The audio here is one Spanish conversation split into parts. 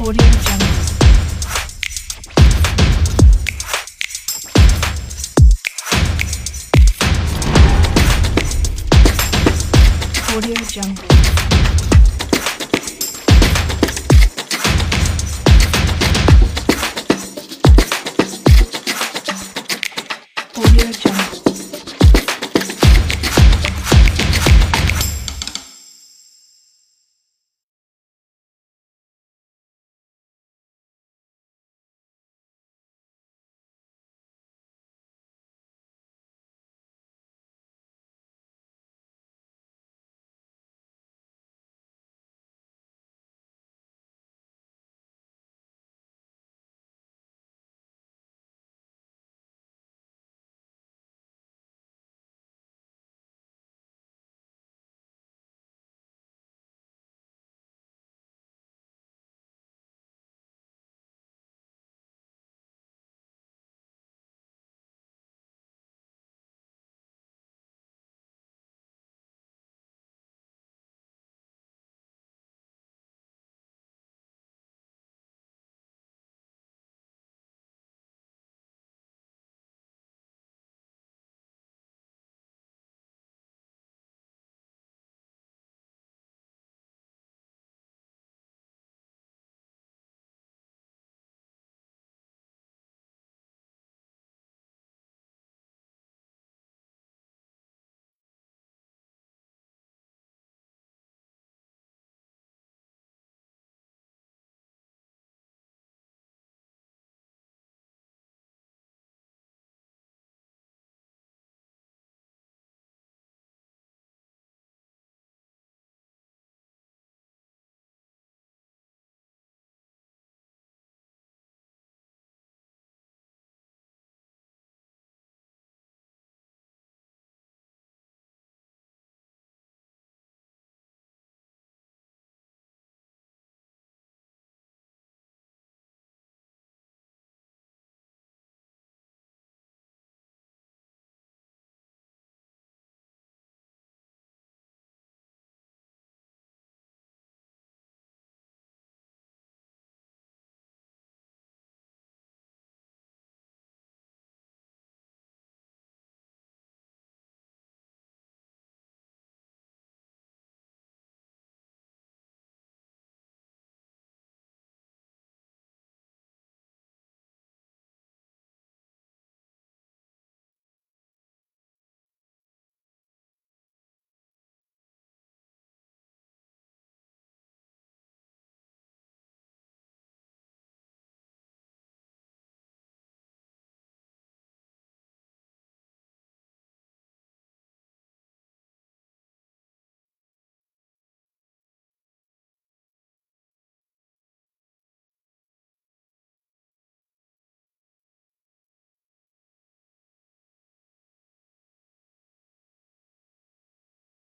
オリエンチャンオャン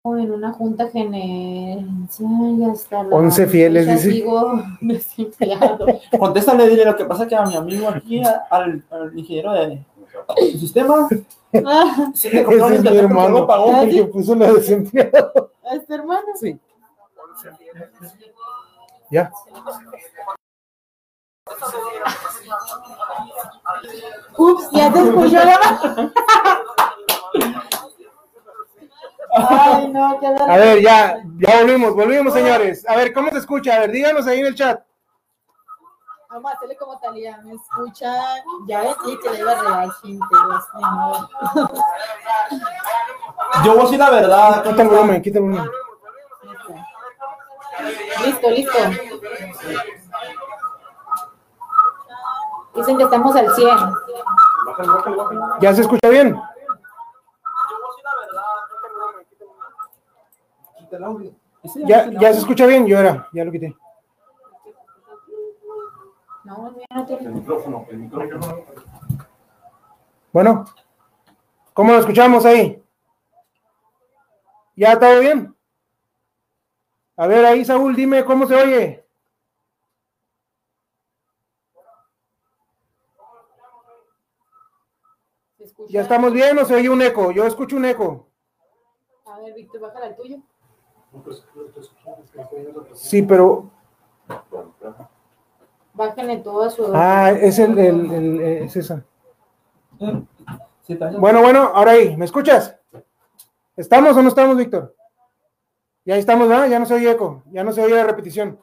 en una junta gerencial hasta la 11 fieles, dice. Contéstale, dile lo que pasa que a mi amigo aquí, al, al ingeniero de sistema, Ah, sí es mi hermano, lo pagó. el que puso la desempleado. ¿a este hermano? Sí. Ya. Ups, ya te escuchó la Ay, no, qué A ver, ya, ya volvimos, volvimos, señores. A ver, ¿cómo se escucha? A ver, díganos ahí en el chat. Vamos a hacerle como Talía, me escucha. Ya ves, sí, que le iba a regalar gente. Yo voy a decir la verdad. Quita el volumen, quita el volumen. Listo, listo. Dicen que estamos al 100. ¿Ya se escucha bien? El audio. Ese ¿Ya, ya se escucha bien? Yo era, ya lo quité. No, ya no tiene. micrófono, el micrófono. Bueno, ¿cómo lo escuchamos ahí? ¿Ya todo bien? A ver, ahí, Saúl, dime cómo se oye. ¿Se escucha? ¿Ya estamos bien o se oye un eco? Yo escucho un eco. A ver, Víctor, bájala al tuyo. Sí, pero Bájenle todo a su. Ah, es el, el, el- es esa. Eh. Bueno, bueno, ahora ahí, ¿me escuchas? ¿Estamos o no estamos, Víctor? Ya estamos, ¿verdad? Ya no se oye eco, ya no se oye la repetición.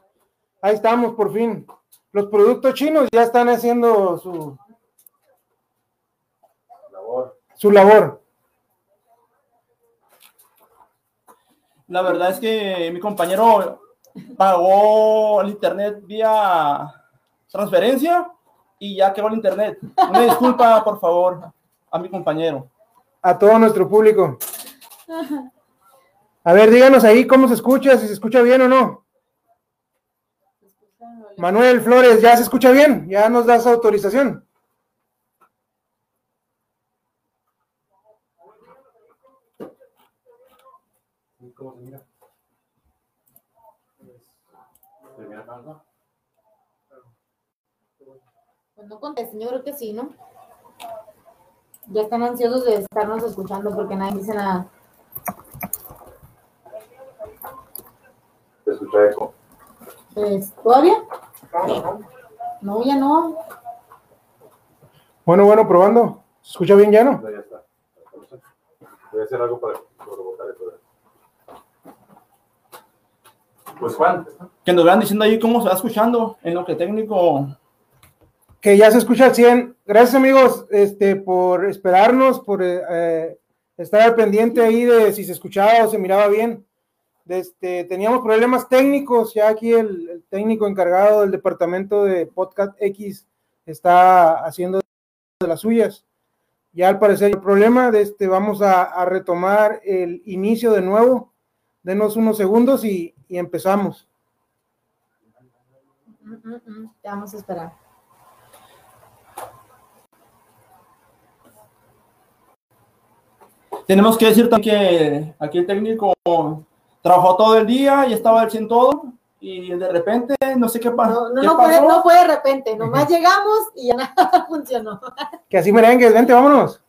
Ahí estamos, por fin. Los productos chinos ya están haciendo su Su labor. La verdad es que mi compañero pagó el internet vía transferencia y ya quedó el internet. Una disculpa, por favor, a mi compañero. A todo nuestro público. A ver, díganos ahí cómo se escucha, si se escucha bien o no. Manuel Flores, ¿ya se escucha bien? ¿Ya nos das autorización? ¿Cómo se mira? ¿Se mira acá? Pues no contesten, yo creo que sí, ¿no? Ya están ansiosos de estarnos escuchando porque nadie dice nada. ¿Se escucha eco? Pues, ¿todavía? No, ya no. Bueno, bueno, probando. ¿Se escucha bien ya no? No, ya está. Voy a hacer algo para provocar eso. Pues Juan, Que nos vean diciendo ahí cómo se va escuchando en lo que técnico. Que ya se escucha al 100. Gracias amigos este, por esperarnos, por eh, eh, estar pendiente ahí de si se escuchaba o se miraba bien. Este, teníamos problemas técnicos, ya aquí el, técnico encargado del departamento de Podcast X está haciendo de las suyas. Ya al parecer el problema este, vamos a, retomar el inicio de nuevo. Denos unos segundos y, y empezamos. Mm, mm, mm, Ya vamos a esperar. Tenemos que decir también que aquí el técnico trabajó todo el día y estaba al 100 todo y de repente no sé qué, pa- No, no, qué no, pasó. fue, no fue de repente, nomás llegamos y ya nada funcionó. Que así merengues, vente, vámonos.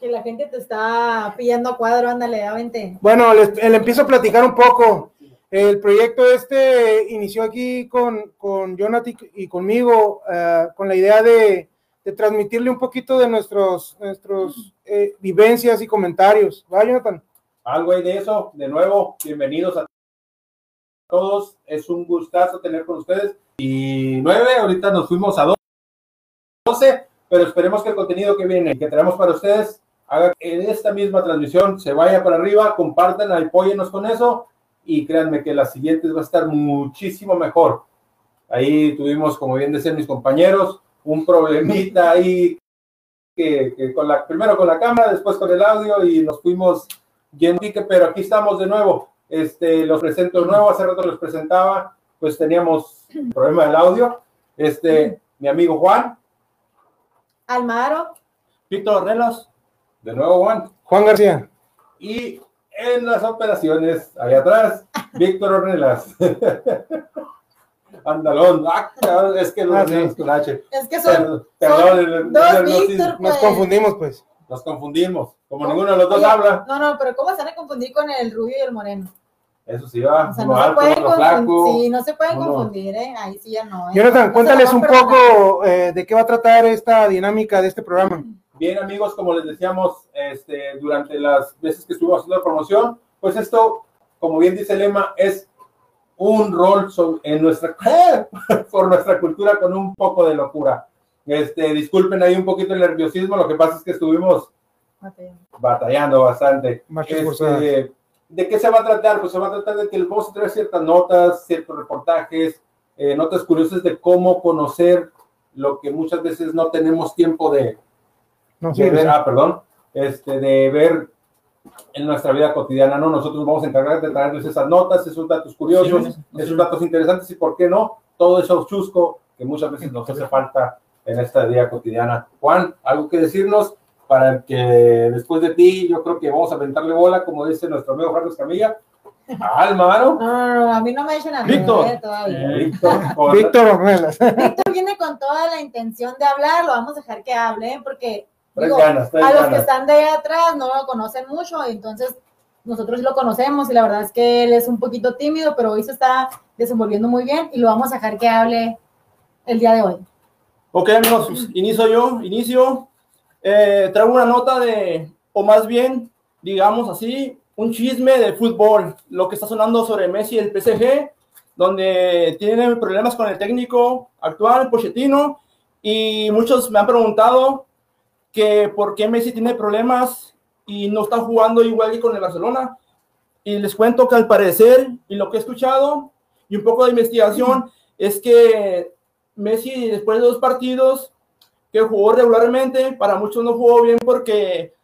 Que la gente te está pillando a cuadro, ándale, ya vente. Bueno, les, le empiezo a platicar un poco. El proyecto este inició aquí con, con Jonathan y conmigo, eh, con la idea de, de transmitirle un poquito de nuestros, nuestros eh, vivencias y comentarios. ¿Va, Jonathan? Algo hay de eso. De nuevo, bienvenidos a todos. Es un gustazo tener con ustedes. Y nueve, ahorita nos fuimos a doce, pero esperemos que el contenido que viene, que traemos para ustedes, haga que esta misma transmisión se vaya para arriba, compartan, apóyennos con eso y créanme que las siguientes va a estar muchísimo mejor. Ahí tuvimos, como bien decían mis compañeros, un problemita ahí que, que con la, primero con la cámara, después con el audio y nos fuimos yendo, pique, pero aquí estamos de nuevo. Este, los presento de nuevo, hace rato los presentaba, pues teníamos problema del audio. Este, mi amigo Juan, Almaro, Víctor Relas, de nuevo Juan, Juan García. y en las operaciones, ahí atrás, Víctor Ornelas. Andalón, ah, es que Ah, los sí. con H. es que son, Perdón, dos. Víctor, Nos pues. confundimos, pues. Nos confundimos. Como ninguno de los dos Oye, habla, No, no, pero ¿cómo se van a confundir con el rubio y el moreno? eso sí va. O sea, no se alto, pueden flaco. confundir, sí, no se pueden uno- confundir, ¿eh? Ahí sí ya no. ¿eh? Jonathan, No cuéntales un poco eh, de qué va a tratar esta dinámica de este programa. Bien, amigos, como les decíamos este, durante las veces que estuvimos haciendo la promoción, pues esto, como bien dice el lema, es un rol en nuestra, por nuestra cultura con un poco de locura. Este, disculpen ahí un poquito el nerviosismo, lo que pasa es que estuvimos batallando bastante. Marchas Este. ¿De qué se va a tratar? Pues se va a tratar de que les vamos a traer ciertas notas, ciertos reportajes, eh, notas curiosas de cómo conocer lo que muchas veces no tenemos tiempo de, No sé. de ver, ah, perdón, este, de ver en nuestra vida cotidiana, ¿no? Nosotros vamos a encargar de traerles esas notas, esos datos curiosos, Sí, esos datos interesantes y, ¿por qué no? Todo eso chusco que muchas veces nos hace falta en esta vida cotidiana. Juan, ¿algo que decirnos? Para que después de ti, yo creo que vamos a aventarle bola, como dice nuestro amigo Carlos Camilla, Alma, ¿no? No, no, a mí no me echen a Víctor. eh, todavía. Víctor, con- Víctor Ornelas. Víctor viene con toda la intención de hablar, lo vamos a dejar que hable, porque digo, ganas, a los que ganas. están de atrás no lo conocen mucho, entonces nosotros sí lo conocemos y la verdad es que él es un poquito tímido, pero hoy se está desenvolviendo muy bien y lo vamos a dejar que hable el día de hoy. Ok, amigos, pues, inicio yo, inicio. Eh, traigo una nota de, o más bien, digamos así, un chisme de fútbol, lo que está sonando sobre Messi y el PSG, donde tienen problemas con el técnico actual, Pochettino, y muchos me han preguntado que por qué Messi tiene problemas y no está jugando igual que con el Barcelona. Y les cuento que al parecer, y lo que he escuchado, y un poco de investigación, es que Messi después de dos partidos que jugó regularmente, para muchos no jugó bien porque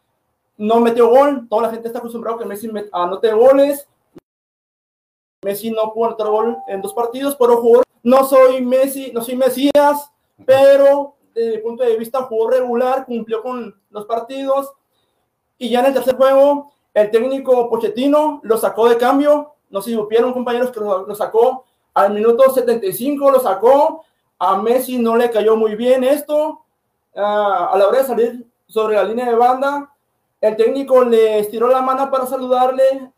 no metió gol. Toda la gente está acostumbrada a que Messi anote goles. Messi no pudo anotar gol en dos partidos, pero jugó. No soy Messi, no soy Mesías, pero desde mi punto de vista jugó regular, cumplió con los partidos. Y ya en el tercer juego, el técnico Pochettino lo sacó de cambio. No si supieron, compañeros, que lo, lo sacó al minuto 75, lo sacó. A Messi no le cayó muy bien esto. Ah, a la hora de salir sobre la línea de banda, el técnico le estiró la mano para saludarle,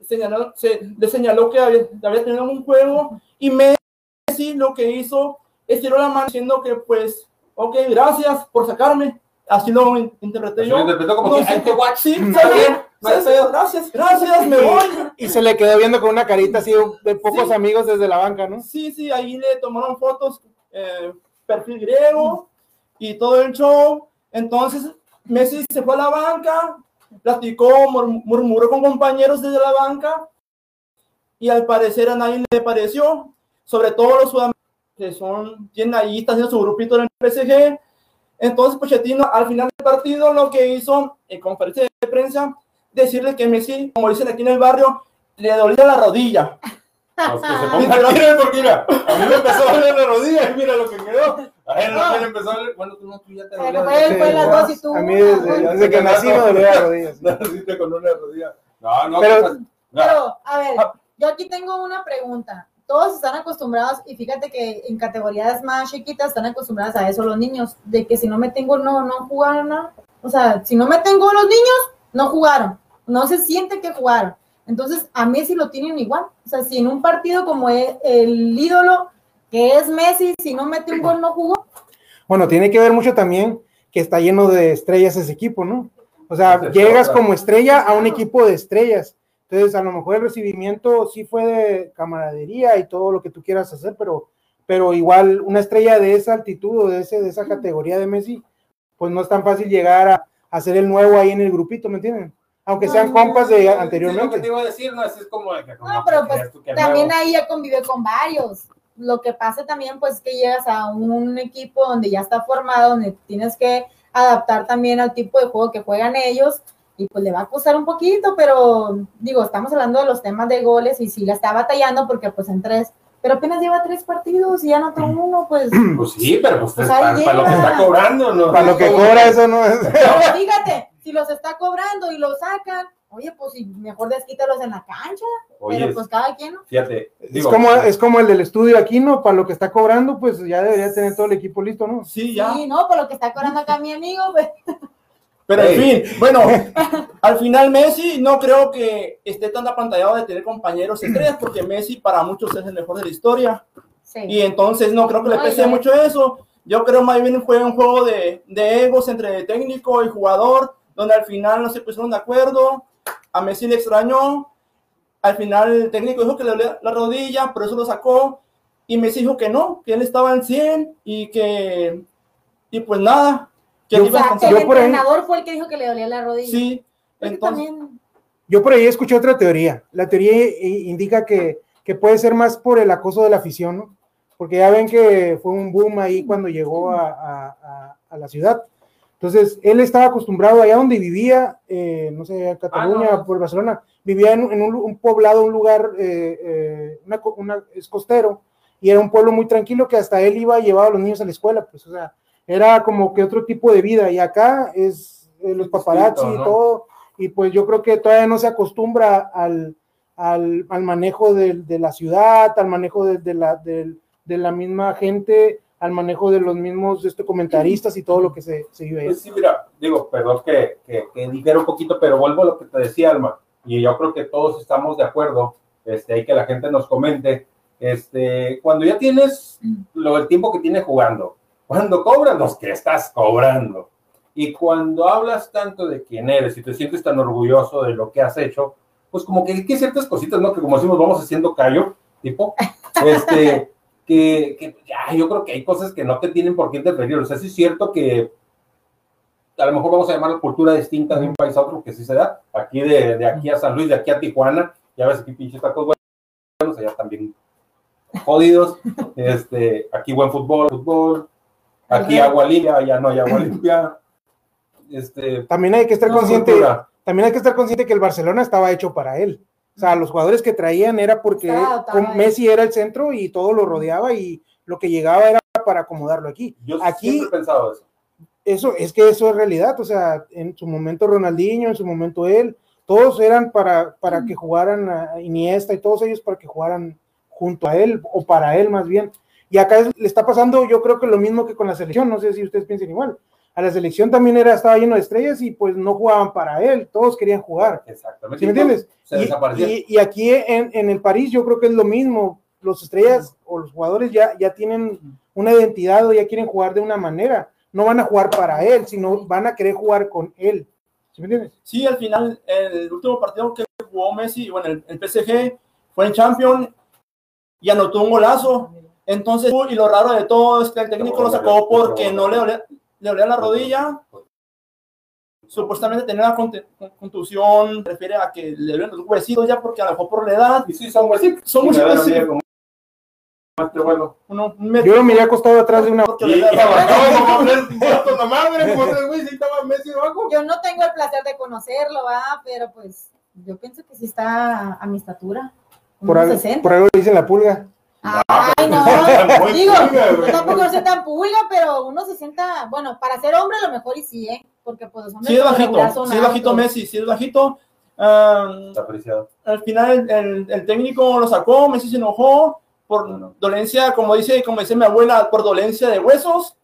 señaló, se, le señaló que había, había tenido un juego y Messi lo que hizo, estiró la mano diciendo que pues, ok, gracias por sacarme. Así lo in- interpreté Así yo. lo interpretó como. Sí, pedo. Gracias, gracias, me voy. Y se le quedó viendo con una carita así de pocos amigos desde la banca, ¿no? Sí, sí, ahí le tomaron fotos, eh, perfil griego y todo el show. Entonces, Messi se fue a la banca, platicó, mur- murmuró con compañeros desde la banca y al parecer a nadie le pareció, sobre todo los sudamericanos que son, tienen ahí, está haciendo su grupito en el PSG. Entonces, Pochettino al final del partido lo que hizo en conferencia de prensa, decirle que Messi, como dicen aquí en el barrio, le dolía la rodilla. Pues porque mira, a mí me empezó a doler la rodilla y mira lo que quedó. A él no le empezó a doler. Bueno, tú no, tú ya te dolía. fue él, fue las dos y tú. A mí desde, desde que nací me dolía la rodilla. sí. Naciste con una rodilla. No, no, Pero- pues, no. Pero, a ver, yo aquí tengo una pregunta. Todos están acostumbrados, y fíjate que en categorías más chiquitas están acostumbradas a eso los niños, de que si no me tengo, no, no jugaron nada. O sea, si no me tengo los niños, no jugaron. No se siente que jugaron. Entonces, a Messi lo tienen igual. O sea, si en un partido como e- el ídolo, que es Messi, si no mete un gol, no jugó. Bueno, tiene que ver mucho también que está lleno de estrellas ese equipo, ¿no? O sea, llegas como estrella a un equipo de estrellas. Entonces, a lo mejor el recibimiento sí fue de camaradería y todo lo que tú quieras hacer, pero, pero igual una estrella de esa altitud o de, ese, de esa categoría de Messi, pues no es tan fácil llegar a, a ser el nuevo ahí en el grupito, ¿me entienden? Aunque sean No, compas de Sí, lo que te anteriormente. iba a decir, no, es es como de que. No, pero pues también nuevo. ahí ya convive con varios. Lo que pasa también, pues, es que llegas a un equipo donde ya está formado, donde tienes que adaptar también al tipo de juego que juegan ellos, y pues le va a costar un poquito, pero digo, estamos hablando de los temas de goles, y sí la está batallando porque pues en tres, pero apenas lleva tres partidos y ya anotó uno, pues, Pues sí, pero pues, Pues para, para lo que está cobrando, ¿no? Para lo que cobra eso, ¿no? pero fíjate, si los está cobrando y los sacan, oye, pues si mejor desquítalos en la cancha, Oye, pero pues cada quien, ¿no? fíjate. Es como, es como el del estudio aquí, ¿no? Para lo que está cobrando, pues ya debería tener todo el equipo listo, ¿no? Sí, ya. Sí, no, por lo que está cobrando acá mi amigo, pues. Pero en fin, bueno, al final Messi no creo que esté tan apantallado de tener compañeros estrellas, porque Messi para muchos es el mejor de la historia. Sí. Y entonces no creo que le pese ya. mucho eso. Yo creo más bien fue un juego de, de egos entre técnico y jugador, donde al final no se pusieron de acuerdo. A Messi le extrañó. Al final el técnico dijo que le dolía la rodilla, por eso lo sacó. Y Messi dijo que no, que él estaba al 100 y que. Y pues nada. Yo- O sea, el ahí- entrenador fue el que dijo que le dolía la rodilla. Sí. Entonces, también, Yo por ahí escuché otra teoría. La teoría indica que, que puede ser más por el acoso de la afición, ¿no? Porque ya ven que fue un boom ahí cuando llegó a, a- a- a la ciudad. Entonces, él estaba acostumbrado allá donde vivía, eh, no sé, en Cataluña, Ah, no. por Barcelona, vivía en, en un, poblado, un lugar, eh, eh, una, una- es costero, y era un pueblo muy tranquilo que hasta él iba y llevaba a los niños a la escuela, pues, o sea, era como que otro tipo de vida, y acá es eh, los paparazzi y ¿no? todo, y pues yo creo que todavía no se acostumbra al, al, al manejo de, de la ciudad, al manejo de, de la, del- de la misma gente, al manejo de los mismos este, comentaristas y todo lo que se, se vive ahí. Pues sí, mira, digo, perdón que, que, que dijera un poquito, pero vuelvo a lo que te decía, Alma. y yo creo que todos estamos de acuerdo, este, hay que la gente nos comente, este, cuando ya tienes lo el tiempo que tienes jugando, cuando cobras los que estás cobrando, y cuando hablas tanto de quién eres y te sientes tan orgulloso de lo que has hecho, pues como que hay ciertas cositas, ¿no? Que como decimos, vamos haciendo callo, tipo, este, que, que ya, yo creo que hay cosas que no te tienen por qué interferir. O sea, sí es cierto que a lo mejor vamos a llamar la cultura distinta de un país a otro, que sí se da. Aquí de, de aquí a San Luis, de aquí a Tijuana, ya ves aquí pinches tacos buenos, allá también jodidos. Este, aquí buen fútbol, fútbol. Aquí agua limpia, allá no hay agua limpia. Este, También hay que estar consciente, cultura. también hay que estar consciente que el Barcelona estaba hecho para él. O sea, los jugadores que traían era porque. Messi era el centro y todo lo rodeaba y lo que llegaba era para acomodarlo aquí. Yo Aquí siempre he pensado eso. eso es que eso es realidad, o sea, en su momento Ronaldinho, en su momento él, todos eran para, para que jugaran a Iniesta y todos ellos para que jugaran junto a él o para él más bien. Y acá es- le está pasando yo creo que lo mismo que con la selección, no sé si ustedes piensan igual. A la selección también era, estaba lleno de estrellas y pues no jugaban para él, todos querían jugar. Exactamente. ¿Sí me entiendes? Se Y, y- y aquí en, en el París yo creo que es lo mismo. Los estrellas o los jugadores ya, ya tienen una identidad o ya quieren jugar de una manera. No van a jugar para él, sino van a querer jugar con él. ¿Sí me entiendes? Sí, al final, el último partido que jugó Messi, bueno, el, el PSG fue en Champions y anotó un golazo. Entonces, y lo raro de todo es que el técnico lo sacó porque no le dolía, le dolía la rodilla. Supuestamente tenía una contusión, refiere a que le duelen los huesitos ya porque a lo mejor por la edad. Y sí, son huesitos. Son huesitos, este. Uno, un Yo lo miré acostado atrás de una. Yo no tengo el placer de conocerlo, ¿va? pero pues yo pienso que sí está a mi estatura. Por algo, 60. por algo le dicen la pulga. Ay, no, digo, tampoco soy tan pulga, pero unos 60, bueno, para ser hombre a lo mejor y sí, ¿eh? Porque pues los hombres Sí es bajito, sí es bajito. Messi, sí es bajito. Ah, apreciado. al final el, el- el técnico lo sacó, Messi se enojó por dolencia, como dice, como dice mi abuela, por dolencia de huesos,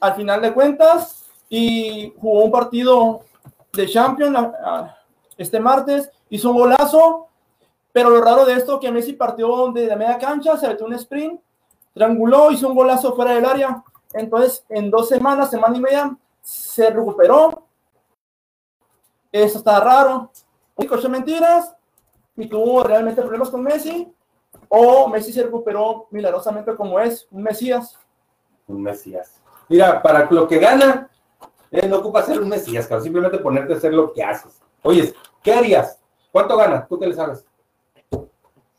al final de cuentas, y jugó un partido de Champions ah, ah, este martes, hizo un golazo, pero lo raro de esto que Messi partió de la media cancha, se metió un sprint, trianguló, hizo un golazo fuera del área, entonces en dos semanas, semana y media, se recuperó, eso está raro, coche mentiras, y tuvo realmente problemas con Messi, o Messi se recuperó milagrosamente como es, un Mesías. Un Mesías. Mira, para lo que gana, eh, no ocupa ser un Mesías, simplemente ponerte a hacer lo que haces. Oye, ¿qué harías? ¿Cuánto gana? ¿Tú qué le sabes?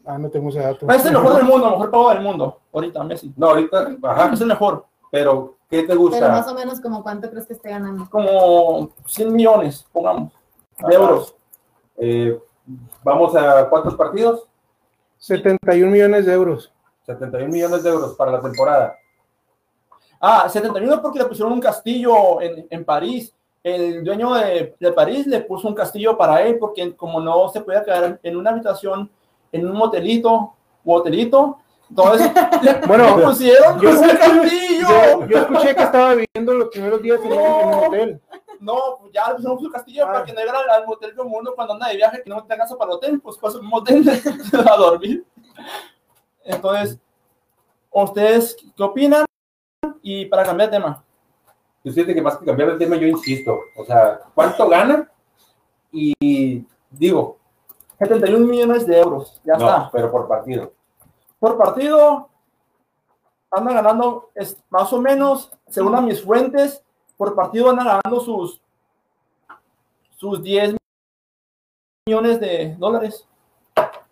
Ah, no tengo ese dato. Es el mejor del mundo, el mejor pago del mundo, ahorita Messi. No, ahorita, ajá, Es el mejor, pero ¿qué te Pero gusta? más o menos como cuánto crees que esté ganando. como 100 millones, pongamos, de euros. Eh, Vamos a cuántos partidos? 71 millones de euros. 71 millones de euros para la temporada. Ah, 71 porque le pusieron un castillo en, en París. El dueño de, de París le puso un castillo para él porque como no se podía quedar en una habitación, en un motelito u hotelito, entonces Bueno, pusieron yo- un castillo. Yo, yo escuché que estaba viviendo los primeros días en, un- en un hotel. No, pues ya le pusieron su castillo Ah. para que no llegara al, motel como uno cuando anda de viaje que no tenga casa para el hotel, pues pasa un motel a dormir. Entonces, ¿ustedes qué opinan? Y para cambiar de tema. Yo siento que más que cambiar el tema, yo insisto. O sea, ¿cuánto gana? Y digo, 71 millones de euros, ya no, está. pero por partido. Por partido, anda ganando es, más o menos, según a mis fuentes, por partido anda ganando sus, sus 10 millones de dólares.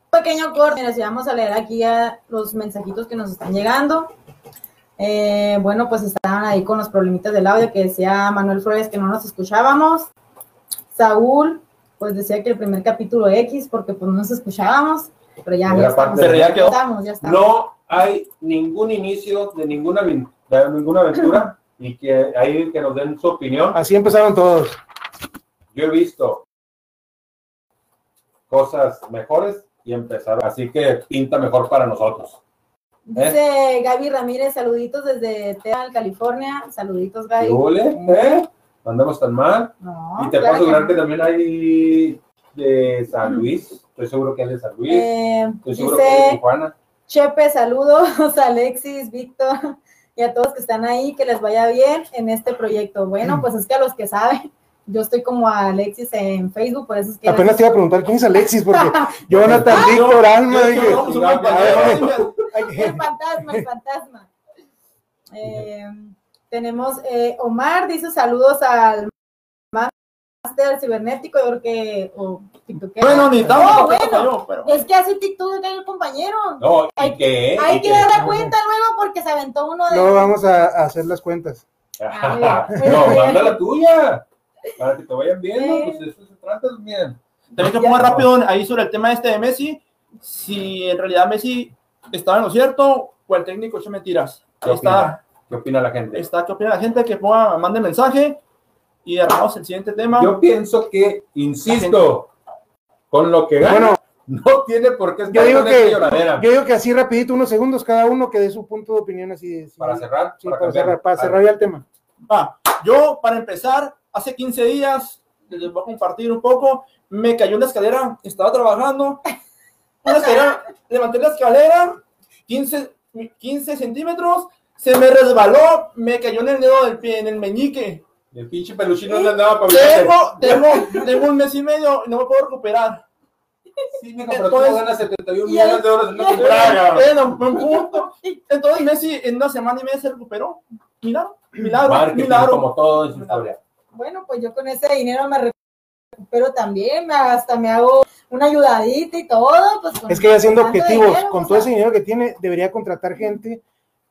pequeño corte, mira, si vamos a leer aquí ya los mensajitos que nos están llegando. Eh, bueno, pues estaban ahí con los problemitas del audio que decía Manuel Flores que no nos escuchábamos. Saúl, pues decía que el primer capítulo X, porque pues no nos escuchábamos, pero ya, ya estamos, Pero ya quedó. estamos, ya estamos. No hay ningún inicio de ninguna, de ninguna aventura y que ahí que nos den su opinión. Así empezaron todos. Yo he visto cosas mejores y empezaron. Así que pinta mejor para nosotros. Dice Gaby Ramírez, saluditos desde Teal, California. Saluditos, Gaby. ¿Qué? ¿Eh? No andamos tan mal. No, Y te claro puedo asegurar no. que también hay de San Luis. Estoy seguro que es de San Luis. Eh, Estoy seguro que es de Tijuana. Chepe, saludos a Alexis, Víctor y a todos que están ahí, que les vaya bien en este proyecto. Bueno, pues es que a los que saben, yo estoy como a Alexis en Facebook, por eso es que... Apenas te iba a preguntar quién es Alexis, porque Jonathan, Víctor, Alma, Yo, yo, yo, yo, El fantasma, el fantasma. Eh, tenemos eh, Omar, dice saludos al máster cibernético, yo creo que... Bueno, ni tanto, No, bueno, pero. es que hace TikTok el compañero. No, Hay- que. Hay y que dar cuenta luego porque se aventó uno de... no vamos a, a hacer las cuentas. Ah, no, manda la tuya. Para que te vayan viendo, Sí. pues eso se trata bien. También que ponga rápido ahí sobre el tema este de Messi. Si en realidad Messi estaba en lo cierto o el técnico echó mentiras. ¿Qué Ahí está, opina? ¿Qué opina la gente? está, ¿qué opina la gente? Que ponga, mande mensaje y agarramos el siguiente tema. Yo pienso que, insisto, con lo que gana, Bueno, no tiene por qué yo estar digo esta que, lloradera. yo digo que así rapidito, unos segundos cada uno, que dé su punto de opinión así. así. Para cerrar, Sí, para cerrar, para cerrar ya el tema. Va, yo, para empezar, hace 15 días, les voy a compartir un poco, me cayó una escalera, estaba trabajando, una escalera, levanté la escalera, 15, 15 centímetros, se me resbaló, me cayó en el dedo del pie, en el meñique. El pinche peluchino no andaba para Tengo, tengo, tengo un mes y medio y no me puedo recuperar. Sí, mijo, pero tú Entonces- no ganas 71 Y millones el- de euros en una temporada. Punto. Entonces Messi en una semana y media se recuperó. Milagro, milagro, Marketing, milagro. como todo en su historia. Bueno, pues yo con ese dinero me recupero también, me- hasta me hago una ayudadita y todo. Pues Es que ya siendo objetivos, dinero, con o todo sea, ese dinero que tiene, debería contratar gente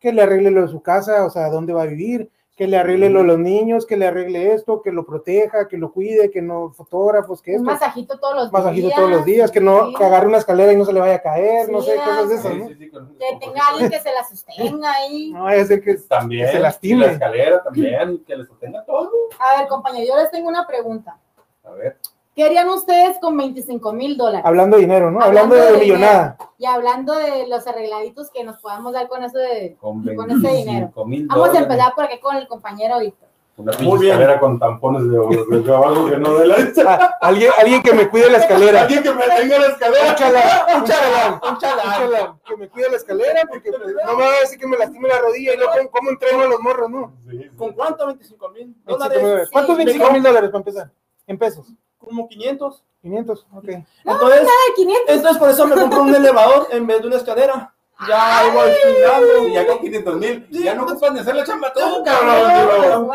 que le arregle lo de su casa, o sea, dónde va a vivir, que le arregle lo de los niños, que le arregle esto, que lo proteja, que lo cuide, que no fotógrafos, que Un esto, masajito todos los masajito días. todos los días, que no sí. que agarre una escalera y no se le vaya a caer, no sé, cosas de esas, Sí, ¿no? sí, sí, con- Que tenga alguien que se la sostenga ahí. No ser que También. que se lastime. La escalera también, que le sostenga todo. A ver, compañero, yo les tengo una pregunta. A ver. ¿Qué harían ustedes con 25 mil dólares? hablando de dinero, ¿no? Hablando Hablando, de, millonada. Y hablando de los arregladitos que nos podamos dar con eso de... Con, Con ese dinero. 25 mil Vamos a empezar por aquí con el compañero Víctor. Una Muy pinche bien. escalera con tampones de de trabajo que no de la Ah, alguien, alguien que me cuide la escalera. Alguien que me tenga la escalera. Un chalán, un chalán, Un un chalán. que me cuide la escalera, porque pues, no me va a decir que me lastime la rodilla y luego cómo, cómo entreno a los morros, ¿no? Sí, ¿Con cuánto? 25 mil 25 mil dólares. ¿Cuántos Sí. 25 mil dólares para empezar? En pesos. Como 500. 500, ok. Entonces, 500. entonces por eso me compro un elevador en vez de una escalera. Ya Y girando. ya con 500 mil, ya no ocupan de hacer la chamba todo, cabrón.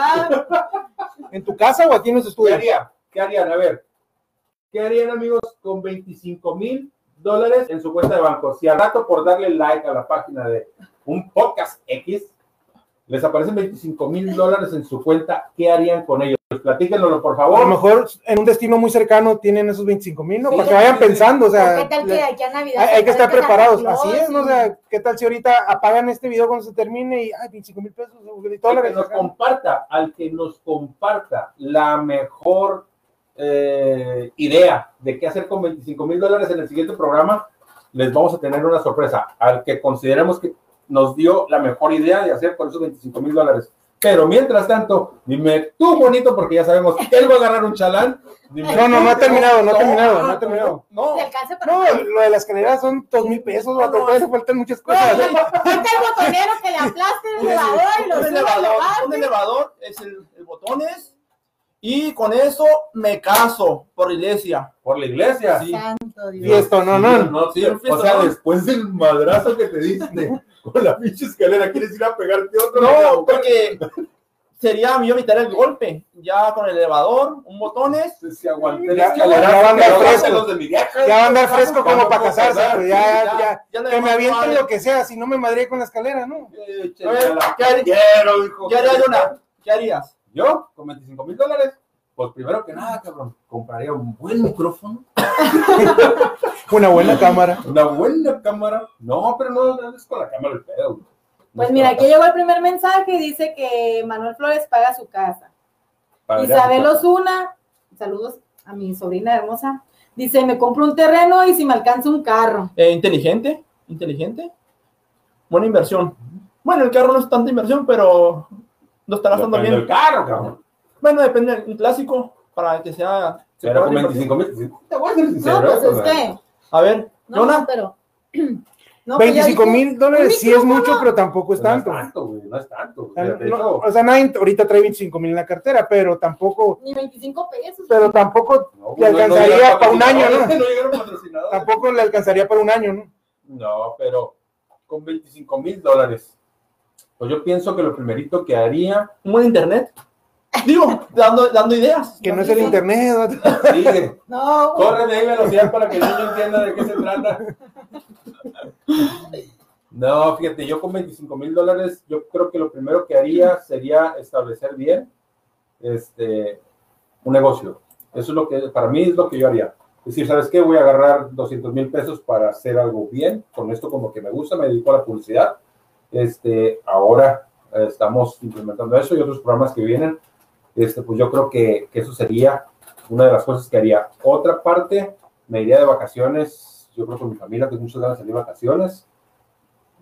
¿En tu casa o aquí en los ¿Qué estudios? haría? ¿Qué harían? A ver, ¿qué harían amigos con 25 mil dólares en su cuenta de banco? Si al rato por darle like a la página de un podcast X, les aparecen 25 mil dólares en su cuenta, ¿qué harían con ellos? Platíquenlo, por A lo favor. mejor en un destino muy cercano tienen esos 25 mil, ¿no? Sí, Para que vayan sí, sí. pensando, o sea, ¿Qué tal que aquí a Navidad? hay, hay que estar preparados. Así es, ¿no? O sea, ¿qué tal si ahorita apagan este video cuando se termine y, ay, 25 mil pesos, Al que dólares? nos comparta, al que nos comparta la mejor eh, idea de qué hacer con 25 mil dólares en el siguiente programa, les vamos a tener una sorpresa. Al que consideremos que nos dio la mejor idea de hacer con esos 25 mil dólares. Pero mientras tanto, dime tú bonito, porque ya sabemos que él va a agarrar un chalán. Dime No, no, no ha terminado, no ha terminado, no ha terminado. No, ¿Te alcanza para No, lo de la escalera son dos mil pesos, No, no. le faltan muchas cosas. no, Falta el botonero que le aplaste el elevador y lo un y elevador, un elevador es el, el botones y con eso me caso por iglesia. Por la iglesia. Sí. Santo Dios. Fiesto, no, no. no, Sí, o sea, después del madrazo que te diste con la pinche escalera, ¿quieres ir a pegarte otro? No, porque sería mío evitar el golpe. Ya con el elevador, un botones. se aguanté Ya- ya va a andar pero fresco. Ya va a andar fresco como para casarse, casar, sí, ya, ya, que me avienten lo que sea, si no me madré con la escalera, ¿no? Échale A ver, a la ¿qué haría- quiero, hijo. ¿Qué haría Jonah? ¿Qué harías? ¿Yo? ¿Con 25 mil dólares? Pues primero que nada, cabrón, compraría un buen micrófono, Una buena cámara. una buena cámara. No, pero no, no es con la cámara el pedo. Pues mira, aquí llegó el primer mensaje y dice que Manuel Flores paga su casa. Isabel. Osuna, saludos a mi sobrina hermosa, dice, me compro un terreno y si me alcanza un carro. Eh, inteligente, inteligente. Buena inversión. Bueno, el carro no es tanta inversión, pero no está gastando bien. del carro, cabrón. Bueno, depende del clásico. para que sea... se Pero con invertir. 25 mil, te voy a ser sincero. No, pues es que. A ver, No, Jonah, no, pero. No, pues ya 25 dije, mil dólares un sí es mucho, pero tampoco es pues no es tanto. tanto, güey, no es tanto. No- o sea, nadie ahorita trae 25 mil en la cartera, pero tampoco, Ni 25 pesos. pero tampoco no, le alcanzaría para un año, ¿no? Tampoco le alcanzaría para un año, ¿no? No, pero con 25 mil dólares. Pues yo pienso que lo primerito que haría, un buen internet. Digo, dando, dando ideas. Que no es el internet. ¿no? sigue, No, corre de ahí velocidad para que el niño entienda de qué se trata. No, fíjate, yo con 25 mil dólares, yo creo que lo primero que haría sería establecer bien este, un negocio. Eso es lo que, para mí es lo que yo haría. Es decir, ¿sabes qué? Voy a agarrar 200 mil pesos para hacer algo bien. Con esto como que me gusta, me dedico a la publicidad. Este, ahora estamos implementando eso y otros programas que vienen. Este, pues yo creo que, que eso sería una de las cosas que haría. Otra parte, me iría de vacaciones. Yo creo con mi familia, tengo muchas ganas de salir de vacaciones.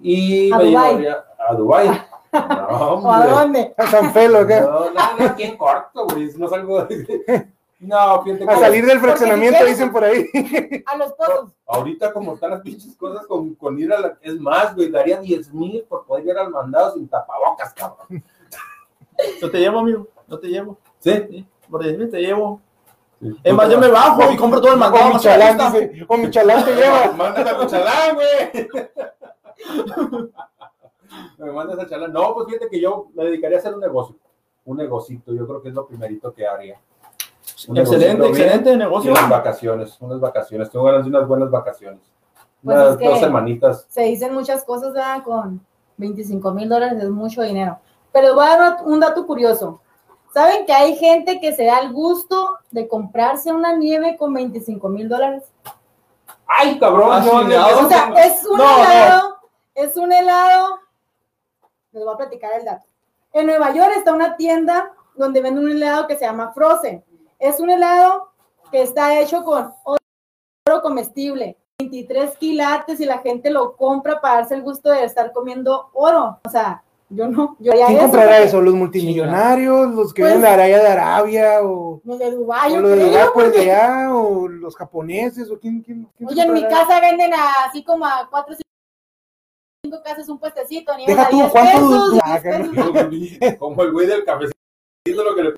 Y ¿A me Dubái? llevaría a Dubái. No, ¿o a hombre. dónde? A San Felo, acá. No, no, no, aquí en corto, güey. No salgo de... No, fíjate A que salir del fraccionamiento, si dicen por ahí. A los pozos. ahorita como están las pinches cosas con, con ir a la... Es más, güey, daría 10 mil por poder ir al mandado sin tapabocas, cabrón. Yo te llevo, amigo. Yo te llevo. ¿Sí? Sí, por 10 mil te llevo. Sí. Es más, yo me bajo y compro todo el mandado. O Michalán, dice. O Michalán te lleva. Mándate a Chalán, güey. Me mandas a Chalán. No, pues fíjate que yo me dedicaría a hacer un negocio. Un negocito, yo creo que es lo primerito que haría. Un Excelente, bien. excelente Y negocio. unas vacaciones, unas vacaciones. Tengo ganas de unas buenas vacaciones. Pues unas es que- dos semanitas. Se dicen muchas cosas, ¿verdad? Con 25 mil dólares es mucho dinero. Pero voy a dar un dato curioso. ¿Saben que hay gente que se da el gusto de comprarse una nieve con 25 mil dólares? ¡Ay, cabrón! Ah, no, O sea, es un No, no. helado, es un helado. Les voy a platicar el dato. En Nueva York está una tienda donde venden un helado que se llama Frozen. Es un helado que está hecho con oro comestible, 23 quilates y la gente lo compra para darse el gusto de estar comiendo oro. O sea, yo no, yo ¿Quién eso comprará eso? ¿Los multimillonarios? ¿Los que Pues- vienen de Arabia de Arabia? ¿O, Los de Dubái, o los de Dubái, pues porque- de allá? ¿O los japoneses? ¿O quién, quién, quién Oye, en mi casa venden a- así como a cuatro o cinco casas un puestecito, ni Deja a tú, 10 ¿cuánto- pesos, tú- 10 Ah, pesos. Como el güey del cafecito, lo que le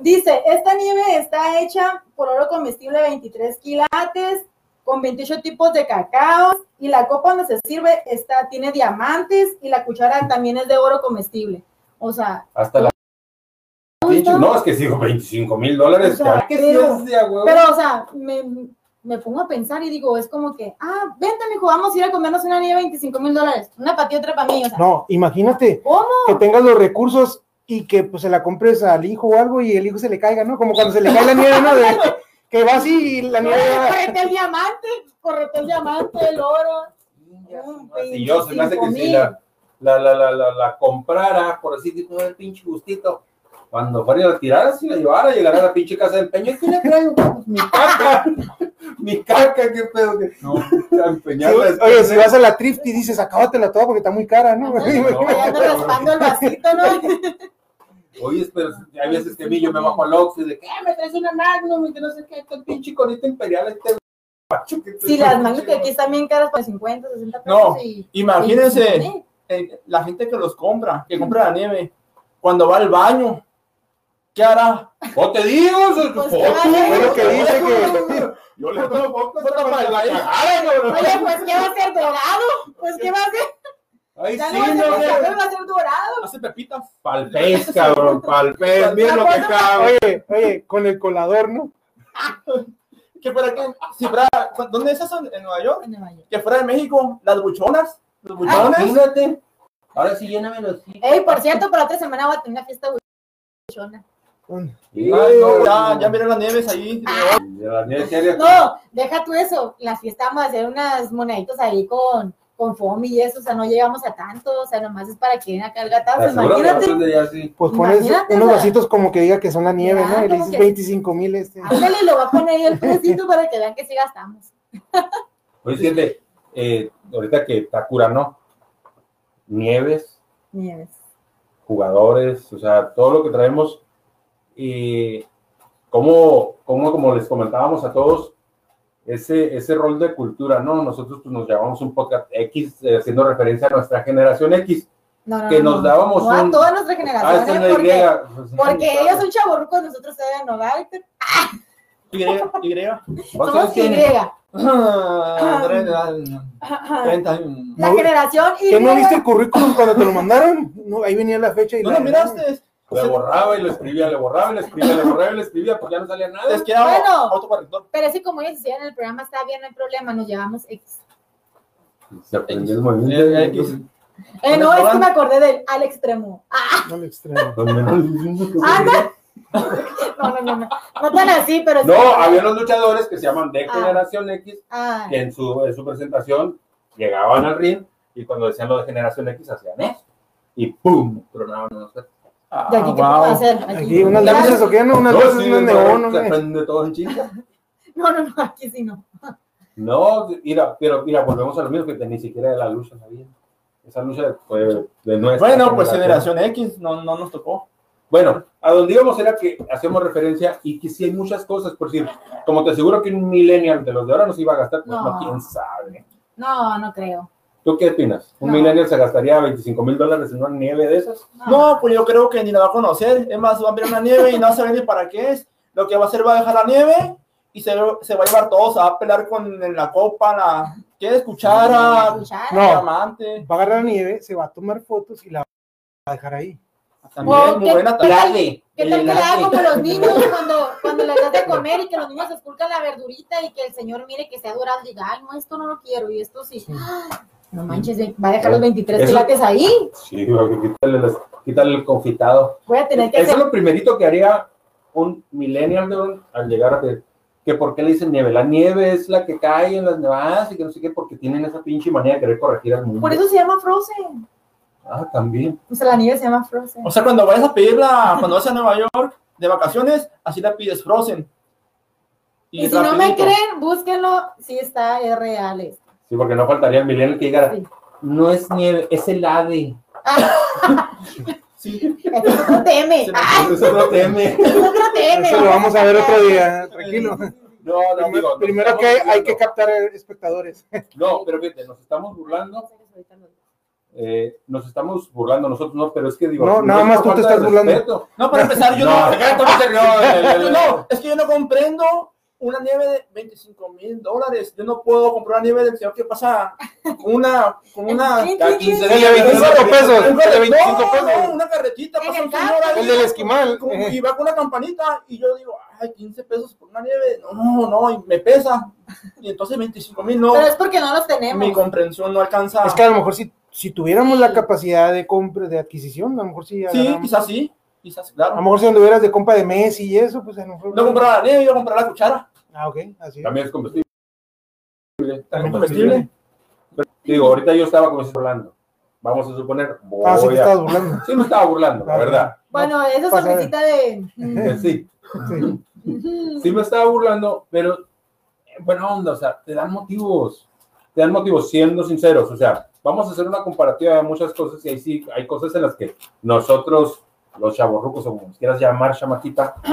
Dice, esta nieve está hecha por oro comestible 23 quilates, con 28 tipos de cacaos, y la copa donde se sirve está, tiene diamantes, y la cuchara también es de oro comestible. O sea, Hasta la. No, es que sigo 25 mil dólares. O sea, que pero- pero, o sea, me, me pongo a pensar y digo, es como que, ah, vente, mijo, vamos a ir a comernos una nieve de 25 mil dólares, una para ti, otra para mí, o sea, No, imagínate ¿cómo? que tengas los recursos y que pues se la compres al hijo o algo y el hijo se le caiga, ¿no? Como cuando se le cae la nieve, ¿no? De- que va así y la nieve Correte el diamante, correte el diamante, el oro. Y yo se me hace que si la, la, la, la, la, la comprara, por así decirlo, el pinche gustito, cuando fuera a la tirara, si la llevara, llegara a la pinche casa de empeño, ¿y qué le traigo? Pues, mi caca, mi caca, qué pedo que No. oye, si vas a la thrift y dices, acábatela toda porque está muy cara, ¿no? Ahí anda raspando el vasito, ¿no? Oye, pero hay veces que a mí yo me bajo al Oxxo y de, ¿qué? Me traes una Magnum y que no sé qué, este pinche conito imperial, este macho que Si las mangas que aquí están bien caras por 50, 60 pesos. No, y, Imagínense y- eh, la gente que los compra, que compra la nieve, cuando va al baño, ¿qué hará? ¿O te digo? Pues, lo que dice que Yo le tomo Foto para para que cagara, cabrón. Oye, pues, ¿qué va a ser dorado? Pues, ¿qué va a hacer? Ay, Ya sí, no va a ser no, pescador, va a ser dorado. Hace pepitas. Pal pez, cabrón, pal pez. Mira lo que cabrón. Oye, oye, con el colador, ¿no? Que fuera que, si fuera, ¿dónde es eso? En Nueva York. En Nueva York. Que fuera de México, las buchonas. Los buchones. Imagínate. Ahora sí, llénamelo así. Ey, por cierto, para otra semana voy a tener una fiesta buchona. Ah, no, ya, ya miren las nieves ahí. Diaria. No, deja tú eso. La fiesta vamos a hacer unas moneditos ahí con, con foamy y eso. O sea, no llegamos a tanto. O sea, nomás es para que den acá el gatazo. ¿Te aseguro que Imagínate. sí? Pues pones Imagínate, unos vasitos como que diga que son la nieve, Ya, ¿no? Y le como dices que- 25 mil este. Ándale, lo va a poner ahí el pedacito para que vean que sí gastamos. Oye, fíjate, eh, ahorita que Takura, ¿no? Nieves, Nieves. jugadores, o sea, todo lo que traemos. y cómo, cómo, como les comentábamos a todos, ese, ese rol de cultura, ¿no? Nosotros pues, nos llamamos un podcast X, eh, haciendo referencia a nuestra generación X, No, no, que no, nos no. dábamos No a un... toda nuestra Ah, generación, esta es ¿eh? porque, Y. Pues, porque ellos son chavorrucos, nosotros todavía no, ¿verdad? Y, y. ¿Cuántos Somos Y. Ah, La generación Y. ¿Que no viste el currículum cuando te lo mandaron? No, ahí venía la fecha y ¿No la lo miraste? Le borraba y lo escribía, le borraba y lo escribía, le borraba y lo escribía, pues ya no salía nada. Es que era Bueno. autocorrector. Pero así como ellos decían en el programa, está bien, no hay problema, nos llevamos X. Se aprendió el movimiento. Eh, X. Eh, no, es que me acordé del al extremo. Ah, al extremo. ah, no. No, no, no, no. Tan así, pero sí. No, había unos luchadores que se llaman de Ah. Generación X, Ah, que en su, en su presentación llegaban al ring y cuando decían lo de Generación X hacían eso. Y ¡pum! Tronaban unos ¿de aquí qué Ah, puedo wow. hacer? Aquí unas Ya- luces o qué, no, unas No, luces, sí, unas no, neón, se hombre. prende todo en chinga. No, no, no, aquí sí no. No, mira, pero mira, volvemos a lo mismo que ni siquiera de la lucha sabía. Esa lucha fue de nuestra Bueno, pues generación X no, no nos tocó. Bueno, a donde íbamos era que hacemos referencia y que sí hay muchas cosas, por decir, como te aseguro que un millennial de los de ahora nos iba a gastar, pues no, No. quién sabe. No, no creo. ¿Tú qué opinas? ¿Un No. millennial se gastaría 25 mil dólares en una nieve de esas? No, pues yo creo que ni la va a conocer. Es más, va a ver una nieve y no sabe ni para qué es. Lo que va a hacer va a dejar la nieve y se, se va a llevar todo. Se va a pelear con en la copa, la. ¿Quieres cuchara? Escuchar. No. Diamante. Va a agarrar nieve, se va a tomar fotos y la va a dejar ahí. También, Oh, muy ¿qué- buena. qué tal- también. ¿Qué tal que le haga como los niños cuando, cuando les das de comer y que los niños esculcan la verdurita y que el señor mire que se ha dorado y diga, ay, no, esto no lo quiero y esto sí. No manches, va a dejar los 23 Eso- pilates ahí. Sí, quítale el confitado. Voy a tener que Eso es lo primerito que haría un millennial de- al llegar a que, que por qué le dicen nieve. La nieve es la que cae en las nevadas y que no sé qué, porque tienen esa pinche manía de querer corregir al mundo. Por eso se llama Frozen. Ah, también. O sea, la nieve se llama Frozen. O sea, cuando vayas a pedirla, cuando vas a Nueva York de vacaciones, así la pides Frozen. Y si no me creen, búsquenlo. Sí está, es real esto. Sí, porque no faltaría el millennial que Sí. no es nieve, es helade. Sí. Este es otro teme. Eso no teme. es otro teme. Eso lo vamos a ver otro día, tranquilo. No, no, nos primero que hay que captar espectadores. No, pero fíjate, nos estamos burlando, eh, nos estamos burlando nosotros, no, pero es que digo, No, nada más tú te estás burlando. respeto. No, para empezar, yo No, no. no, el- el- el- No, es que yo no comprendo una nieve de 25 mil dólares. Yo no puedo comprar una nieve del señor que pasa con una. Con una Cada 15 El de días, 25 pesos. De 25 no, pesos. no, una carretita. Pasa un señor ahí El del esquimal. con- Y va con una campanita. Y yo digo, ay, 15 pesos por una nieve. No, no, y me pesa. Y entonces 25 mil no. Pero es porque no los Mi tenemos. comprensión no alcanza. Es que a lo mejor si, si tuviéramos la capacidad de compra, de adquisición, a lo mejor sí. Sí, quizás sí. Quizás, A lo claro. mejor si anduvieras de compra de Messi y eso, pues a lo mejor. No comprar la nieve, yo comprar la cuchara. Ah, ok, así. es. También es comestible. También comestible. Digo, ahorita yo estaba como si hablando. Vamos a suponer, voy Ah, sí te a- estabas burlando. Sí me estaba burlando, la verdad. Bueno, esa sonrisita de. Eh, Sí, sí me estaba burlando, pero eh, buena onda, o sea, te dan motivos, te dan motivos, siendo sinceros, o sea, vamos a hacer una comparativa de muchas cosas y ahí sí hay cosas en las que nosotros, los chavorrucos, o como quieras llamar, chamaquita,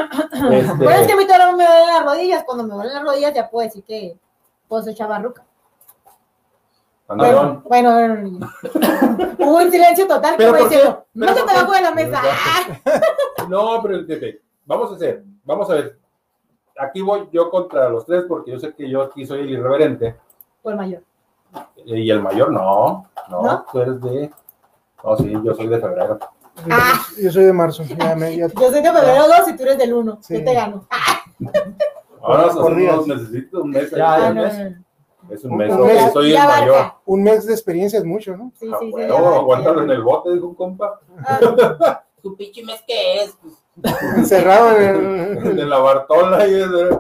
este, Bueno, es que a mí todavía no me duelen las rodillas. Cuando me duelen las rodillas, ya puedo decir que puedo ser chavarruca. Bueno, bueno, bueno. Hubo un silencio total. ¿Pero como diciendo, ¿Pero no te debajo de la mesa. No, pero fíjate, vamos a hacer, vamos a ver. Aquí voy yo contra los tres porque yo sé que yo aquí soy el irreverente Por el mayor. y el mayor no, no, ¿No? tú eres de, no, sí, yo soy de febrero. Ah. Yo soy de marzo. Ya me, ya- Yo soy de febrero 2 y tú eres del 1. Sí. Yo te gano. Ah, Ahora Por necesito un mes. Ya, no, no, no. Es un mes, Un mes. soy Ya el mayor. Un mes de experiencia es mucho, ¿no? Sí, Ah, sí, sí. bueno, abarca, aguántalo en el bote, dijo un compa. abarca. ¿Tu pinche mes qué es? Encerrado en el. la Bartola y de...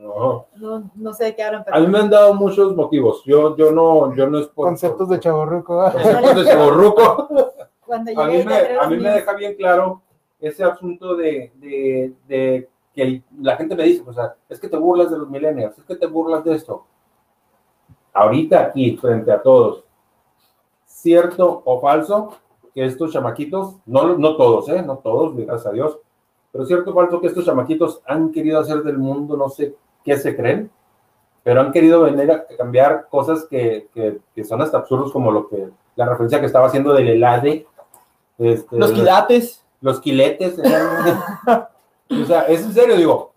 No. No, no sé de qué hablan, A mí me han dado muchos motivos. Yo, yo no, yo no es por Conceptos de chaborruco. conceptos de chavorruco. Cuando A mí, me, a mí me deja bien claro ese asunto de, de, de que la gente me dice, o sea, es que te burlas de los millennials, es que te burlas de esto. Ahorita aquí, frente a todos, cierto o falso, que estos chamaquitos, no, no todos, ¿eh? No todos, gracias a Dios, pero es cierto, falso que estos chamaquitos han querido hacer del mundo, no sé qué se creen, pero han querido venir a cambiar cosas que, que, que son hasta absurdos, como lo que la referencia que estaba haciendo del helade. Este, Los quilates. los quiletes. o sea, es en serio, digo.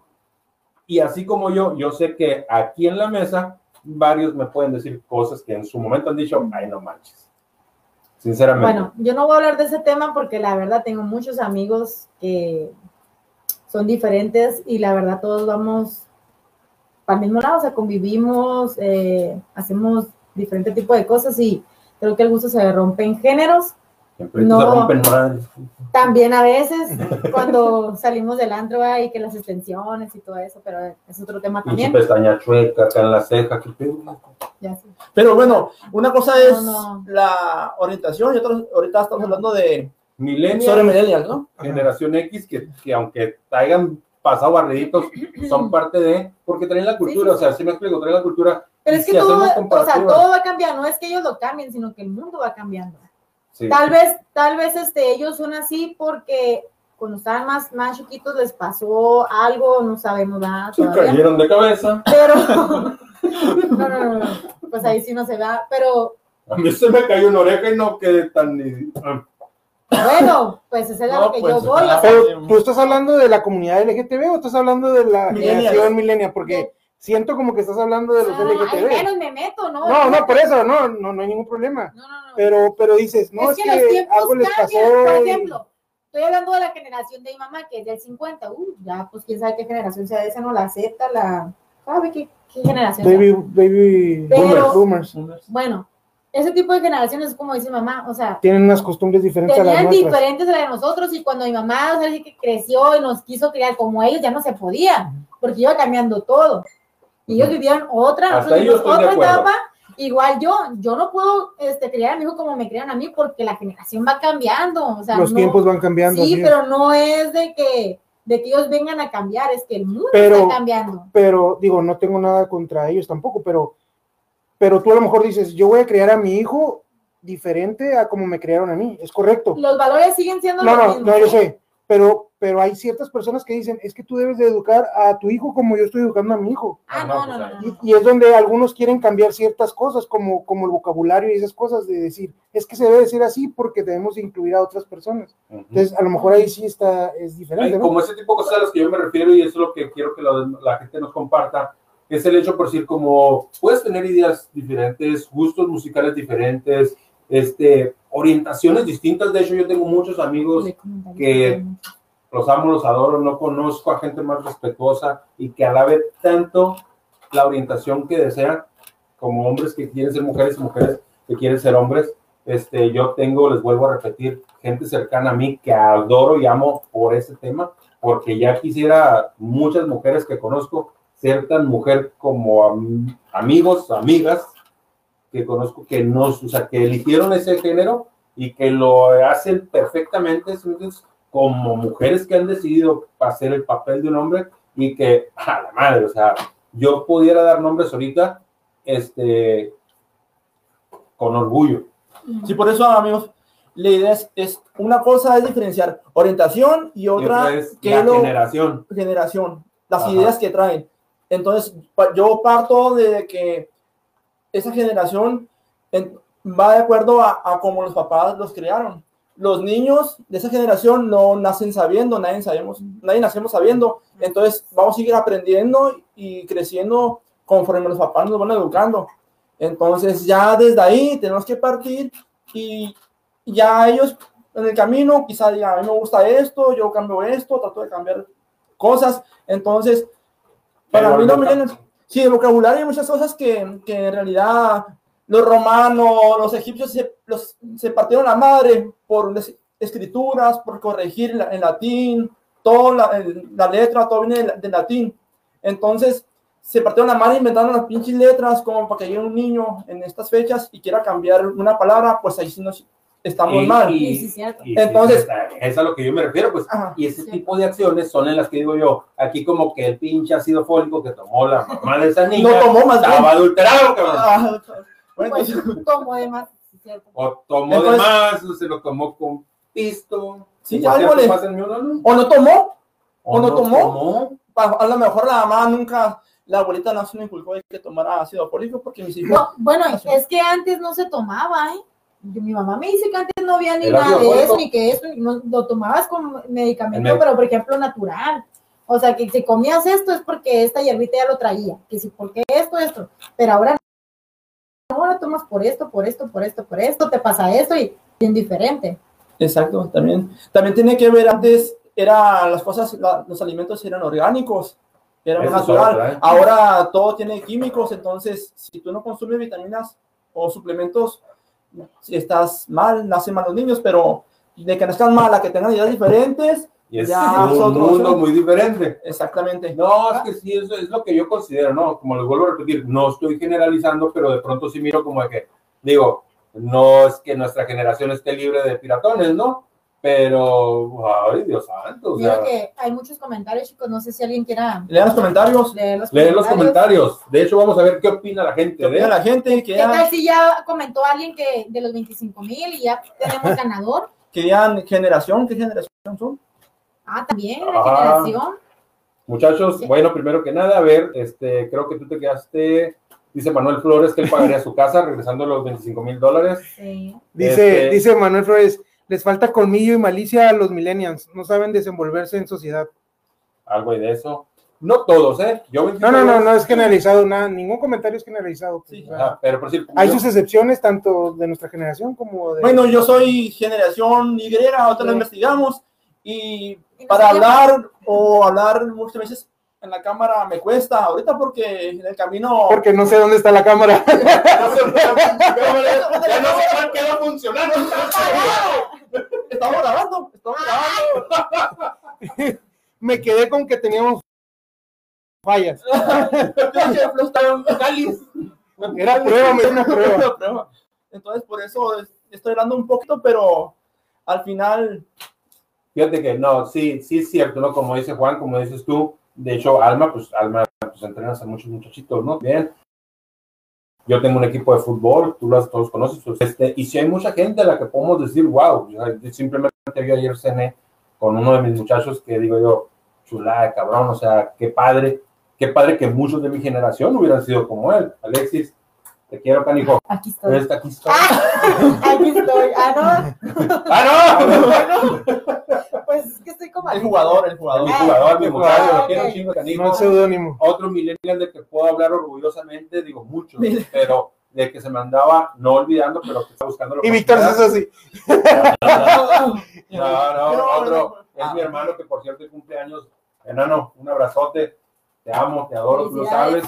Y así como yo, yo sé que aquí en la mesa varios me pueden decir cosas que en su momento han dicho, ay, no manches. Sinceramente. Bueno, yo no voy a hablar de ese tema porque la verdad tengo muchos amigos que son diferentes y la verdad todos vamos para el mismo lado, o sea, convivimos, eh, hacemos diferente tipo de cosas y creo que el gusto se rompe en géneros. Siempre se no. rompen madres. También a veces cuando salimos del antro hay que las extensiones y todo eso, pero es otro tema también. pestaña chueca acá en la ceja. ¿qué pedo? Ya sé. Pero bueno, una cosa es no. la orientación y otra, ahorita estamos hablando de Millennials, sobre millennials, ¿no? generación X, que, que aunque hayan pasado barriditos, son parte de, porque traen la cultura, Sí, sí, o sea, si me explico, traen la cultura. Pero es que si todo, o sea, todo va cambiando, no es que ellos lo cambien, sino que el mundo va cambiando. Sí. Tal vez, tal vez este, ellos son así porque cuando estaban más, más chiquitos les pasó algo, no sabemos nada Se cayeron de cabeza. Pero, no, no, no, no, pues ahí sí no se va, pero A mí se me cayó una oreja y no quedé tan. Bueno, pues ese es a No, lo que pues, yo voy. Pero, ¿tú estás hablando de la comunidad LGTB o estás hablando de la generación milenia? Porque siento como que estás hablando de los ah, ahí LGTB. menos me meto, ¿no? No, no, por eso, no, no, no hay ningún problema. No, no, no. Pero, pero dices, no, es, es que, los que tiempos algo les pasó. cambian. Por y- ejemplo, estoy hablando de la generación de mi mamá, que es del 50. Uh, ya, pues quién sabe qué generación sea esa, no la Z, la. ¿Sabe qué, qué generación? sea? Baby, baby Pero- boomers, boomers. Bueno, ese tipo de generaciones es como dice mamá, o sea, Tienen unas costumbres diferentes a las tenían nuestras. diferentes a las de nosotros y cuando mi mamá, o sea, que creció y nos quiso criar como ellos, ya no se podía, porque iba cambiando todo. Y ellos vivían otra, otra etapa, igual yo, yo no puedo este, criar a mi hijo como me criaron a mí porque la generación va cambiando, o sea, Los no- tiempos van cambiando. Sí, pero no es de que, de que ellos vengan a cambiar, es que el mundo Pero- está cambiando. pero digo, no tengo nada contra ellos tampoco, pero, pero tú a lo mejor dices, yo voy a criar a mi hijo diferente a como me criaron a mí, es correcto. Los valores siguen siendo No, los no, mismos. no, yo ¿eh? sé, pero, pero hay ciertas personas que dicen, es que tú debes de educar a tu hijo como yo estoy educando a mi hijo. Ah, Ah, no, no, no, pues no, no, no. Y, y es donde algunos quieren cambiar ciertas cosas, como, como el vocabulario y esas cosas, de decir, es que se debe decir así porque debemos incluir a otras personas. Ujú. Entonces, a lo mejor ahí sí está, es diferente, Ay, ¿no? Como ese tipo de cosas a las que yo me refiero y eso es lo que quiero que la, la gente nos comparta, es el hecho por decir como puedes tener ideas diferentes, gustos musicales diferentes, este, orientaciones distintas. De hecho, yo tengo muchos amigos, que- los amo, los adoro, no conozco a gente más respetuosa y que alabe tanto la orientación que desean como hombres que quieren ser mujeres y mujeres que quieren ser hombres. Este, yo tengo, les vuelvo a repetir, gente cercana a mí que adoro y amo por ese tema, porque ya quisiera muchas mujeres que conozco ser tan mujer como am- amigos, amigas que conozco que no, o sea, que eligieron ese género y que lo hacen perfectamente entonces, como mujeres que han decidido hacer el papel de un hombre y que, a la madre, o sea, yo pudiera dar nombres ahorita, este, con orgullo. Sí, por eso, amigos, la idea es, es- una cosa es diferenciar orientación y otra es que la lo- generación. generación, las Ajá. ideas que traen. Entonces, yo parto de que esa generación en- va de acuerdo a, a cómo los papás los criaron. Los niños de esa generación no nacen sabiendo, nadie sabemos, nadie nacemos sabiendo. Entonces, vamos a seguir aprendiendo y creciendo conforme los papás nos van educando. Entonces, ya desde ahí tenemos que partir y ya ellos en el camino quizá digan, a mí me gusta esto, yo cambio esto, trato de cambiar cosas. Entonces, para mí millennials, sí, el vocabulario hay muchas cosas que, que en realidad los romanos, los egipcios se, los, se partieron la madre por escrituras, por corregir la- en latín, toda la, el- la letra, todo viene del, del latín. Entonces, se partieron la madre inventando las pinches letras como para que llegue un niño en estas fechas y quiera cambiar una palabra, pues ahí sí nos estamos Y- mal. y- Sí, sí, cierto. y- Entonces- es a lo que yo me refiero, pues, Ajá. y ese Sí. tipo de acciones son en las que digo yo, aquí como que el pinche ácido fólico que tomó la mamá de esa niña No tomó más bien. estaba adulterado, cabrón. Ah, bueno, Pues, entonces- como demás. cierto. O tomó Entonces- de más, o se lo tomó con pisto. Sí, Como algo le-. O no tomó, o no no tomó. tomó. A lo mejor la mamá nunca, la abuelita no se le inculcó de que tomara ácido fólico porque mis hijos. No, bueno, es que antes no se tomaba, ¿eh? Mi mamá me dice que antes no había ni ¿El nada de eso, ni que eso, y no, lo tomabas con medicamento, pero por ejemplo natural. O sea, que si comías esto es porque esta hierbita ya lo traía, que si porque esto, esto, pero ahora no lo tomas por esto, por esto, por esto, por esto, te pasa esto y bien diferente. Exacto, también, también tiene que ver antes, era las cosas, la- los alimentos eran orgánicos, era Eso natural. ¿eh? Ahora todo tiene químicos, entonces si tú no consumes vitaminas o suplementos, si estás mal, nacen mal los niños, pero de que nazcan mal a que tengan ideas diferentes, Y es Ya, un otro mundo muy diferente. exactamente. No, es que sí, eso es lo que yo considero, ¿no? Como les vuelvo a repetir, no estoy generalizando, pero de pronto sí miro como de que, digo, no es que nuestra generación esté libre de piratones, ¿no? Pero, ay, Dios santo, o Mira sea, que hay muchos comentarios, chicos, no sé si alguien quiera Lean los comentarios, leer los comentarios. comentarios. De hecho, vamos a ver qué opina la gente que opina de la gente, que ¿Qué tal si ya comentó alguien que de los 25 mil y ya tenemos ganador? querían generación, ¿qué generación son? Ah, también, la Ajá. generación. Muchachos, Sí. bueno, primero que nada, a ver, este, creo que tú te quedaste, dice Manuel Flores que él pagaría su casa regresando los 25 mil dólares. Sí. Dice, Este- dice Manuel Flores, les falta colmillo y malicia a los millennials, no saben desenvolverse en sociedad. Algo hay de eso. No todos, ¿eh? Yo 25 No, no, no, no es generalizado, nada, ningún comentario es generalizado. pues, Sí. o sea, Ajá, pero por decir, hay yo- sus excepciones, tanto de nuestra generación como de... Bueno, yo soy generación Y, ahorita lo Sí. investigamos y para hablar o hablar muchas veces en la cámara me cuesta ahorita porque en el camino Porque no sé dónde está la cámara. ya no sé cuál quedó funcionando. estamos grabando, estamos grabando. Me quedé con que teníamos fallas. Era prueba, me dio una prueba. Entonces por eso es- estoy hablando un poquito, pero al final Fíjate que no, sí, sí es cierto, ¿no? Como dice Juan, como dices tú, de hecho, Alma, pues Alma, pues entrenas a muchos muchachitos, ¿no? Bien. Yo tengo un equipo de fútbol, tú los todos conoces, pues, este, y si hay mucha gente a la que podemos decir, wow, yo simplemente vi ayer cené con uno de mis muchachos que digo yo, chulada, cabrón, o sea, qué padre, qué padre que muchos de mi generación hubieran sido como él. Alexis, te quiero, canijo. Aquí estoy. Este, aquí está. Aquí estoy. Ah, ¡Ah, no! no. Pues es que estoy como. el jugador, el jugador. mi jugador, mi Ah, muchacho, lo ok. quiero un chingo, canijo. No es seudónimo. otro millennial de que puedo hablar orgullosamente, digo mucho, pero de que se me andaba no olvidando, pero que está buscando Y Víctor es así. No, no, No, otro. no. Es Ah. mi hermano que por cierto cumple años. Enano, un abrazote. Te amo, te adoro, tú lo sabes.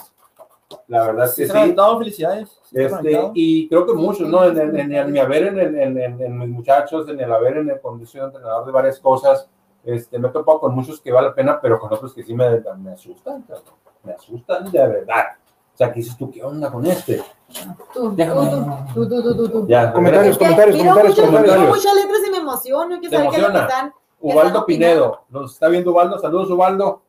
La verdad es que sí. aventado, felicidades. Este, y creo que muchos, ¿no? En, en, en, en mi haber, en, en, en, en- en mis muchachos, en el haber, en el condición de entrenador de varias cosas, este, me he topado con muchos que vale la pena, pero con otros que sí me, me asustan, me asustan de verdad. O sea, ¿qué dices tú? ¿Qué onda con este? Tú, tú, tú, tú, tú, tú, tú. Ya, Comentarios, comentarios, comentarios, comentarios. muchas letras y me emociono. Que saber qué es lo que están. Ubaldo están Pinedo, nos está viendo Ubaldo, saludos Ubaldo.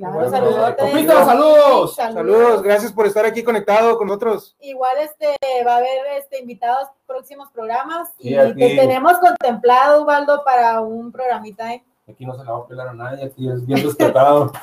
Claro, Bueno, saludos. Compito, saludos. Saludos, gracias por estar aquí conectado con nosotros. Igual este va a haber este invitados próximos programas Sí, y te tenemos contemplado, Ubaldo, para un programita. ¿eh? Aquí no se la va a pelar a nadie, aquí es bien respetado.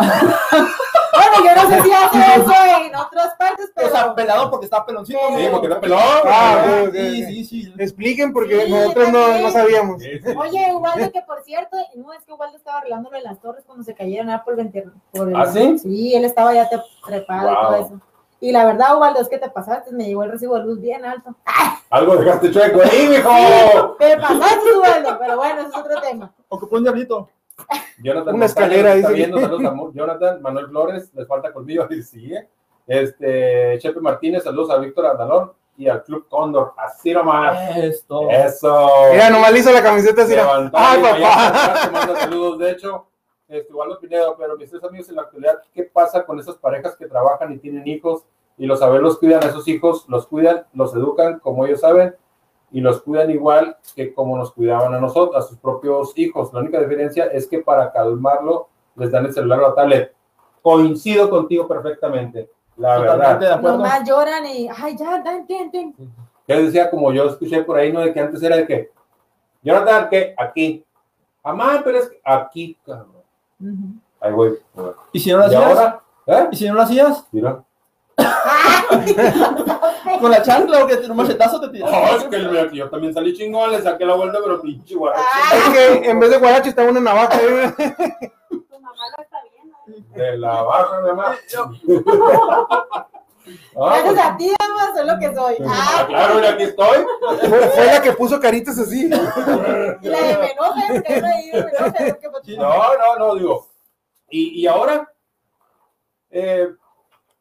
Bueno, yo no sé si hace eso en otras partes, pero O sea, pelado porque está peloncito. Sí, Sí, porque está pelón. Ah, Sí, sí, sí. Expliquen porque Sí, nosotros no, no sabíamos. Sí, sí. Oye, Ubaldo, que por cierto, no es que Ubaldo estaba arreglándolo en las torres cuando se cayeron ah, por el venti- por el- ¿Ah, sí? Sí, él estaba ya te- trepado y Wow. todo eso. Y la verdad, Ubaldo, es que te pasaste, me llegó el recibo de luz bien alto. Algo dejaste chueco ahí, mijo. Te pasaste, Ubaldo, pero bueno, ese es otro tema. Ocupó un diablito. Jonathan Una escalera, está dice. viendo, saludos a Jonathan, Manuel Flores, les falta colmillo y sigue. Este, Chepe Martínez, saludos a Víctor Andalón y al Club Cóndor. Así nomás. Esto. Eso. Mira, nomás le hizo la camiseta así. ¡Ay, papá! saludos, de hecho, este, Waldo Pinedo, pero mis tres amigos en la actualidad, ¿qué pasa con esas parejas que trabajan y tienen hijos y los saberlos cuidan a esos hijos, los cuidan, los educan como ellos saben y los cuidan igual que como nos cuidaban a nosotros, a sus propios hijos. La única diferencia es que para calmarlo les dan el celular o la tablet. Coincido contigo perfectamente, la Totalmente verdad. de acuerdo. Nomás lloran y, ay, ya, ten, ten, ten. Que él decía, como yo escuché por ahí, ¿no? De que antes era de que, Jonathan, que aquí. Mamá, pero es que aquí, cabrón. Ahí voy. ¿Y si no lo Y hacías? ahora, ¿eh? ¿Y si no lo hacías? Mira. Con la chancla o que un machetazo te No, tiraba. es que el- yo también salí chingón, le saqué la vuelta, pero pinche guarache. Es que en vez de guarache está una navaja. ¿eh? Tu mamá lo está viendo. De la baja, mi mamá. Ah, Gracias pues, a ti, mamá, soy lo que soy. ah, Ah, claro, mira, aquí estoy. Fue, la que puso caritas así. y la de me enojes, que no he ido, me No, no, no, digo. Y, y ahora, eh,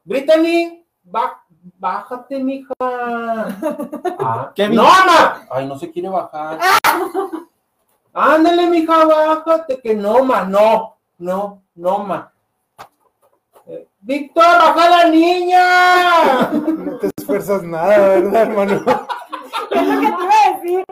Brittany, ba- bájate, mija. Ah, Kevin. ¡No, mamá! Ay, no se quiere bajar. Ándale, mija, bájate, que no, ma, no, no, no, ma. Eh, Víctor, baja la niña. No te esfuerzas nada, ¿verdad, hermano? Es lo que te iba a decir.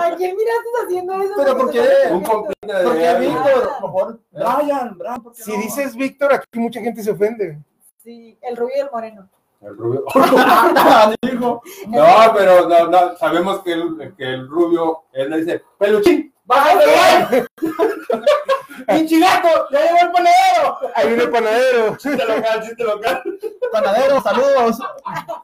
¿A quién miraste haciendo eso? Pero ¿por Porque qué? Un de ¿Por qué. Víctor? Por favor, Brian, Brian, ¿por qué Si no? dices Víctor, aquí mucha gente se ofende. Sí, el rubio y el moreno. El rubio. No, pero no, no, sabemos que el, que el rubio, él le dice, peluchín, bájate. Pinche gato, ya llegó el panadero. Hay un panadero. Chiste local, chiste local. Panadero, saludos.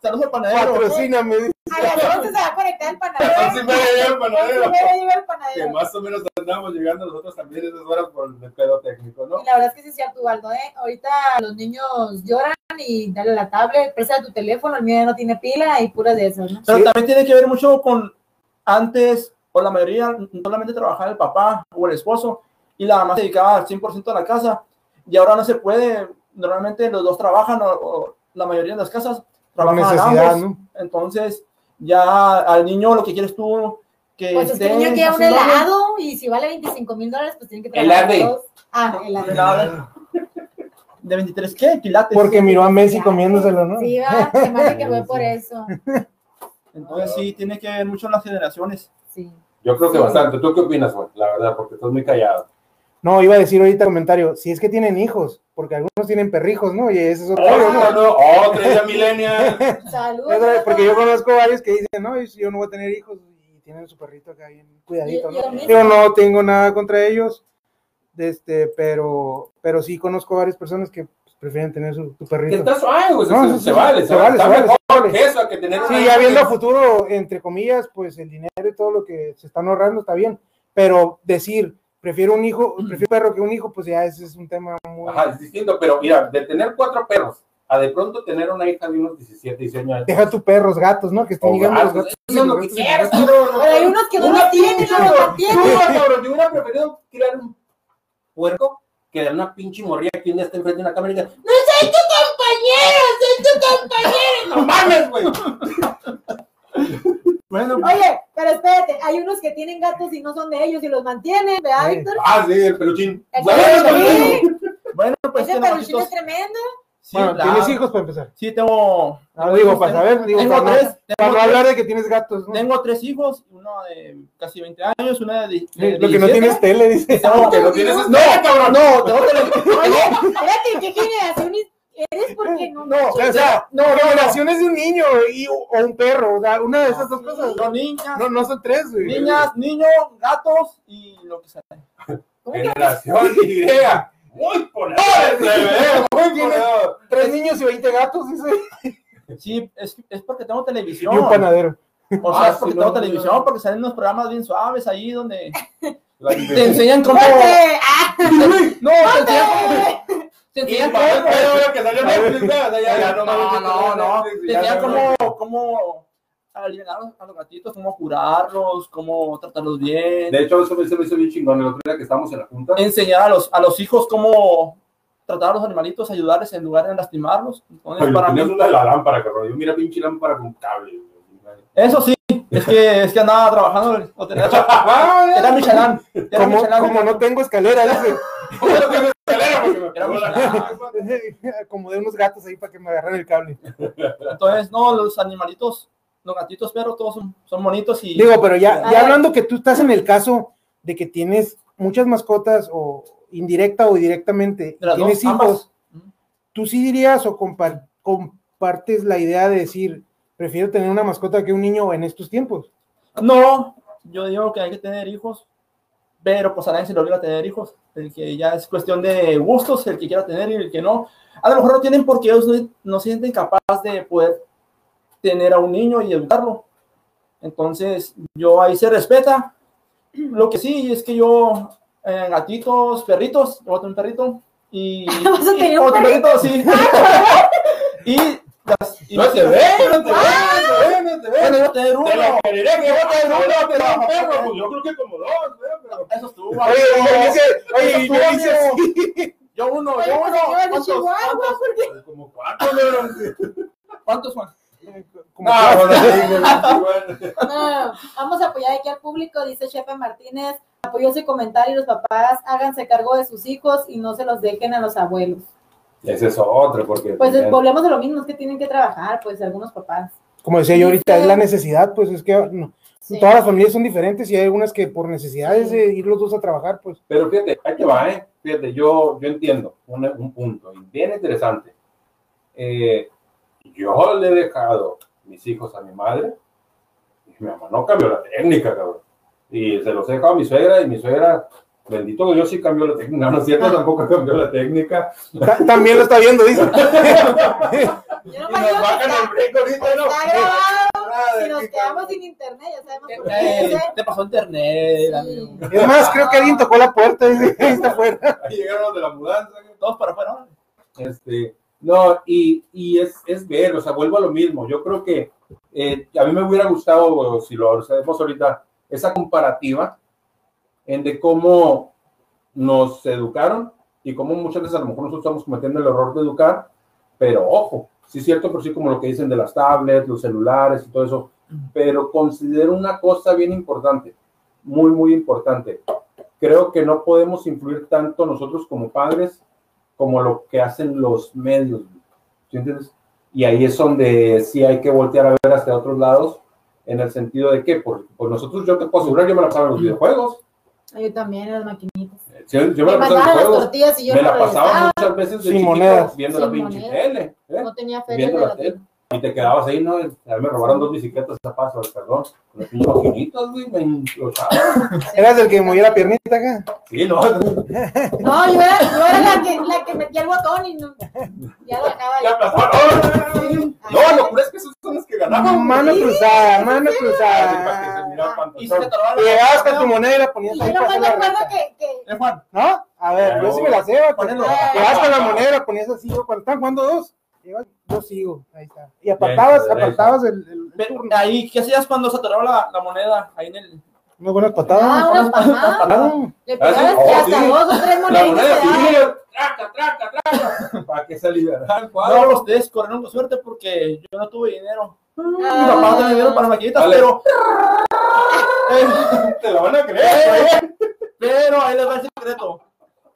Saludos al panadero. Patrocíname. A las 11 se va a conectar el panadero. Así me llega el A panadero. las 11 llega el Que panadero. más o menos andamos llegando nosotros también esas horas por el pedo técnico, ¿no? Y la verdad es que sí es cierto, Waldo, ¿eh? Ahorita los niños lloran y dale la tablet, presta tu teléfono, el mío no tiene pila y puras de esas, ¿no? Pero Sí. también tiene que ver mucho con antes, o la mayoría, solamente trabajaba el papá o el esposo, y la mamá se dedicaba al 100% a la casa, y ahora no se puede. Normalmente los dos trabajan, o, o la mayoría de las casas trabajan necesidad, ambos. ¿no? Entonces, ya al niño lo que quieres tú, que Pues el esté niño quiere un helado y si vale 25 mil dólares, pues tiene que trabajar dos. Ah, helado. Helado. ¿De 23 qué? Quilates. Porque miró a Messi comiéndoselo, ¿no? Sí, va, se me hace que fue por eso. Entonces sí, tiene que ver mucho en las generaciones. Sí. Yo creo que Sí. bastante. ¿Tú qué opinas, güey? La verdad, porque estás muy callado. No, iba a decir ahorita comentario, si es que tienen hijos, porque algunos tienen perrijos, ¿no? Y ese es otro Oh, ¿no? no, no, oh, millennial. Saludos. Porque yo conozco varios que dicen, no, yo no voy a tener hijos y tienen su perrito acá bien cuidadito, ¿no? Yo no tengo nada contra ellos, este, pero, pero sí conozco varias personas que pues, prefieren tener su, su perrito. está suave, güey. No, se, sí, se sí, vale, se, se vale. se vale, mejor se vale. que eso, que tener Sí, ya viendo a futuro, entre comillas, pues el dinero y todo lo que se están ahorrando está bien, pero decir, prefiero un hijo, prefiero perro que un hijo, pues ya ese es un tema muy... Ajá, es distinto, pero mira, de tener cuatro perros a de pronto tener una hija de unos 17, 18 años. Deja tu perros, gatos, ¿no? Que estén llegando los gatos, gatos. eso es lo que gatos quieras, gatos. cabrón. Hay unos que no lo tienen, no mantienen. Tú, cabrón, yo hubiera preferido criar un puerco que dar una pinche morrilla que un día está enfrente de una cámara y diga, ¡No soy tu compañero, soy tu compañero! ¡No mames, güey! Bueno, Oye, pero espérate, hay unos que tienen gatos y no son de ellos y los mantienen, ¿verdad, Sí. Víctor? Ah, sí, el peluchín. El Bueno, peluchín. bueno, pues Ese peluchín es tremendo. Sí, Bueno, claro. ¿tienes hijos para empezar? Sí, tengo. Ah, digo, para saber, digo, tengo para no, tres, para tengo no tres- hablar de que tienes gatos, ¿no? Tengo tres hijos, uno de casi 20 años, una de, de Lo que no 17. tienes tele, dice. No, que no tienes No, cabrón, no, tengo que Oye, espérate, ¿qué generación eres? Porque no. No, o sea, no, generaciones de un niño y, o un perro, o sea, una de esas dos cosas. No, niñas, No, no son tres, güey. niñas, niños, gatos y lo que sea. ¿Cómo que Generación Y. Muy ponedor. Tres niños y 20 gatos, dice. Sí, es, es porque tengo Y televisión. un panadero. O sea, Ah, es porque sí, tengo no, no, televisión, no. porque salen unos programas bien suaves ahí donde La te enseñan cómo. ¡Ah! No, te enseñan cómo. Te enseñan cómo. que salió Netflix, No, no, no. Te enseñan cómo, cómo aliviar a los, gatitos, cómo curarlos, cómo tratarlos bien. De hecho, eso me, se me hizo bien chingón el otro día que estábamos en la junta. Enseñar a los, a los hijos cómo tratar a los animalitos, ayudarles en lugar de lastimarlos. Entonces, Oye, para mí, una de la lámpara, cabrón. Yo mira pinche lámpara con cable. eso sí, es que, es que andaba trabajando, o tenía- era Michelin. Era Como, Michelin. como no tengo escalera, dice. Era. Como de unos gatos ahí para que me agarren el cable. Entonces, no, los animalitos, los gatitos, perros, todos son, son bonitos y... Digo, pero ya, Ah. ya hablando que tú estás en el caso de que tienes muchas mascotas o indirecta o directamente, tienes dos, ambas. hijos, tú sí dirías o compar- compartes la idea de decir, prefiero tener una mascota que un niño en estos tiempos. No, yo digo que hay que tener hijos, pero pues a nadie se le obliga a tener hijos. El que ya es cuestión de gustos, el que quiera tener y el que no. A lo mejor no tienen porque ellos no, no se sienten capaces de poder tener a un niño y educarlo. Entonces, yo ahí se respeta. Lo que sí es que yo, eh, gatitos, perritos, yo voy a tener un perrito y. ¿Vas a tener y un otro perrito, sí. y. las- y- No se ve, no te ve, no te ve, no te ve. Bueno, tener uno. Te lo creeré que uno, pero- pero un perro, pues yo creo que como dos, pero- Eso estuvo. Oye, oye, dice, oye, y Eso me dice. Yo uno, yo uno. de ¿Cuántos, cuántos, pues, Como cuatro, ¿no? cuántos, Juan? Como bueno. No, vamos a apoyar aquí al público, dice Chepe Martínez. Apoyó ese comentario, los papás háganse cargo de sus hijos y no se los dejen a los abuelos. Ese es otro, porque. Pues volvemos a lo mismo, es que tienen que trabajar, pues algunos papás. Como decía yo ahorita, es la necesidad, pues es que no, Sí. todas las familias son diferentes y hay algunas que por necesidades de ir los dos a trabajar, pues Pero fíjate, ahí te va, ¿eh? Fíjate, yo, yo entiendo un, un punto, bien interesante. Eh, yo le he dejado mis hijos a mi madre, y mi mamá no cambió la técnica, cabrón. Y se los he dejado a mi suegra, y mi suegra, bendito Dios, sí cambió la técnica. No, no es cierto, tampoco cambió la técnica. Ta- también lo está viendo, dice. Yo no Y nos bajan está, el break ahorita, ¿no? está grabado. Ah, Si nos quedamos sin internet, ya sabemos por qué. Te pasó internet, Sí. amigo. Es más, creo que alguien tocó la puerta, dice, ahí está afuera. Ahí llegaron los de la mudanza. Todos para afuera. Este, no, y, y es, es ver, o sea, vuelvo a lo mismo. Yo creo que eh, a mí me hubiera gustado, si lo hacemos ahorita, esa comparativa en de cómo nos educaron y cómo muchas veces a lo mejor nosotros estamos cometiendo el error de educar, pero ojo, sí es cierto, pero sí como lo que dicen de las tablets, los celulares y todo eso, pero considero una cosa bien importante, muy, muy importante. Creo que no podemos influir tanto nosotros como padres como lo que hacen los medios. ¿Sí entiendes? Y ahí es donde sí hay que voltear a ver hacia otros lados, en el sentido de que, por, por nosotros, yo te puedo asegurar, yo me la pasaba en los videojuegos. Yo también, en las maquinitas. Yo, yo me mandaban las juegos. tortillas y yo Me no la pasaba muchas veces de Sin chiquito monedas. viendo la pinche tele. ¿eh? No tenía feria Viendo de la la tele. Y te quedabas ahí, ¿no? A mí me robaron dos bicicletas a paso, perdón. Con las pinches maquinitas, güey, me implotaban. Eras el que movía la piernita acá. Sí, no. No, yo era, yo era la, que, la que metía el botón y no, ya lo dejaba Ya aplastaron. No, lo curo es que esos son los que ganaban. Mano cruzada, mano que cruzada. Y llegabas con tu moneda y la ponías ahí yo hacer me la acuerdo que, que Eh, Juan, ¿No? A ver, yo sí me la sé. Llegabas con la moneda y la ponías así, yo cuando están jugando dos, yo sigo, ahí está. Y apartabas, Derecha, apartabas el, el- el pero, turno. ahí, ¿qué hacías cuando se atoraba la, la moneda? Ahí en el. Unas buenas ah, patadas. una palmada. Claro. Le Ah, pegabas Oh, que hasta sí. dos o tres moneditas traca, traca, traca. Para que se liberara. No, los tres corrieron con suerte porque yo no tuve dinero. Mi Ah. papá no tenía dinero para maquinitas, pero. Te la van a creer. pero ahí les va el secreto.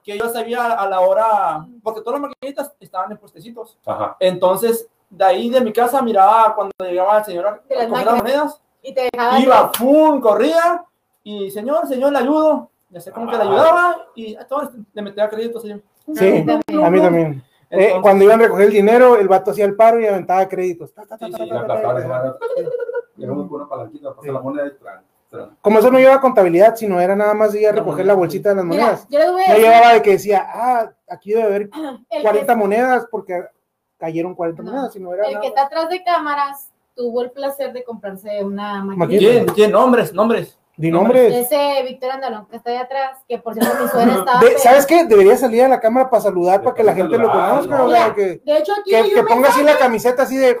Que yo sabía a la hora. Porque todas las maquinitas estaban en puestecitos. Ajá. Entonces, de ahí de mi casa miraba cuando llegaba el señor a las coger monedas. Y te dejaba. Iba, ¡pum! corría. Y señor, señor, le ayudo. Ya sé cómo que le ayudaba. Y a todos le metía créditos. así. Sí, a mí también. Eh, cuando iban a recoger el dinero, el vato hacía el paro y aventaba créditos. Era muy buena palanquita, pasar la moneda y tran. Como eso no llevaba contabilidad, sino era nada más ir a recoger la bolsita de las Mira, monedas. yo les voy a No decir. llevaba de que decía, ah, aquí debe haber el 40 monedas porque cayeron 40 No. monedas, sino era el nada que está atrás de cámaras tuvo el placer de comprarse una Maquinita. ¿Quién? ¿Quién? Nombres, nombres. Di nombres. Ese Víctor Andalón que está ahí atrás, que por cierto mi suegra estaba. De- ¿Sabes qué? Debería salir a la cámara para saludar, para que la gente lo conozca. ¿no? o sea, Mira, que, De hecho, aquí que, hay, que ponga así la camiseta así de.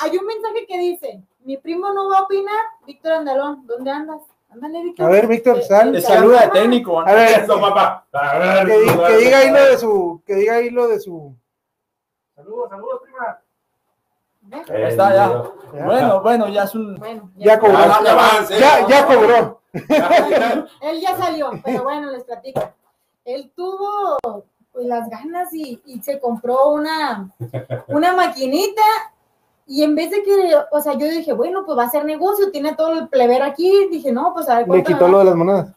hay un mensaje que dice: Mi primo no va a opinar. Víctor Andalón, ¿dónde andas? Ándale, Víctor. A ver, Víctor, sal. saluda de técnico. A ver, Eso, papá. A ver, que, di- tú, que diga ahí lo de su. Que diga ahí lo de su. Saludos, saludos, prima. Ahí está, ya. Ya. Bueno, bueno, ya es un. Bueno, Ya cobró. Ya, ya cobró. Él ya salió, pero bueno, les platico. Él tuvo pues, las ganas y, y se compró una, una maquinita y en vez de que, o sea, yo dije, bueno, pues va a ser negocio, tiene todo el plebero aquí. Dije, no, pues a ver Le quitó lo de las monedas.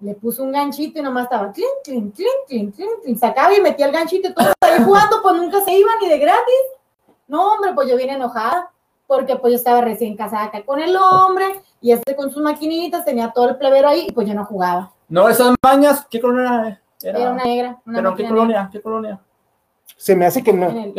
Le puso un ganchito y nomás estaba clink, clink, clink, clink, clink. Sacaba y metía el ganchito y todos ahí jugando, pues nunca se iban ni de gratis. No, hombre, pues yo vine enojada. porque pues yo estaba recién casada acá con el hombre y este con sus maquinitas, tenía todo el plebero ahí y pues yo no jugaba. No, esas mañas, ¿qué colonia era? Era una negra, una ¿Pero qué colonia? ¿Qué colonia? Se me hace que no. El-.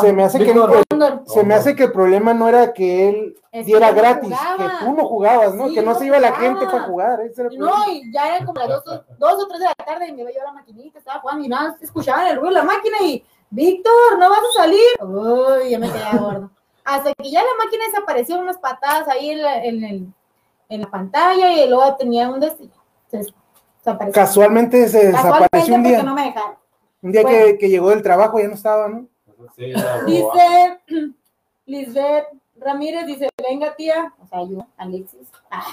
Se me hace que no. Cóndor. Se me hace que el problema no era que él Es diera gratis, jugaba. que tú no jugabas, ¿no? Sí, que no no se iba la gente para jugar. ese era el No, y ya eran como las dos, o- dos o tres de la tarde y me iba yo a la maquinita, estaba jugando y nada, más escuchaban el ruido de la máquina y, Víctor, ¿no vas a salir? Uy, ya me quedé gordo. Hasta que ya la máquina desapareció unas patadas ahí en la, en el- en la pantalla y luego tenía un destino. Entonces, desapareció. Casualmente se Casualmente desapareció un porque día. no me dejaron. Un día Bueno. que, que llegó del trabajo ya no estaba, ¿no? Sí. Dice Lisbeth Ramírez, dice, venga tía, o sea, yo, Alexis. Ah.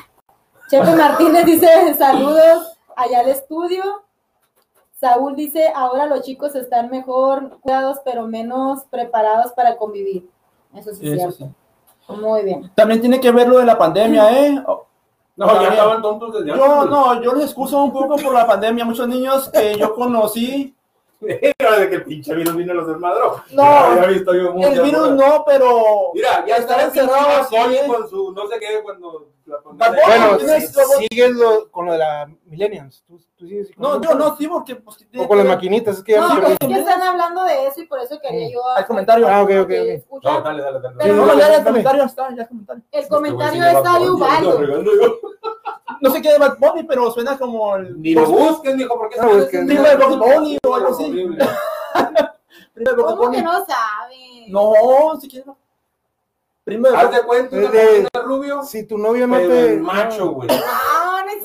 Chepe Martínez dice, saludos allá al estudio. Saúl dice, ahora los chicos están mejor cuidados, pero menos preparados para convivir. Eso sí es Eso cierto. sí. Muy bien. También tiene que ver lo de la pandemia, ¿eh? No, ya estaban tontos desde Yo antes. no, yo les excuso un poco por la pandemia. Muchos niños que yo conocí, Era de que el pinche virus vino y los desmadró. No. Ya visto yo el virus no, pero Mira, ya estaba encerrado Sony con su no sé qué cuando Bueno, sigues lo- con lo de la Millennials. Tú, tú sigues con no, yo no, sí, porque pues, O con las maquinitas, es que ya No, pero perdí. es que están hablando de eso y por eso quería yo... Al comentario. Ah, ok, ok. No, dale, dale, dale. Pero No, Sí, ya el comentario está, ya el comentario. El está de. No sé qué de Bad Bunny, pero suena como el Ni lo busques, mijo, porque No, es que- de Bad Bunny o algo así. De Bad ¿Cómo Bunny. que no sabe? No, si quieres. De Haz de cuenta una Es de- Paulina rubio, Si tu novio no te. el macho, güey. No, no es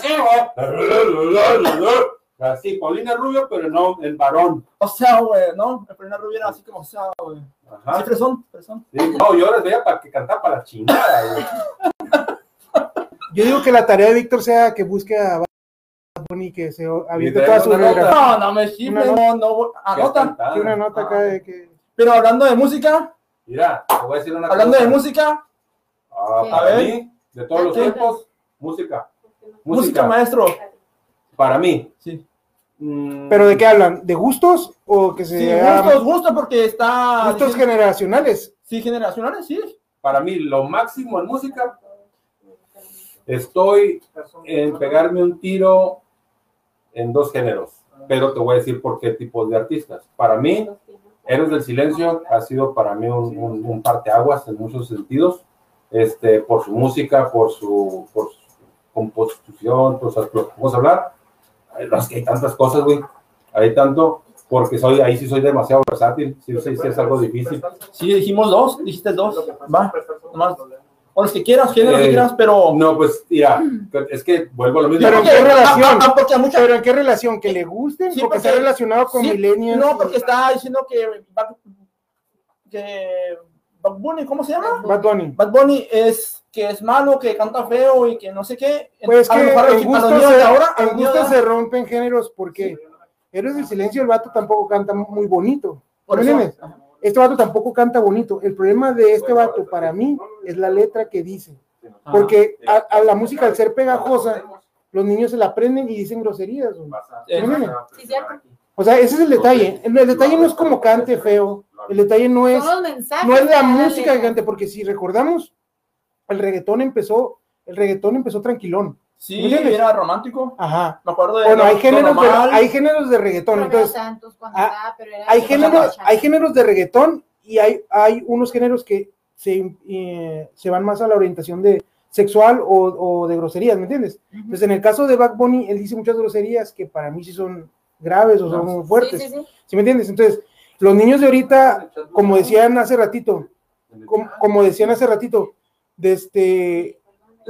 cierto. Así, Paulina Rubio, pero no el varón. O sea, güey, ¿no? El Paulina Rubio era así como, o sea, güey. Sí, Ajá. fresón, fresón. Sí, No, yo les veía para que cantara para la chingada, güey. Yo digo que la tarea de Víctor sea que busque a Bad Bunny y que se aviente toda su una. No, no me chifles, Una no, no, anota. Tiene una nota acá de que. Pero hablando de música, Mira, te voy a decir una hablando cosa. de música, Ah, ¿Qué? para A ver. mí, de todos los tiempos, música. música maestro. Para mí. Sí. Mm, ¿Pero de qué hablan? ¿De gustos? ¿O que se Sí, gustos, gustos porque está. gustos diciendo- generacionales? Sí, generacionales, sí. Para mí, lo máximo en música, estoy en pegarme un tiro en dos géneros. Pero te voy a decir por qué tipos de artistas. Para mí, Héroes del Silencio ha sido para mí un, un, un parteaguas en muchos sentidos, este, por su música, por su, por su composición, por su, vamos a hablar. Es que hay tantas cosas, güey. Hay tanto, porque soy, ahí sí soy demasiado versátil, sí, sí, sí es algo difícil. Sí, dijimos dos, dijiste dos. Va, nomás. O los que quieras, géneros que Eh, quieras, pero. No, pues, mira, es que vuelvo a lo mismo. Pero ¿en Porque- qué relación? ah, ah, porque a muchas- ¿Pero en qué relación? ¿Que le gusten? Sí, ¿O que porque- sea relacionado con sí, millennials? No, porque está diciendo que. Bad- que Bad Bunny, ¿cómo se llama? Bad Bunny. Bad Bunny es que es malo, que canta feo y que no sé qué. Pues A que mejor en gusto, se, de ahora, en gusto se rompen géneros porque Héroes del Silencio, el vato tampoco canta muy bonito. Por ¿Me eso- entiendes? Este vato tampoco canta bonito. El problema de este vato, para mí, es la letra que dice. Porque a, a la música, al ser pegajosa, los niños se la aprenden y dicen groserías. O sea, ese es el detalle. El, el detalle no es como cante feo. El detalle no es, no es la música que cante, porque si recordamos, el reggaetón empezó, el reggaetón empezó tranquilón. Sí, era romántico. Ajá. Me acuerdo de. Bueno, hay géneros de, hay géneros de reggaetón. Entonces, Santos cuando ah, estaba, pero era hay géneros, hay géneros de reggaetón y hay, hay unos géneros que se, eh, se van más a la orientación de sexual o, o de groserías, ¿me entiendes? Ujú. Entonces, en el caso de Bad Bunny, él dice muchas groserías que para mí sí son graves o son muy fuertes. Sí, sí, sí. ¿Sí me entiendes? Entonces, los niños de ahorita, como decían hace ratito, como, como decían hace ratito, de este,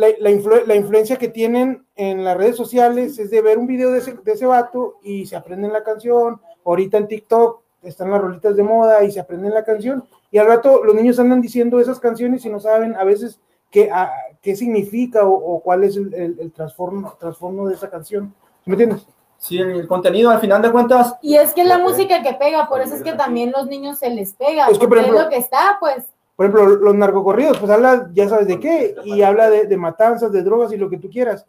la, la influ- la influencia que tienen en las redes sociales es de ver un video de ese, de ese vato y se aprenden la canción. Ahorita en TikTok están las rolitas de moda y se aprenden la canción. Y al rato los niños andan diciendo esas canciones y no saben a veces qué, a- qué significa o, o cuál es el, el, trastorno de esa canción. ¿Sí ¿Me entiendes? Sí, el contenido, al final de cuentas, Y es que es la música que pega, por eso es que también los niños se les pega, Es que, por ejemplo- es lo que está, pues. Por ejemplo, los narcocorridos, pues habla, ya sabes de qué, y habla de, de matanzas, de drogas y lo que tú quieras.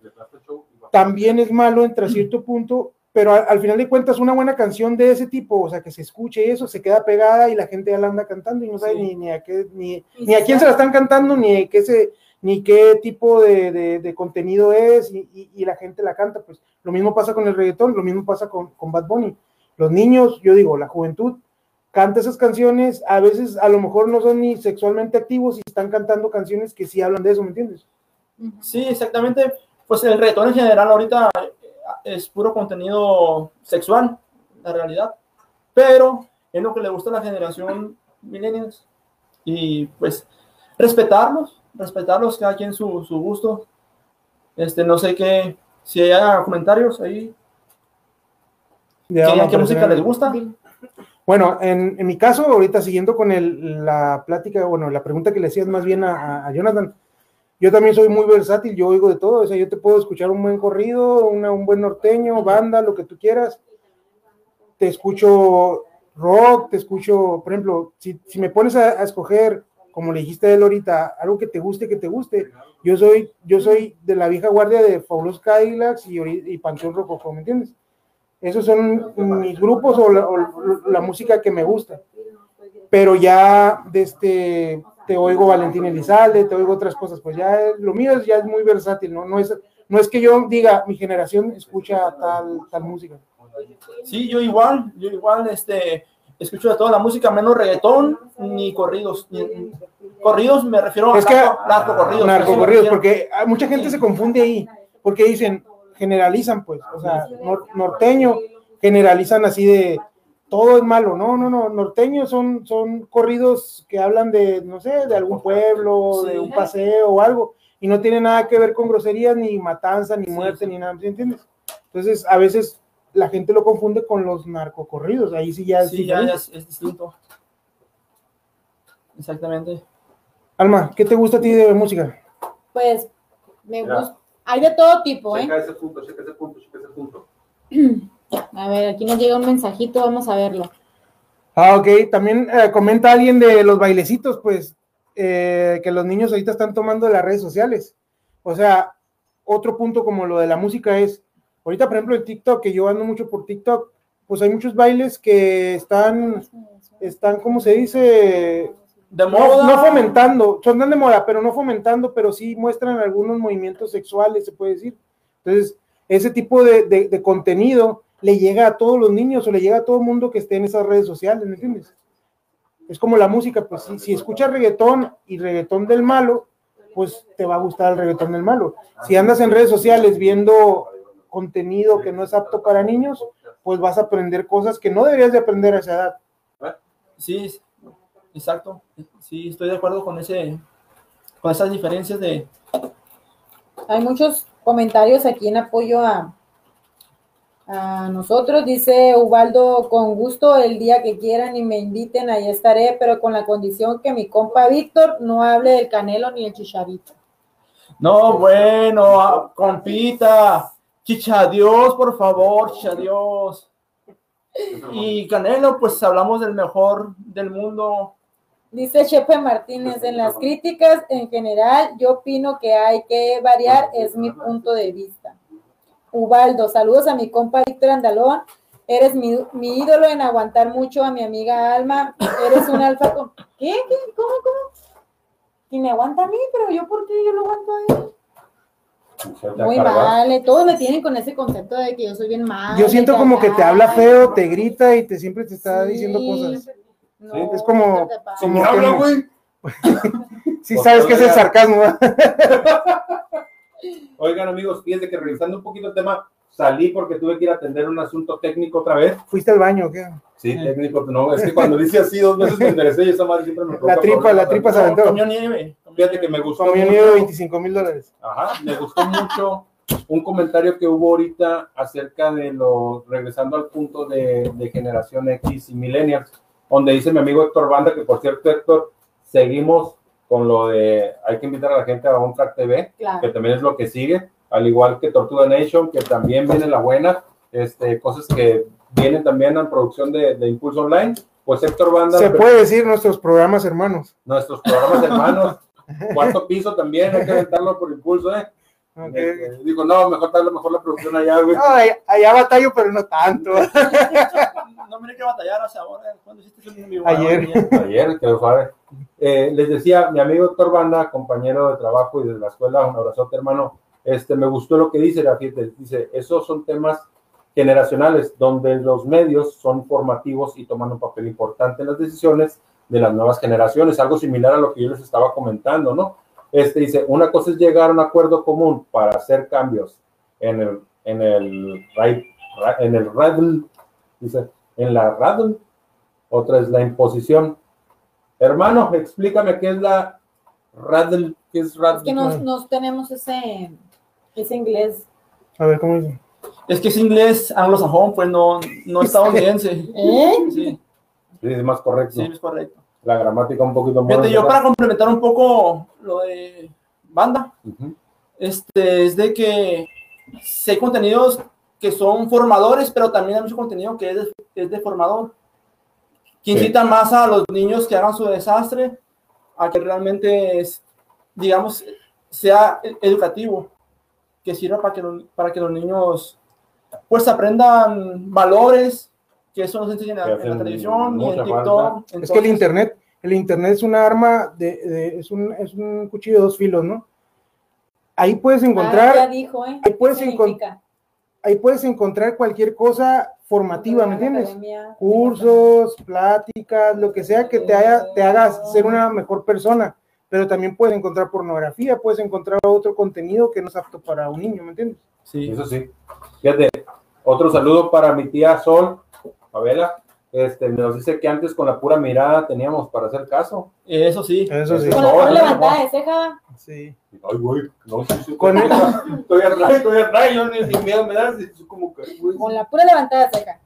También es malo, entre cierto punto, pero al, al final de cuentas una buena canción de ese tipo, o sea, que se escuche y eso, se queda pegada y la gente ya la anda cantando y no sabe Sí. ni, ni a qué, ni, ni a quién se la están cantando, ni qué se, ni qué tipo de, de- de contenido es, y, y- y la gente la canta, pues lo mismo pasa con el reggaetón, lo mismo pasa con, con Bad Bunny. Los niños, yo digo, la juventud canta esas canciones, a veces a lo mejor no son ni sexualmente activos y están cantando canciones que sí hablan de eso, ¿me entiendes? Sí, exactamente. Pues el reggaetón en general ahorita eh, es puro contenido sexual, la realidad. Pero es lo que le gusta a la generación millennials. Y pues respetarlos, respetarlos, cada quien su, su gusto. Este, no sé qué, si hay comentarios ahí, Ya ¿qué, qué música les gusta? Bueno, en, en mi caso, ahorita siguiendo con el- la plática, bueno, la pregunta que le hacías más bien a, Jonathan, yo también soy muy versátil, yo oigo de todo, o sea, yo te puedo escuchar un buen corrido, una- un buen norteño, banda, lo que tú quieras. Te escucho rock, te escucho, por ejemplo, si, si me pones a, escoger, como le dijiste él ahorita, algo que te guste, que te guste, yo soy, yo soy de la vieja guardia de Fabulosos Cadillacs y, y Panteón ¿me entiendes? Esos son mis grupos o la, o la música que me gusta. Pero ya de este, te oigo Valentín Elizalde, te oigo otras cosas, pues ya es- lo mío es, ya es muy versátil, ¿no? No es, no es que yo diga, mi generación escucha tal, tal música. Sí, yo igual, yo igual, este, escucho de toda la música, menos reggaetón, ni corridos. ni- corridos me refiero Es a que- narco, narcocorridos. Narcocorridos, porque mucha gente se confunde ahí, porque dicen, generalizan, pues, o sea, nor- norteño, generalizan así de todo es malo, no, no, no, norteños son, son corridos que hablan de, no sé, de algún pueblo, de un paseo o algo, y no tiene nada que ver con groserías, ni matanza, ni muerte, sí. ni nada, ¿sí entiendes? Entonces, a veces la gente lo confunde con los narcocorridos, ahí sí ya es Sí, ya, es, es distinto. Exactamente. Alma, ¿qué te gusta a ti de música? Pues me gusta. Hay de todo tipo, ¿eh? Checa ese punto, checa ese punto, checa ese punto. A ver, aquí nos llega un mensajito, vamos a verlo. Ah, ok. También eh, comenta alguien de los bailecitos, pues, eh, que los niños ahorita están tomando de las redes sociales. O sea, otro punto como lo de la música es, ahorita, por ejemplo, en TikTok, que yo ando mucho por TikTok, pues hay muchos bailes que están, están, ¿cómo se dice? De No, moda. no fomentando, son de moda, pero no fomentando, pero sí muestran algunos movimientos sexuales, se puede decir. Entonces, ese tipo de, de- de contenido le llega a todos los niños o le llega a todo el mundo que esté en esas redes sociales, ¿me entiendes? Es como la música, pues si, si escuchas reggaetón y reggaetón del malo, pues te va a gustar el reggaetón del malo. Si andas en redes sociales viendo contenido que no es apto para niños, pues vas a aprender cosas que no deberías de aprender a esa edad. Sí, exacto. Sí, estoy de acuerdo con ese, con esas diferencias de. Hay muchos comentarios aquí en apoyo a, a nosotros. Dice Ubaldo, con gusto el día que quieran y me inviten, ahí estaré, pero con la condición que mi compa Víctor no hable del canelo ni el chicharito. No, bueno, compita. Chicha Dios, por favor, chicha Dios. Y Canelo, pues hablamos del mejor del mundo. Dice Chepe Martínez, en las críticas en general, yo opino que hay que variar, es mi punto de vista. Ubaldo, saludos a mi compa Víctor Andalón. Eres mi, mi ídolo en aguantar mucho a mi amiga Alma. Eres un alfa con... ¿Qué? ¿Qué? ¿Cómo? ¿Cómo? Y me aguanta a mí, pero yo por qué yo lo aguanto a él. Muy mal, eh, todos me tienen con ese concepto de que yo soy bien mal. Yo siento como que te habla feo, te grita y te siempre te está diciendo cosas. No, Sí, es como- como- habla, güey. Sí sabes que es el sarcasmo. Oigan, amigos, fíjense que revisando un poquito el tema, salí porque tuve que ir a atender un asunto técnico otra vez. Fuiste al baño, ¿o ¿qué? Sí, técnico, no, es que cuando dice así dos veces me enderecé y esa madre siempre me La tripa, problemas. la tripa se aventó. Comió nieve. Fíjate que me gustó Comió nieve de 25 mil dólares. Ajá, me gustó mucho un comentario que hubo ahorita acerca de lo, regresando al punto de, de generación X y millennials, donde dice mi amigo Héctor Banda, que por cierto, Héctor, seguimos con lo de, hay que invitar a la gente a un Track TV, que Claro. también es lo que sigue, al igual que Tortuga Nation, que también viene la buena, este, cosas que vienen también en producción de, de Impulso Online, pues Héctor Banda, Se puede decir nuestros programas hermanos. nuestros programas hermanos, cuarto piso también, hay que aventarlo por Impulso, ¿eh? Ok. Este, dijo, no, mejor darle mejor la producción allá, güey. No, allá, allá batallo, pero no tanto. No me que batallar hacia ahora. ¿Cuándo hiciste en? Ayer. Ayer, que suave. Eh, les decía, mi amigo Héctor Banda, compañero de trabajo y de la escuela, un abrazote, hermano. Este, me gustó lo que dice, la dice, esos son temas generacionales, donde los medios son formativos y toman un papel importante en las decisiones de las nuevas generaciones, algo similar a lo que yo les estaba comentando, ¿no? Este dice, una cosa es llegar a un acuerdo común para hacer cambios en el, en el, right- ra- en el dice, en la RADL, otra es la imposición. Hermano, explícame qué es la RADL, qué es RADL. Es que nos, nos tenemos ese, ese inglés. A ver, ¿cómo dice? Es que es inglés anglosajón, pues no, no estadounidense. ¿Eh? Sí, Sí, es más correcto. sí, es correcto. La gramática un poquito más. Fíjate, yo para complementar un poco lo de banda, este, es de que sí hay contenidos que son formadores, pero también hay mucho contenido que es, de- es deformador. Que Sí. incita más a los niños que hagan su desastre a que realmente, es, digamos, sea educativo, que sirva para que, los- para que los niños pues aprendan valores, que eso nos enseñan en, Que en la televisión y en TikTok. falta. Es que el Entonces, internet, el internet es una arma de, de- es un, es un cuchillo de dos filos, ¿no? Ahí puedes Ah, ya encontrar, dijo, ¿eh? ahí puedes ¿Qué encon- significa? Ahí puedes encontrar cualquier cosa formativa, ¿me entiendes? Academia. Cursos, pláticas, lo que sea que te haga, te haga ser una mejor persona. Pero también puedes encontrar pornografía, puedes encontrar otro contenido que no es apto para un niño, ¿me entiendes? sí. Eso sí. Fíjate, otro saludo para mi tía Sol, Pavela. Este, nos dice que antes con la pura mirada teníamos para hacer caso. Eso sí. Eso sí. Con la pura levantada de ceja. Sí. Ay, güey, no sé si Con el- estoy atrás, estoy atrás, yo ni sin miedo me da, así como que, güey. Con la pura levantada de ceja.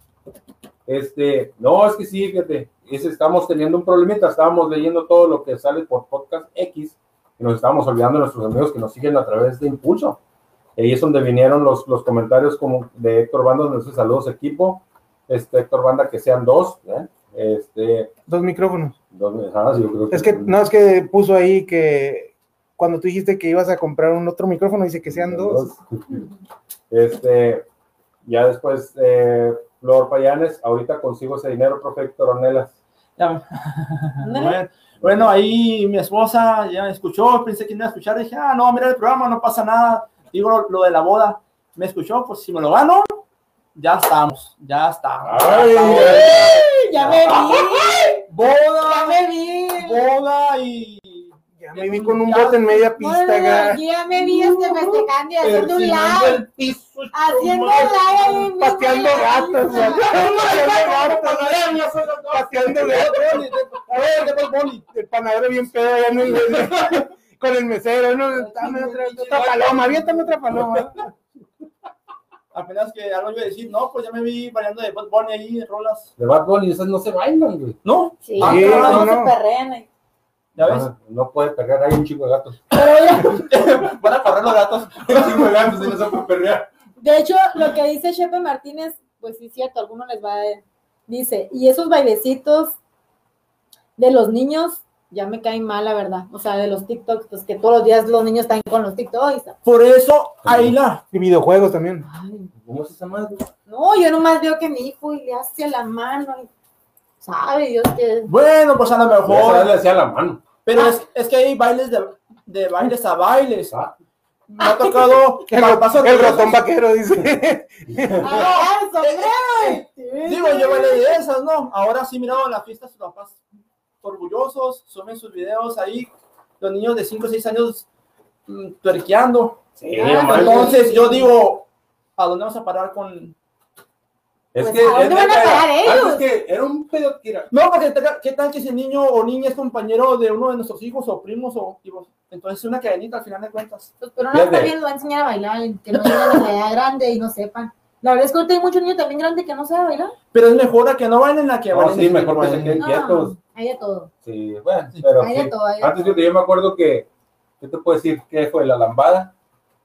Este, no, es que sí, fíjate, es, estamos teniendo un problemita, estábamos leyendo todo lo que sale por podcast X y nos estábamos olvidando de nuestros amigos que nos siguen a través de Impulso. Ahí es donde vinieron los, los comentarios como de Héctor donde dice saludos equipo, este Héctor Banda que sean dos, ¿eh? este, Dos micrófonos. dos, ah, sí, yo creo Es que no, es que puso ahí que cuando tú dijiste que ibas a comprar un otro micrófono, dice que sean dos. Este, ya después, eh, Flor Payanes, ahorita consigo ese dinero, profe Héctor Ornelas. Bueno, bueno, ahí mi esposa ya me escuchó, pensé que no iba a escuchar, dije, ah, no, mira el programa, no pasa nada. Digo lo, lo de la boda, me escuchó, pues si me lo gano, ya estamos, ya estamos. Ay, Ya me vi. Boda, Ya me vi. boda y... Ya me vi con un bote en media No, pista, no, no, yo ya me vi este festejando y haciendo un live. el piso, Haciendo un live. pateando gatos, güey. pateando gatos, pateando gatos. El panadero bien pedo allá en el, con el mesero, ¿no? Dame otra, otra paloma, aviéntame otra paloma. Apenas que algo iba a decir, no, pues ya me vi variando de Bad Bunny ahí, en rolas. De Bad Bunny, esas no se bailan, güey. No, Sí, Ah, pero no, no, no. se perrean ya ves, Ah, No puede pegar, hay un chico de gatos. van a correr los gatos. Un chico de gatos y no se puede perrear. De hecho, lo que dice Chepe Martínez, pues sí es cierto, a algunos les va a... Dice, y esos bailecitos de los niños ya me caen mal, la verdad. O sea, de los TikToks, pues que todos los días los niños están con los TikToks. Por eso, ahí la... Y videojuegos también. Ay, ¿Cómo esa madre? no, yo nomás veo que mi hijo y le hace la mano. y sabe Dios que... Bueno, pues a lo se mejor... le hacía la mano. Pero es, es que hay bailes de, de bailes a bailes. Ah. Me ha tocado El, el orgullosos. ratón vaquero dice. ¡Ah, el sombrero! Digo, yo bailé de esas, ¿no? Ahora sí, mirado en las fiestas, sus papás orgullosos, suben sus videos ahí, los niños de 5 o 6 años mm, tuerqueando. Sí, Ah. Entonces yo digo, ¿a dónde vamos a parar con...? Es Pues, que. ¿a dónde es van a parar ellos? antes que era un pedo que era. No, porque ¿qué tal que ese niño o niña es compañero de uno de nuestros hijos o primos o hijos? Entonces es una cadenita al final de cuentas. Pues, pero no está bien, lo va a enseñar a bailar, que no lleguen a la edad grande y no sepan. La verdad es que ahorita hay muchos niños también grandes que no saben bailar. Pero es mejor a que no bailen a que No, bailen. sí, mejor que se de- queden No, quietos. hay de todo. Sí, bueno, pero. Hay de sí. todo, hay de Antes todo. yo, yo me acuerdo que. ¿Qué te puedo decir? ¿Qué fue? ¿La lambada?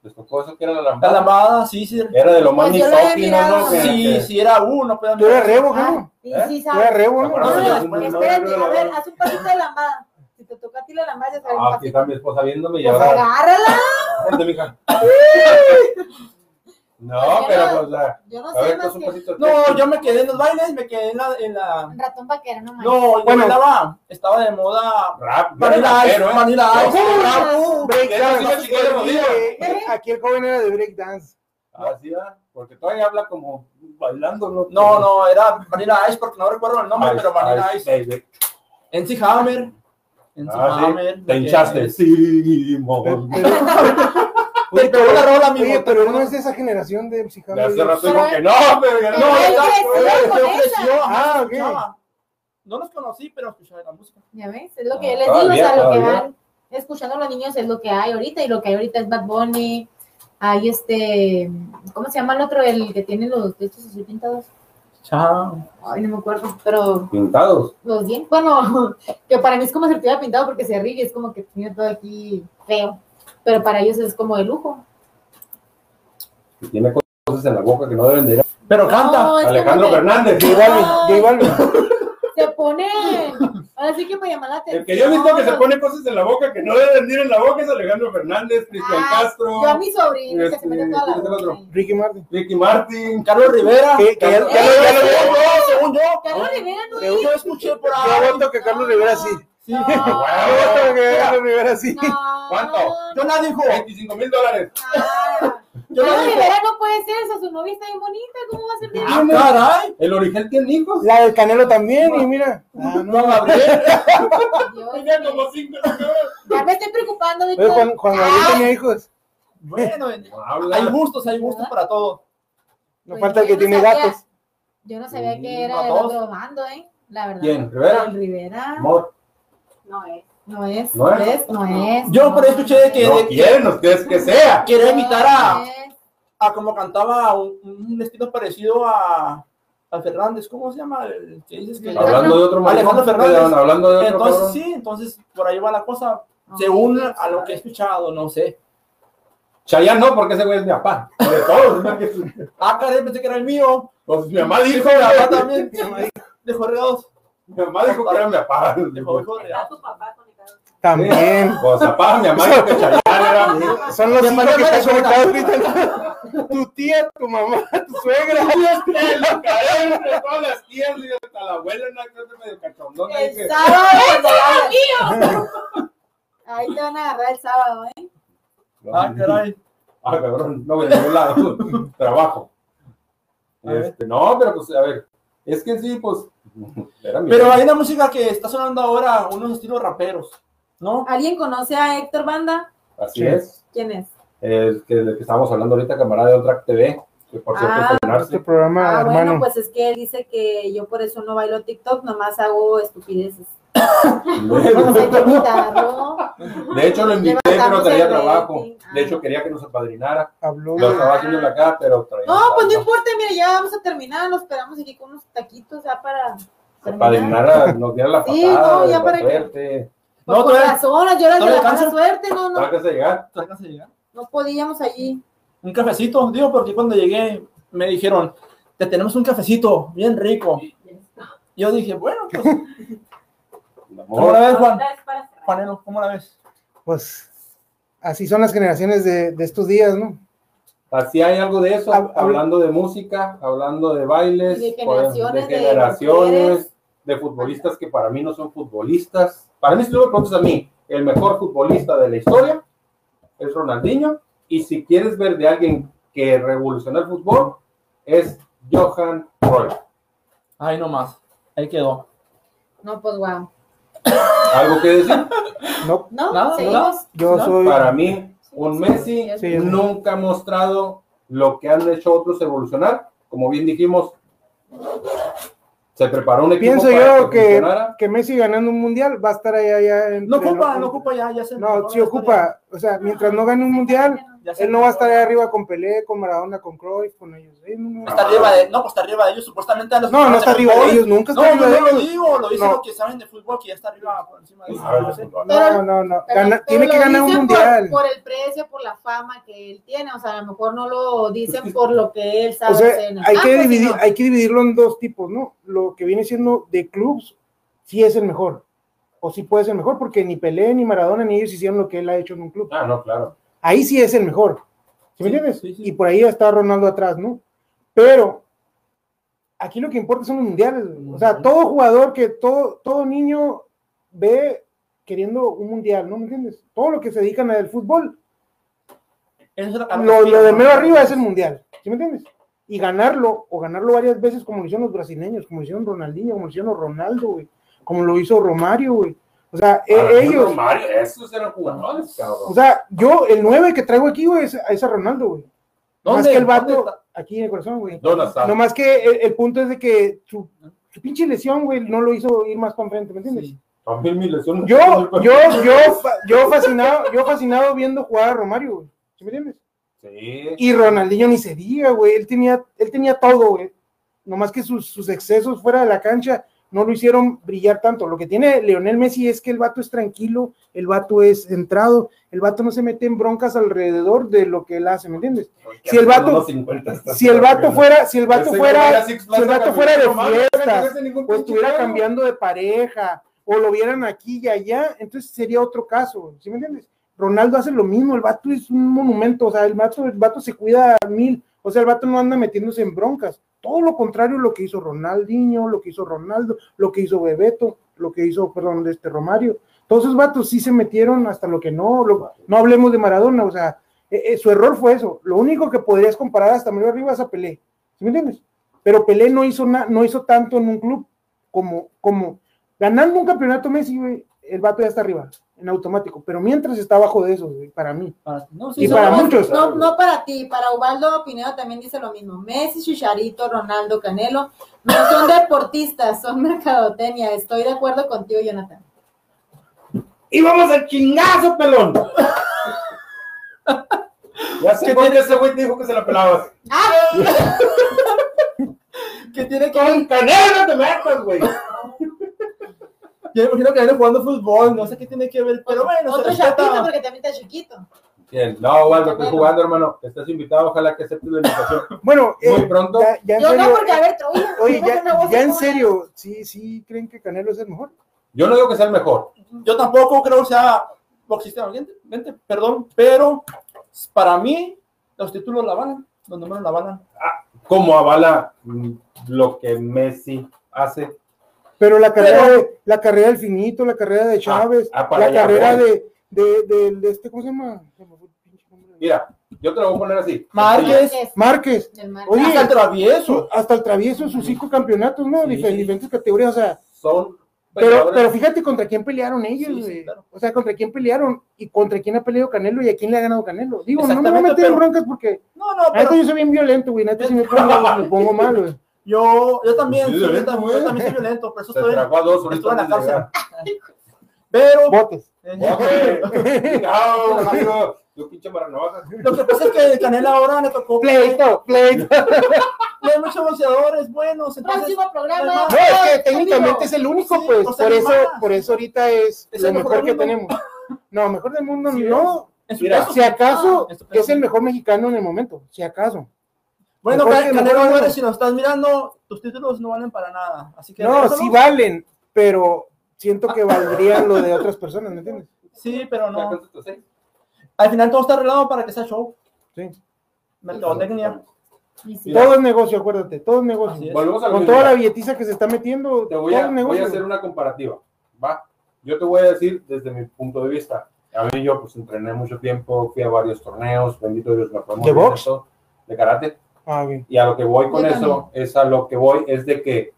¿Les tocó eso que era la La lambada? lambada, sí, sí. Era de lo más Pues yo misógino. ¿no? Que- Sí, que- sí, era uno, pues. Tú eres rebo, Ah, ¿no? sí, ¿Eh? sí, eres sabes. rebo, ¿Te ¿no? acuerdas? No, no, espérate, a ver, haz un pasito de lambada. Si te toca a ti la lambada, ya sabes Ah, aquí está mi esposa viéndome y Pues ahora. agárrala. Vente, mija. No, pero pues, o sea, Yo no a sé ver, más pues que. No, yo me quedé en los bailes, me quedé en la. En la... ratón vaquero, no. No, yo Bueno. bailaba, estaba de moda. Rap, Vanilla Ice, pero, ¿eh? Vanilla Ice. Aquí el joven era de break dance. Así va, porque todavía habla como bailando, ¿no? No, no, era Vanilla Ice porque no recuerdo el nombre, pero Vanilla Ice. NC Hammer. NC Ah, sí. Hammer. Te hinchaste. Sí, Pero, pegó la rola, amigo. oye, pero no es de esa generación de De Psichammer. hace rato Pero- dijo que no, pero ya Pero No, Ah, ok. No los conocí, pero escuchaba la música. Ya ves, es lo que Ah, yo les digo, o sea, lo que van escuchando los niños es lo que hay ahorita y lo que hay ahorita es Bad Bunny. Hay este, ¿cómo se llama el otro? El que tiene los estos así pintados. Chao. Ay, no me acuerdo, pero Pintados. los dientes, bueno, que para mí es como si estuviera pintado porque se ríe, es como que tiene todo aquí feo, pero para ellos es como de lujo. Tiene cosas en la boca que no deben de ir. Pero canta. No, Alejandro que Fernández. Balvin. Se pone, ahora sí que para llamar la atención. El que yo he visto que se pone cosas en la boca que no deben de ir en la boca es Alejandro Fernández, Cristian Ah, Castro, Yo a mi sobrino que se Este, mete toda la. Ricky Martin. Ricky Martin. Carlos Rivera. Que, que ya lo- Según yo, según yo. Carlos Rivera no Según Yo escuché por Yo ahí. voto que Carlos Rivera sí. Sí. Yo Rivera. No. ¿Cuánto? Yo la dijo. 25 mil dólares. Ah. Yo dijo. Rivera no puede ser, o sea, su novia está bien bonita, ¿cómo va a ser? Ah, caray. El origen tiene hijos. La del Canelo también, y mira. Ah, No, Gabriel. Tenía como cinco. Ya me estoy preocupando, Oye, Víctor. Juan, Juan Gabriel Ah, tenía hijos. Bueno, hay gustos, hay gustos para todo. No Pues falta el que no tiene sabía. gatos. Yo no sabía que era a el todos. otro bando, ¿eh? La verdad. ¿Quién? ¿Rivera? Rivera. Amor. No es. No es, ¿No no es? no es. Yo por ahí escuché de que, No quieren, quieres que sea. quería imitar a, a como cantaba un, un estilo parecido a, a Fernández. ¿Cómo se llama? El que dices que Hablando de otro Alejandro Fernández. Hablando de otro Entonces, cabrón. sí, entonces por ahí va la cosa. No, Según sí, a lo que he escuchado, no sé. Chayanne no, porque ese güey es mi papá. De todos. Ah, caray, pensé que era el mío. Pues mi mamá dijo, mi papá también. De regados. Mi mamá dijo que era mi papá. De Está tu papá conectado. También. Pues papá, mi mamá dijo que Chayanne era mi. Son los cinco que están conectados ahorita. Tu tía, tu mamá, tu suegra. Entre todas las tías y hasta la abuela en una clase medio cachondona. El sábado. Ahí te van a agarrar el sábado, ¿eh? Ah, caray. Ah, cabrón, no voy a ningún lado. Trabajo. Este, no, pero pues, a ver, es que sí, pues, era mi Pero hay una música que está sonando ahora, unos estilos raperos, ¿no? ¿Alguien conoce a Héctor Banda? Así Sí. es. ¿Quién es? El que, del que estábamos hablando ahorita, camarada de Otra TV, que por cierto Ah, es estrenarse. Este programa, Ah, hermano. bueno, pues es que él dice que yo por eso no bailo TikTok, nomás hago estupideces. De hecho, lo invité, pero traía trabajo. De hecho, quería que nos apadrinara. Habló Lo estaba haciendo en la cara, pero traía. No, pues no importa, mira, ya vamos a terminar, lo esperamos aquí con unos taquitos ya para. Apadrinara, nos diera la Sí, patada, no, ya para que- suerte. Pues No, con todavía- razón, las lloras de ¿todavía la mala suerte, no, no, ¿Sabes que llegar? ¿Te alcanza a llegar? no podíamos allí. Un cafecito, digo, porque cuando llegué me dijeron, te tenemos un cafecito bien rico. Yo dije, bueno, pues, ¿cómo la ves, Juan? Juanelo, ¿cómo la ves? Pues así son las generaciones de, de estos días, ¿no? Así hay algo de eso, Hab- habla- hablando de música, hablando de bailes, de pues, generaciones de generaciones, de futbolistas que para mí no son futbolistas. Para mí, si tú me preguntas a mí, el mejor futbolista de la historia es Ronaldinho. Y si quieres ver de alguien que revolucionó el fútbol, es Johan Cruyff. Ay, no más. Ahí quedó. No, pues wow. ¿Algo que decir? No, ¿No? Nada, ¿Seguimos? yo ¿No? soy. Para mí, un Messi Sí, nunca ha mostrado lo que han hecho otros evolucionar. Como bien dijimos, se preparó un equipo Pienso para yo que, que Messi ganando un mundial va a estar allá. allá entre No ocupa, los- no ocupa ya, ya se No, sí ocupa. O sea, mientras no gane un mundial, Ya él no va a estar allá arriba con Pelé, con Maradona, con Cruyff, con ellos. No, Está arriba de, no, pues está arriba de ellos, supuestamente a los no, no está arriba de ellos, nunca está No, arriba no, de no lo ellos. digo, lo dicen No. los que saben de fútbol, que ya está arriba por encima de ellos. A ver, No. No, no, no. Pero- Gana- pero tiene que lo ganar un mundial. Por, por el precio, por la fama que él tiene. O sea, a lo mejor no lo dicen por lo que él sabe O sea, hacer hay que, dividir, hay que dividirlo en dos tipos, ¿no? Lo que viene siendo de clubs, sí es el mejor. O sí puede ser mejor, porque ni Pelé, ni Maradona, ni ellos hicieron lo que él ha hecho en un club. Ah, no, claro. Ahí sí es el mejor. ¿Sí me entiendes? sí, sí. Y por ahí está Ronaldo atrás, ¿no? Pero aquí lo que importa son los mundiales. O sea, todo jugador que todo, todo niño ve queriendo un mundial, ¿no me entiendes? Todo lo que se dedican al fútbol, Eso es lo, lo de medio arriba es el mundial, ¿sí me entiendes? Y ganarlo, o ganarlo varias veces como lo hicieron los brasileños, como lo hicieron Ronaldinho, como lo hicieron Ronaldo, güey, como lo hizo Romario, güey. O sea, e- mí, ellos, Romario, esos eran jugadores, cabrón. o sea, yo, el 9 que traigo aquí, güey, es, es a Ronaldo, güey. Más ¿Dónde? que el ¿Dónde vato, aquí en el corazón, güey. ¿Dónde está? No más que el, el punto es de que su, su pinche lesión, güey, no lo hizo ir más para enfrente, ¿me entiendes? Sí. Mí mi lesión- Yo, yo, yo, yo fascinado, yo fascinado viendo jugar a Romario, güey. ¿Sí me entiendes? Sí. Y Ronaldinho ni se diga, güey. Él tenía, él tenía todo, güey. Nomás que sus, sus excesos fuera de la cancha no lo hicieron brillar tanto. Lo que tiene Leonel Messi es que el vato es tranquilo, el vato es centrado, el vato no se mete en broncas alrededor de lo que él hace, ¿me entiendes? Si el vato- Unos 50 está- Si el vato fuera, si el vato fuera, si el vato fuera de fiestas, o estuviera cambiando de pareja, o lo vieran aquí y allá, entonces sería otro caso, ¿sí me entiendes? Ronaldo hace lo mismo, el vato es un monumento, o sea, el vato, el vato se cuida a mil, o sea, el vato no anda metiéndose en broncas, todo lo contrario lo que hizo Ronaldinho, lo que hizo Ronaldo, lo que hizo Bebeto, lo que hizo, perdón, este Romario, todos esos vatos sí se metieron hasta lo que no, no hablemos de Maradona, o sea, eh, eh, su error fue eso, lo único que podrías comparar hasta medio arriba es a Pelé, ¿sí me entiendes? Pero Pelé no hizo, na- no hizo tanto en un club como, como ganando un campeonato Messi, el vato ya está arriba, en automático, pero mientras está abajo de eso, güey, para mí. Ah, no, sí, Y para muchos. No, no para ti, para Ubaldo Pinedo también dice lo mismo. Messi, Chicharito, Ronaldo, Canelo, no son deportistas, son mercadotecnia. Estoy de acuerdo contigo, Jonathan. Y vamos al chingazo, pelón. ya sé qué ese güey dijo que se la pelabas. que tiene que Con canelo te metas, güey. Yo me imagino que viene jugando fútbol, no sé qué tiene que ver, pero bueno, Otro chapito porque también está chiquito. Bien, no, Waldo, estoy jugando, hermano. Estás invitado, ojalá que aceptes la invitación. Bueno, Muy eh, pronto. ya, ya en Yo no, porque a ver, oye, ya, en serio, sí, sí, creen que Canelo es el mejor. Yo no digo que sea el mejor. Yo tampoco creo que sea boxísticamente, perdón, pero para mí los títulos la avalan, los números la avalan. ¿Cómo avala lo que Messi hace? Pero la carrera, Pero- de, la carrera del finito, la carrera de Chávez, ah, la allá carrera de, de, de- de este, ¿cómo se llama? Mira, yo te lo voy a poner así. Márquez. Márquez. Oye, Hasta el travieso. hasta el travieso, sus cinco campeonatos, ¿no? Sí. Difer- diferentes categorías, o sea, Son pero, pero fíjate contra quién pelearon ellos, Sí, sí, güey. claro. O sea, contra quién pelearon y contra quién ha peleado Canelo y a quién le ha ganado Canelo. Digo, no me voy a meter en broncas porque No, no, pero yo soy bien violento, güey. Neta si me pongo, me pongo mal, güey. Yo, yo también, Sí, sí, yo, violento, también, yo soy violento, por eso estoy, dos en la cárcel. Pero Botes. eh, No, amigo, tú pinche lo que pasa es que Canelo ahora le tocó Pleito, pleito. hay muchos boxeadores buenos, entonces Próximo programa. No, es que técnicamente es el único, Sí, pues. o sea, por eso, más. por eso ahorita es, Es lo el mejor mejor que tenemos. No, mejor del mundo, Sí, no. Mira, Si acaso caso. es el mejor mexicano en el momento, si acaso. Bueno, Canelo Álvarez, si nos estás mirando, tus títulos no valen para nada. Así que No, sí valen, pero siento que valdrían lo de otras personas, ¿me entiendes? Sí, pero no. Al final todo está arreglado para que sea show. Sí. Mercadotecnia. Sí. Todo es negocio, acuérdate, todo es negocio. es. Volvemos a lo Con toda la billetiza que se está metiendo, Te voy todo a, es voy negocio. a hacer una comparativa. Va. Yo te voy a decir desde mi punto de vista. A mí yo pues entrené mucho tiempo, fui a varios torneos, bendito Dios me muy ¿De box? eso, de karate. Ah, bien. Y a lo que voy con Yo eso, es a lo que voy, es de que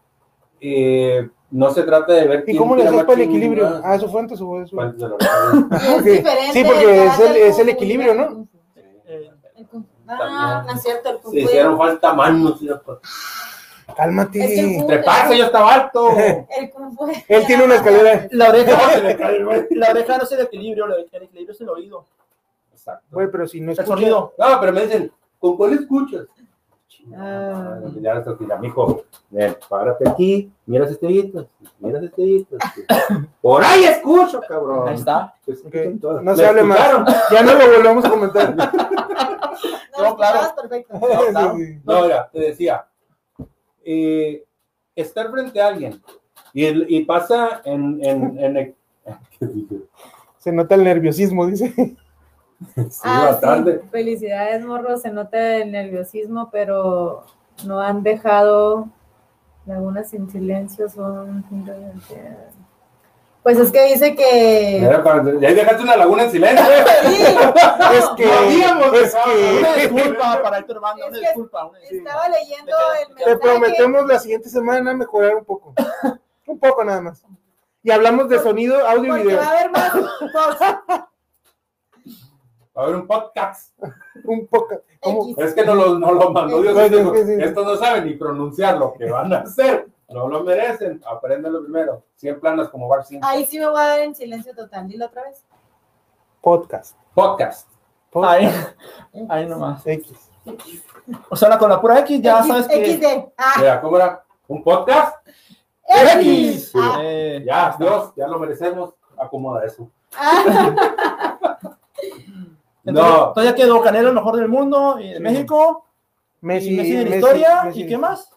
eh, no se trata de ver ¿Y quién cómo le haces para el equilibrio? Ah, eso fue antes o eso. Fuentes de la verdad. Ah, ok. Es diferente Sí, porque es el, es el equilibrio, ¿no? El. Ah, no es cierto, el kung Se hicieron falta manos. ¿cierto? Cálmate. Es que el Treparse, yo estaba alto. El kung fu. Él tiene una escalera. La oreja, Se me cae el güey. la oreja no es el equilibrio, la- el equilibrio es el oído. Exacto. Güey, pero si no El escucha- sonido. No, pero me dicen, ¿con cuál escuchas? Ah. Ya esto tira, mijo. Ven, párate aquí, miras estrellitas, miras estrellitas. Por ahí escucho, cabrón. Ahí está. Pues. No ¿Me se hable más. Ya no lo volvamos a comentar. No, No, claro. claro. No, mira, te decía, eh, estar frente a alguien y, pasa en, en, en el- ¿qué dije? Se nota el nerviosismo, dice. Sí, Ah, sí. Felicidades, morro. Se nota el nerviosismo, pero no han dejado lagunas sin silencio. Son. Pues es que dice que. Mira, cuando- Y ahí dejaste una laguna en silencio. Sí, Es que, es Una que disculpa para Héctor Banda, Es una que- disculpa. una disculpa. estaba leyendo el te mensaje. prometemos la siguiente semana mejorar un poco. Un poco nada más. Y hablamos de sonido, audio y video. va a haber más posts. Va a haber un podcast. Un. X. Es que no lo, no lo mandó Dios. Estos no saben ni pronunciar lo que van a hacer. No lo merecen. Apréndanlo primero. 100 planas como Bar 5. Ahí sí me voy a dar en silencio total. Dilo otra vez. Podcast. Podcast. Ahí, ahí nomás. X. O sea, con la pura X ya X- sabes que. XD. Ah, Mira, ¿cómo era? ¿Un podcast? X. Ah, Eh, Ya, Dios, ya lo merecemos. Acomoda eso. ah. entonces, No. ya quedó Canelo el mejor del mundo y de México. Messi, y Messi de la Messi, historia. Messi. ¿Y qué más?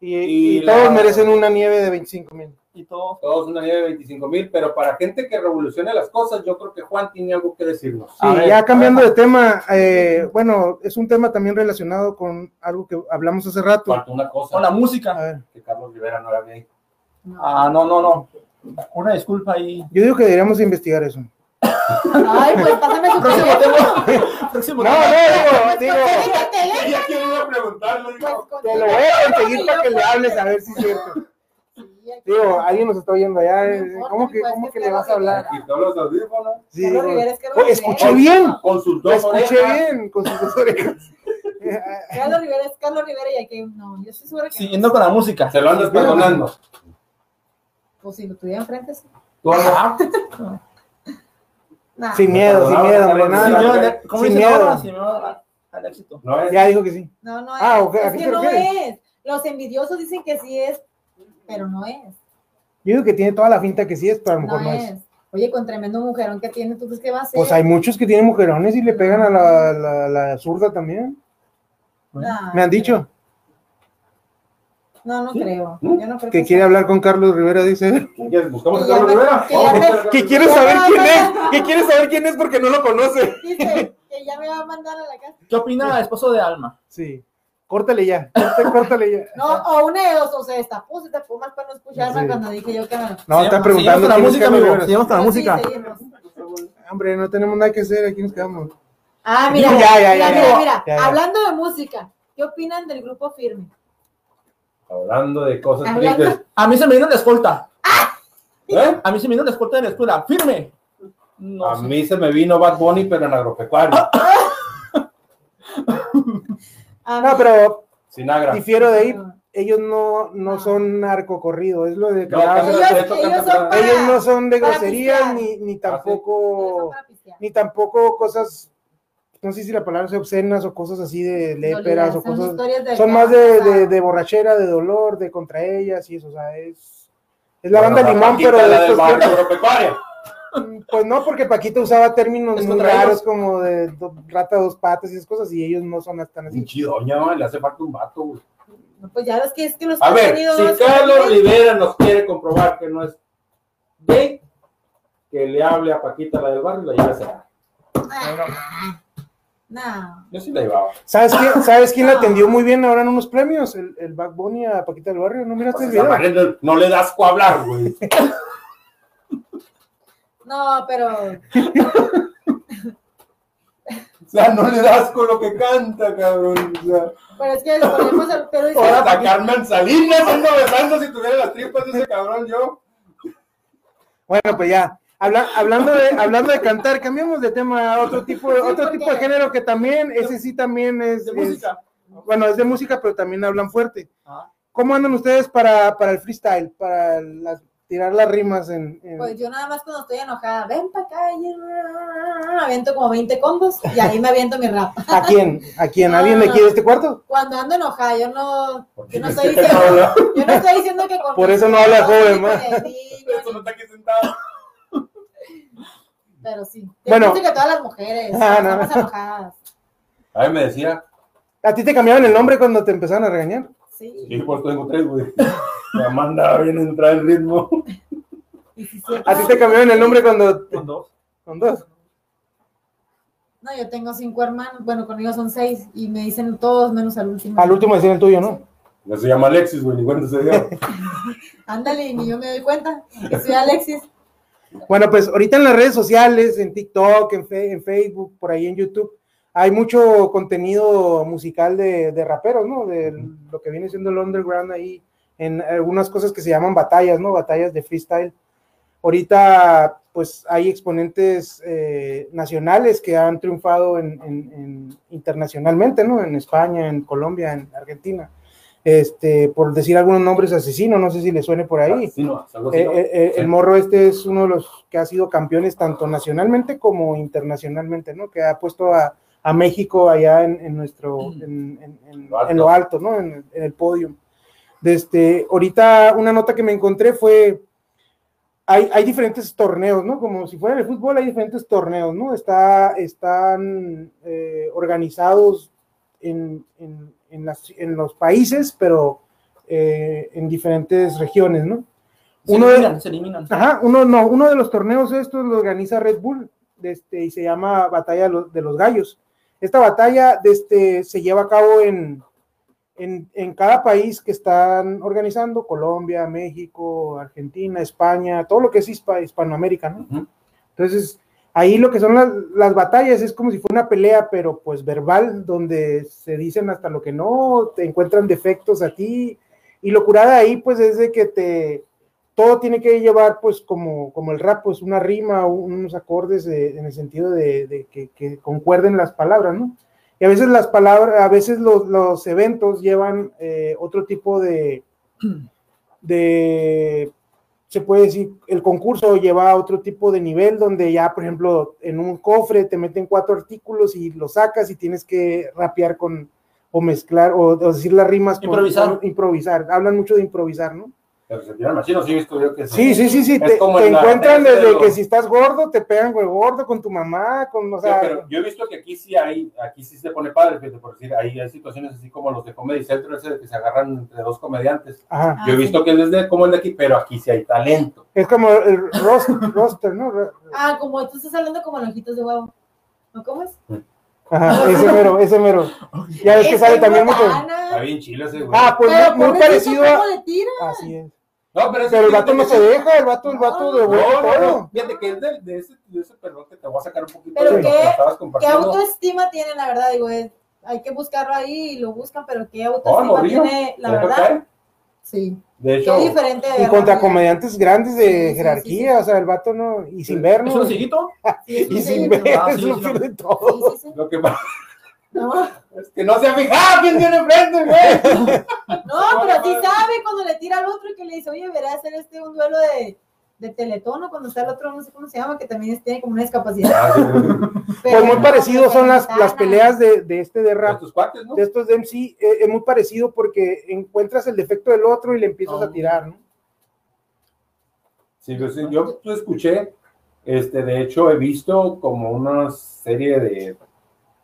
Y, Y y la- todos merecen una nieve de 25 mil. Y todo. Todos una nieve de 25 mil, pero para gente que revolucione las cosas, yo creo que Juan tiene algo que decirnos. Sí, ver, ya cambiando de tema, eh, bueno, es un tema también relacionado con algo que hablamos hace rato. Falta una cosa, Con la A música. ver, que Carlos Rivera no era gay. Ah, no, no, no. Una disculpa ahí. yo digo que deberíamos investigar eso. Ay, pues pásame su Próximo teléfono. tema. Próximo No, tema. no, digo, digo, Pues, el teléfono. Ella quiere ir a preguntarle, digo, Pues, te lo voy a conseguir para que le hables a ver si es cierto. Digo, alguien nos está oyendo allá. eh, ¿Cómo que, pues, cómo que le vas a hablar? quitó los audífonos Sí, digo, escuché bien, escuché bien con sus dos orejas. Carlos Rivera es Carlos Rivera y aquí no, yo estoy segura que Siguiendo con la música. Se lo andas perdonando. pues si lo tuviera enfrente sí. Tú. Nah. Sin miedo, sin miedo, hombre, Sin nada. miedo al- ¿Cómo Sin dice miedo. ahora? Sin miedo al- al éxito. No es. Ya dijo que sí. No, no es. Ah, ok, ¿a es que no refieres? es. Los envidiosos dicen que sí es, pero no es. Yo digo que tiene toda la finta que sí es, pero a lo No mejor no es. es. Oye, con tremendo mujerón que tiene, ¿tú crees que va a ser? Pues hay muchos que tienen mujerones y le pegan a la, la, la zurda también. Nah, Me han dicho No, no ¿Sí? creo. Yo no creo que quiere hablar con Carlos Rivera, dice. ¿Buscamos a Carlos Rivera? que me- quiere saber quién es, que quiere saber quién es porque no lo conoce. Dice que ya me va a mandar a la casa. ¿Qué opina el esposo de Alma? Sí. Córtale ya, córtale ya. No, o una de dos, o se destapó, se tapó más para no escucharme Sí. cuando dije yo que. No, Seguimos- está preguntando la música, amigo. Rivera. Seguimos con la música. Hombre, no tenemos nada que hacer, aquí nos quedamos. Ah, mira, Ya, ya, ya, mira, mira, mira. Hablando de música, ¿qué opinan del grupo Firme? Hablando de cosas Hablando- tristes. A mí se me vino la escolta. ¿Eh? A mí se me vino la escolta de la escuela. Firme. No A sé. mí se me vino Bad Bunny, pero en agropecuario. Ah, No, pero Sin agra. difiero de ahí, ellos no, no son narcocorrido, es lo de que No, Ellos- esto ellos canta- son para- Ellos no son de groserías ni, ni Ah, tampoco ni tampoco cosas no sé si la palabra es obscenas o cosas así de léperas o son cosas de son más de, de, de borrachera, de dolor, de contra ellas y eso, o sea, es es la Bueno, banda Limón, Paquita, pero de la del estos barrio tiempos, agropecuario. pues no, porque Paquito usaba términos Es muy raros ellos. como de do- rata dos patas y esas cosas y ellos no son tan así. Pinche doña, man, le hace falta un vato, güey. No, pues ya ves que es que los A ver, si Carlos Rivera nos quiere comprobar que no es gay, que le hable a Paquita, la del barrio, y la lleve a cenar. No. Yo sí la llevaba. ¿Sabes quién, ¿sabes quién la atendió muy bien ahora en unos premios? El, el Back Bunny a Paquita del Barrio, ¿no miraste Pues el video? no, no le das co hablar, güey. No, pero O sea, no le das con lo que canta, cabrón. O sea, pero es que le ponemos el pero dice, ahora a Carmen Salinas ando besando si tuviera las tripas de ese cabrón yo. Bueno, pues ya. Habla- hablando, de, hablando de cantar, cambiamos de tema a otro tipo, otro tipo de género que también, ese sí también es, De es- música. bueno, es de música, pero también hablan fuerte. Ah. ¿Cómo andan ustedes para, para el freestyle, para las- tirar las rimas en, en- pues yo nada más cuando estoy enojada, ven para acá y me aviento como 20 combos y ahí me aviento mi rap. ¿A quién? ¿A quién? ¿Alguien le quiere este cuarto? Cuando ando enojada, yo no, yo no es estoy diciendo, no yo no estoy diciendo que con Por eso no habla joven, el niño, Eso no está aquí sentado. Pero sí. Bueno. Bueno, que todas las mujeres Ah, no. enojadas. A mí me decía, ¿A ti te cambiaron el nombre cuando te empezaron a regañar? Sí. y por tengo tres, güey. Me manda bien entrar el ritmo. Sí, sí, ¿A ti te cambiaron el nombre cuando... Con dos. con dos? No, yo tengo cinco hermanos, bueno, conmigo son seis y me dicen todos menos al último. Al último decían el tuyo, ¿no? No se llama Alexis, güey, ni cuenta se dio. Ándale, ni yo me doy cuenta que soy Alexis. Bueno, pues ahorita en las redes sociales, en TikTok, en, Fe- en Facebook, por ahí en YouTube, hay mucho contenido musical de, de raperos, ¿no? De lo que viene siendo el underground ahí, en algunas cosas que se llaman batallas, ¿no? Batallas de freestyle. Ahorita, pues hay exponentes eh, nacionales que han triunfado en, en- en- internacionalmente, ¿no? En España, en Colombia, en Argentina. Este, por decir algunos nombres, asesino, no sé si le suene por ahí. Eh, eh, eh, Sí. El morro este es uno de los que ha sido campeones tanto nacionalmente como internacionalmente, ¿no? Que ha puesto a, a México allá en, en nuestro, en, en- en- Lo alto. en lo alto, ¿no? En, el- en el podio. Desde, ahorita una nota que me encontré fue, hay, hay diferentes torneos, ¿no? Como si fuera el fútbol, hay diferentes torneos, ¿no? Está, están eh, organizados en, en- en las- en los países, pero eh, en diferentes regiones, ¿no? Se Uno de- eliminan, se eliminan. Ajá, uno no, uno de los torneos estos lo organiza Red Bull, este, y se llama Batalla de los, de los Gallos. Esta batalla este, se lleva a cabo en, en, en cada país que están organizando, Colombia, México, Argentina, España, todo lo que es hispa- Hispanoamérica, ¿no? Ujú. Entonces, ahí lo que son las, las batallas es como si fuera una pelea, pero pues verbal, donde se dicen hasta lo que no, te encuentran defectos a ti, y lo curada ahí pues es de que te, todo tiene que llevar pues como, como el rap, pues una rima, unos acordes de- en el sentido de, que concuerden las palabras, ¿no? Y a veces las palabras, a veces los, los eventos llevan eh, otro tipo de, de, se puede decir, el concurso lleva a otro tipo de nivel donde ya, por ejemplo, en un cofre te meten cuatro artículos y lo sacas y tienes que rapear con, o mezclar, o, o decir las rimas. Improvisar. con- improvisar. Hablan mucho de improvisar, ¿no? Pero se tiran machino, sí yo que Sí, sí, sí, sí. Es Te, te encuentran desde que si estás gordo, te pegan con el gordo, con tu mamá, con, o Sí, sea, pero yo he visto que aquí sí hay, aquí sí se pone padre, fíjate, por decir, ahí hay situaciones así como los de Comedy Central, ese de que se agarran entre dos comediantes. ajá. Ah, Yo he sí. visto que es de, como el de aquí, pero aquí sí hay talento. Es como el roster, roster ¿no? Ah, como tú estás hablando como en ojitos de huevo. ¿No comes? Ajá, ese mero, ese mero. Ya ves que Es sale también mucho. Está bien chilo ese, güey. Ah, pues Pero muy, muy parecido a. ¿cómo? Así es. No, pero, Pero el vato no se deja, el vato, el vato de No, bueno no, no. Fíjate que es de, de ese, de ese perro que te voy a sacar un poquito Pero de lo qué- que estabas ¿Qué autoestima tiene, la verdad? Digo, es- hay que buscarlo ahí y lo buscan, pero ¿qué autoestima morrillo. tiene, la ¿Se deja verdad? caer? Sí. De Qué hecho, diferente de Y contra comediantes grandes de Sí, sí, sí, jerarquía, sí. o sea, el vato no. Y sin ver, ¿Es un un Y sin ver, Ah, sí. lo que pasa No, es que no se ha fijado ¡Ah, quién tiene enfrente, güey. no, pero sí sabe cuando le tira al otro y que le dice, oye, verás hacer este un duelo de, de teletono cuando está el otro, no sé cómo se llama, que también tiene como una discapacidad. Ah, Pues muy parecido son las, las peleas de, de este de De rap, tus cuates, ¿no? de estos de MC, eh, es muy parecido porque encuentras el defecto del otro y le empiezas a Oh. tirar, ¿no? Sí, yo, sí, yo yo escuché, este, de hecho he visto como una serie de,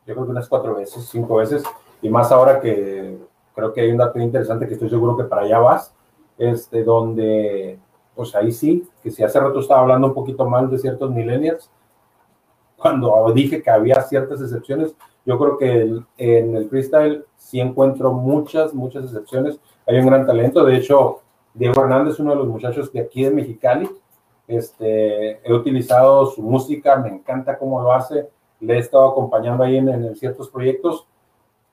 yo creo que unas cuatro veces, cinco veces, y más ahora que creo que hay un dato interesante que estoy seguro que para allá vas, este, donde, pues ahí sí, que si hace rato estaba hablando un poquito mal de ciertos millennials, cuando dije que había ciertas excepciones, yo creo que el- en el freestyle sí encuentro muchas, muchas excepciones, hay un gran talento, de hecho, Diego Hernández, uno de los muchachos de aquí de Mexicali. Este, he utilizado su música, me encanta cómo lo hace. Le he estado acompañando ahí en, en ciertos proyectos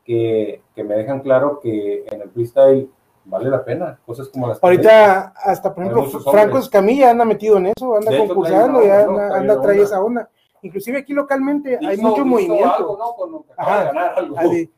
que, que me dejan claro que en el freestyle vale la pena. Cosas como las que Ahorita, hasta por Hay ejemplo, Franco. Escamilla anda metido en eso, anda hecho, concursando, trae ya onda, ¿no? anda, Trae anda- esa onda. Inclusive aquí localmente hay hizo- mucho hizo movimiento. algo, ¿no? Con- Ajá. ganar algo. Así,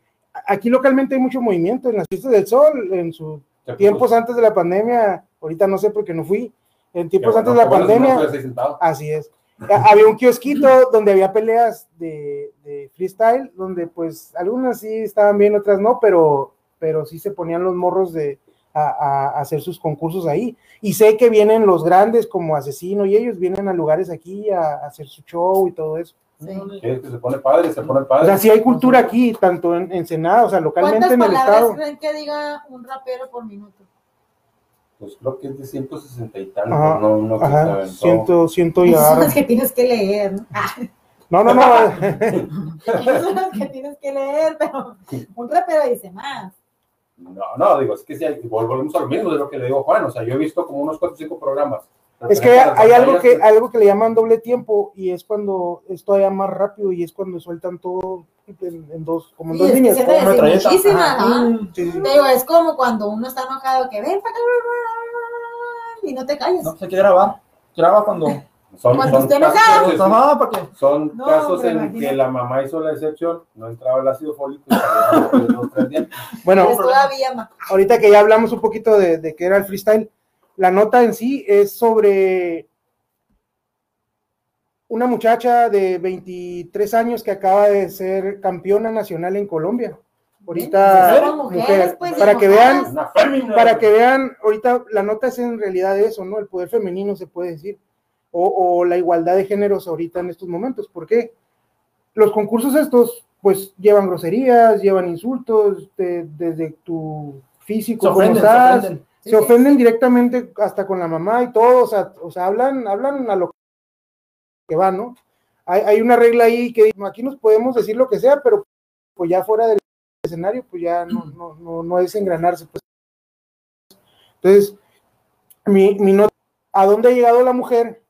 Aquí localmente hay mucho movimiento en las fiestas del sol, en sus puso- tiempos antes de la pandemia, ahorita no sé por qué no fui, en tiempos que, antes bueno, de la bueno, pandemia, así es. Ha- Había un kiosquito donde había peleas de, de freestyle, donde pues algunas sí estaban bien, otras no, pero, pero sí se ponían los morros de a, hacer sus concursos ahí. Y sé que vienen los grandes como Asesino y ellos vienen a lugares aquí a, a hacer su show y todo eso. Sí. Es que se pone padre, se pone O padre. sea, sí hay cultura aquí, tanto en Ensenada, o sea, localmente ¿Cuántas en el palabras estado. creen que diga un rapero por minuto? Pues creo que es de 160 y tantos, Ajá, no, no que se Ajá, aventó. siento, siento y Esas son las que tienes que leer, ¿no? Ah, No, no, no. Esas son las que tienes que leer, pero un rapero dice más. No, no, digo, es que sí, hay- vol- volvemos a lo mismo de lo que le digo Juan. O sea, yo he visto como unos 4 o 5 programas. Es que hay algo que, batallas algo que le llaman doble tiempo y es cuando es todavía más rápido y es cuando sueltan todo en, en dos, como en Sí, dos es que líneas. se te como sí. Te digo, es como cuando uno está enojado que ven para y no te calles. No, pues hay que grabar. Graba cuando. Son, Cuando son esté casos, que. son No, casos en imagínate. que la mamá hizo la excepción, no entraba el ácido fólico y. Bueno, Es todavía ahorita que ya hablamos un poquito de, de qué era el freestyle, la nota en sí es sobre una muchacha de 23 años que acaba de ser campeona nacional en Colombia. Ahorita, mujeres, mujer, pues, para que vean, para que vean, ahorita la nota es en realidad eso, ¿no? El poder femenino se puede decir, o, o la igualdad de géneros ahorita en estos momentos. ¿Por qué? Los concursos estos, pues, llevan groserías, llevan insultos, de- desde tu físico, Se cómo ofenden, se estás, ofenden. Sí, se sí, ofenden directamente hasta con la mamá y todo, o sea, o sea hablan, hablan a lo que va, ¿no? Hay, hay una regla ahí que dice, aquí nos podemos decir lo que sea, pero pues ya fuera del escenario, pues ya no, no, no, no es engranarse. Pues. Entonces, mi, mi nota, ¿a dónde ha llegado la mujer?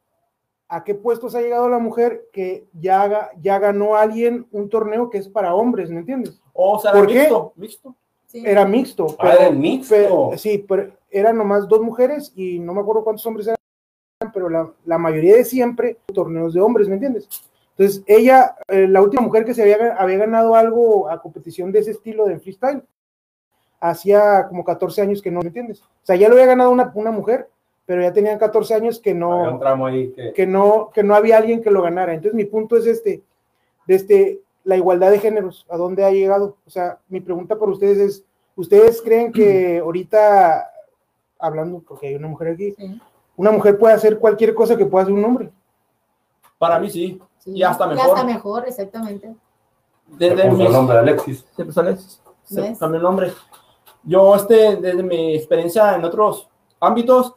¿A qué puestos ha llegado la mujer que ya, haga- ya ganó alguien un torneo que es para hombres, ¿me entiendes? O sea, ¿Por qué? mixto. Mixto. Sí. Era mixto. Ah, era mixto. pero- sí, pero eran nomás dos mujeres y no me acuerdo cuántos hombres eran, pero la, la mayoría de siempre torneos de hombres, ¿me entiendes? Entonces, ella, eh, la última mujer que se había, había ganado algo a competición de ese estilo de freestyle, hacía como 14 años que no, ¿me entiendes? O sea, ya lo había ganado una, una mujer, pero ya tenían 14 años que no, ahí que. que no, que no había alguien que lo ganara. Entonces, mi punto es este, de este, la igualdad de géneros, ¿a dónde ha llegado? O sea, mi pregunta para ustedes es, ¿ustedes creen que ahorita, hablando, porque hay una mujer aquí, Sí, una mujer puede hacer cualquier cosa que pueda hacer un hombre? Para mí sí. sí. Y hasta Y mejor. hasta mejor, exactamente. se Desde puso mis- el nombre de Alexis. Se ¿Ves? cambió el nombre. Yo, este, desde mi experiencia en otros ámbitos,